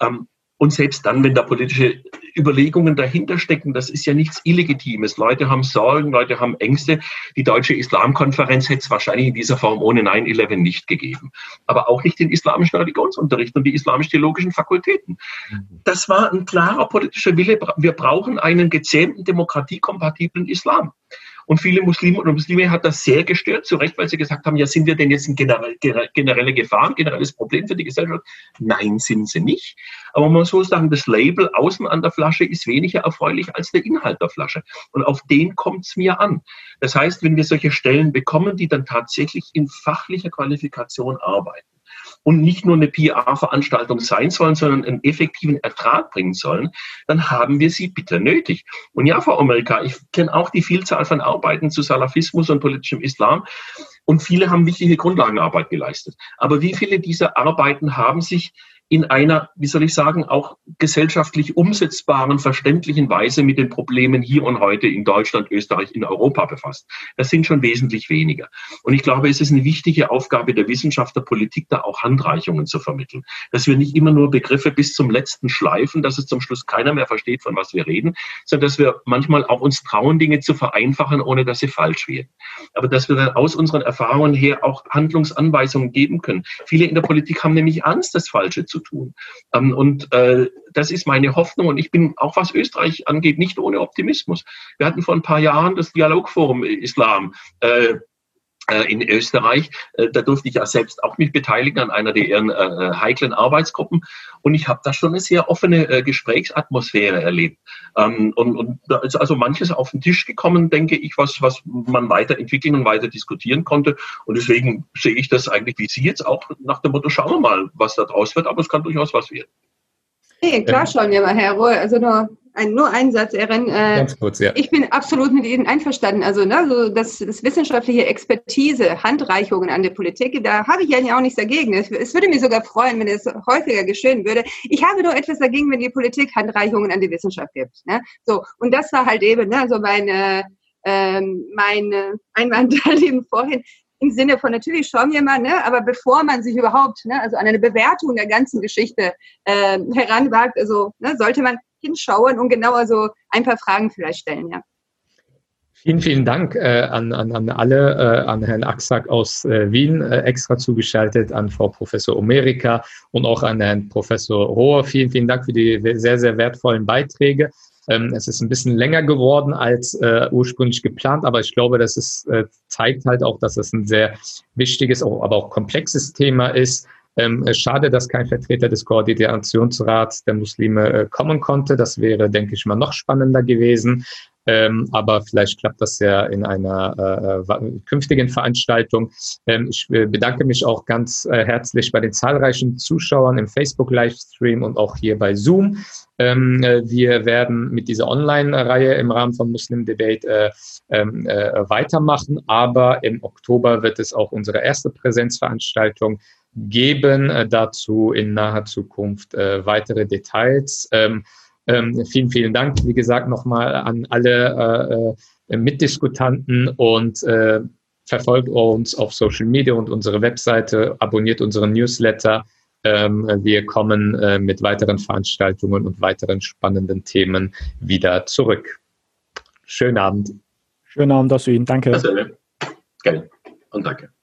Ähm, und selbst dann, wenn da politische Überlegungen dahinter stecken, das ist ja nichts Illegitimes. Leute haben Sorgen, Leute haben Ängste. Die Deutsche Islamkonferenz hätte es wahrscheinlich in dieser Form ohne 9-11 nicht gegeben. Aber auch nicht den islamischen Religionsunterricht und die islamisch-theologischen Fakultäten. Mhm. Das war ein klarer politischer Wille. Wir brauchen einen gezähmten, demokratiekompatiblen Islam. Und viele Muslime oder Muslime hat das sehr gestört, zu Recht, weil sie gesagt haben, ja, sind wir denn jetzt ein generell, generelle Gefahr, ein generelles Problem für die Gesellschaft? Nein, sind sie nicht. Aber man muss so sagen, das Label außen an der Flasche ist weniger erfreulich als der Inhalt der Flasche. Und auf den kommt es mir an. Das heißt, wenn wir solche Stellen bekommen, die dann tatsächlich in fachlicher Qualifikation arbeiten, und nicht nur eine PR-Veranstaltung sein sollen, sondern einen effektiven Ertrag bringen sollen, dann haben wir sie bitter nötig. Und ja, Frau Amerika, ich kenne auch die Vielzahl von Arbeiten zu Salafismus und politischem Islam und viele haben wichtige Grundlagenarbeit geleistet. Aber wie viele dieser Arbeiten haben sich in einer, wie soll ich sagen, auch gesellschaftlich umsetzbaren, verständlichen Weise mit den Problemen hier und heute in Deutschland, Österreich, in Europa befasst. Das sind schon wesentlich weniger. Und ich glaube, es ist eine wichtige Aufgabe der Wissenschaft, der Politik, da auch Handreichungen zu vermitteln. Dass wir nicht immer nur Begriffe bis zum letzten schleifen, dass es zum Schluss keiner mehr versteht, von was wir reden, sondern dass wir manchmal auch uns trauen, Dinge zu vereinfachen, ohne dass sie falsch werden. Aber dass wir dann aus unseren Erfahrungen her auch Handlungsanweisungen geben können. Viele in der Politik haben nämlich Angst, das Falsche zu zu tun. Ähm, und äh, das ist meine Hoffnung. Und ich bin auch was Österreich angeht, nicht ohne Optimismus. Wir hatten vor ein paar Jahren das Dialogforum Islam. Äh, äh, in Österreich. Äh, da durfte ich ja selbst auch mich beteiligen an einer der ihren äh, heiklen Arbeitsgruppen. Und ich habe da schon eine sehr offene äh, Gesprächsatmosphäre erlebt. Ähm, und, und da ist also manches auf den Tisch gekommen, denke ich, was, was man weiterentwickeln und weiter diskutieren konnte. Und deswegen sehe ich das eigentlich wie Sie jetzt auch nach dem Motto, schauen wir mal, was da draus wird, aber es kann durchaus was werden. Nee, klar schon, ja, Herr Rohr. Also nur ein, nur ein Satz, Erin. Äh, Ganz kurz, ja. Ich bin absolut mit Ihnen einverstanden. Also, ne, so das, das wissenschaftliche Expertise, Handreichungen an die Politik, da habe ich ja auch nichts dagegen. Es, es würde mich sogar freuen, wenn es häufiger geschehen würde. Ich habe nur etwas dagegen, wenn die Politik Handreichungen an die Wissenschaft gibt. Ne? So, und das war halt eben ne, so meine, ähm, mein Einwand halt eben vorhin im Sinne von natürlich schauen wir mal, ne, aber bevor man sich überhaupt, ne, also an eine Bewertung der ganzen Geschichte äh, heranwagt, also ne, sollte man hinschauen und genauer so ein paar Fragen vielleicht stellen, ja. Vielen, vielen Dank äh, an, an, an alle, äh, an Herrn Axack aus äh, Wien äh, extra zugeschaltet, an Frau Professor Omerika und auch an Herrn Professor Rohr. Vielen, vielen Dank für die sehr, sehr wertvollen Beiträge. Ähm, es ist ein bisschen länger geworden als äh, ursprünglich geplant, aber ich glaube, das ist, äh, zeigt halt auch, dass es ein sehr wichtiges, aber auch komplexes Thema ist. Ähm, schade, dass kein Vertreter des Koordinationsrats der Muslime äh, kommen konnte. Das wäre, denke ich mal, noch spannender gewesen. Ähm, aber vielleicht klappt das ja in einer äh, äh künftigen Veranstaltung. Ähm, ich äh, bedanke mich auch ganz äh, herzlich bei den zahlreichen Zuschauern im Facebook-Livestream und auch hier bei Zoom. Ähm, äh, wir werden mit dieser Online-Reihe im Rahmen von Muslim Debate äh, ähm, weitermachen, aber im Oktober wird es auch unsere erste Präsenzveranstaltung geben. Äh, dazu in naher Zukunft äh, weitere Details. Ähm, ähm, vielen, vielen Dank, wie gesagt, nochmal an alle äh, äh, Mitdiskutanten und äh, verfolgt uns auf Social Media und unsere Webseite, abonniert unseren Newsletter Ähm, wir kommen äh, mit weiteren Veranstaltungen und weiteren spannenden Themen wieder zurück. Schönen Abend. Schönen Abend, dass du Ihnen. Danke. Gerne. Und danke.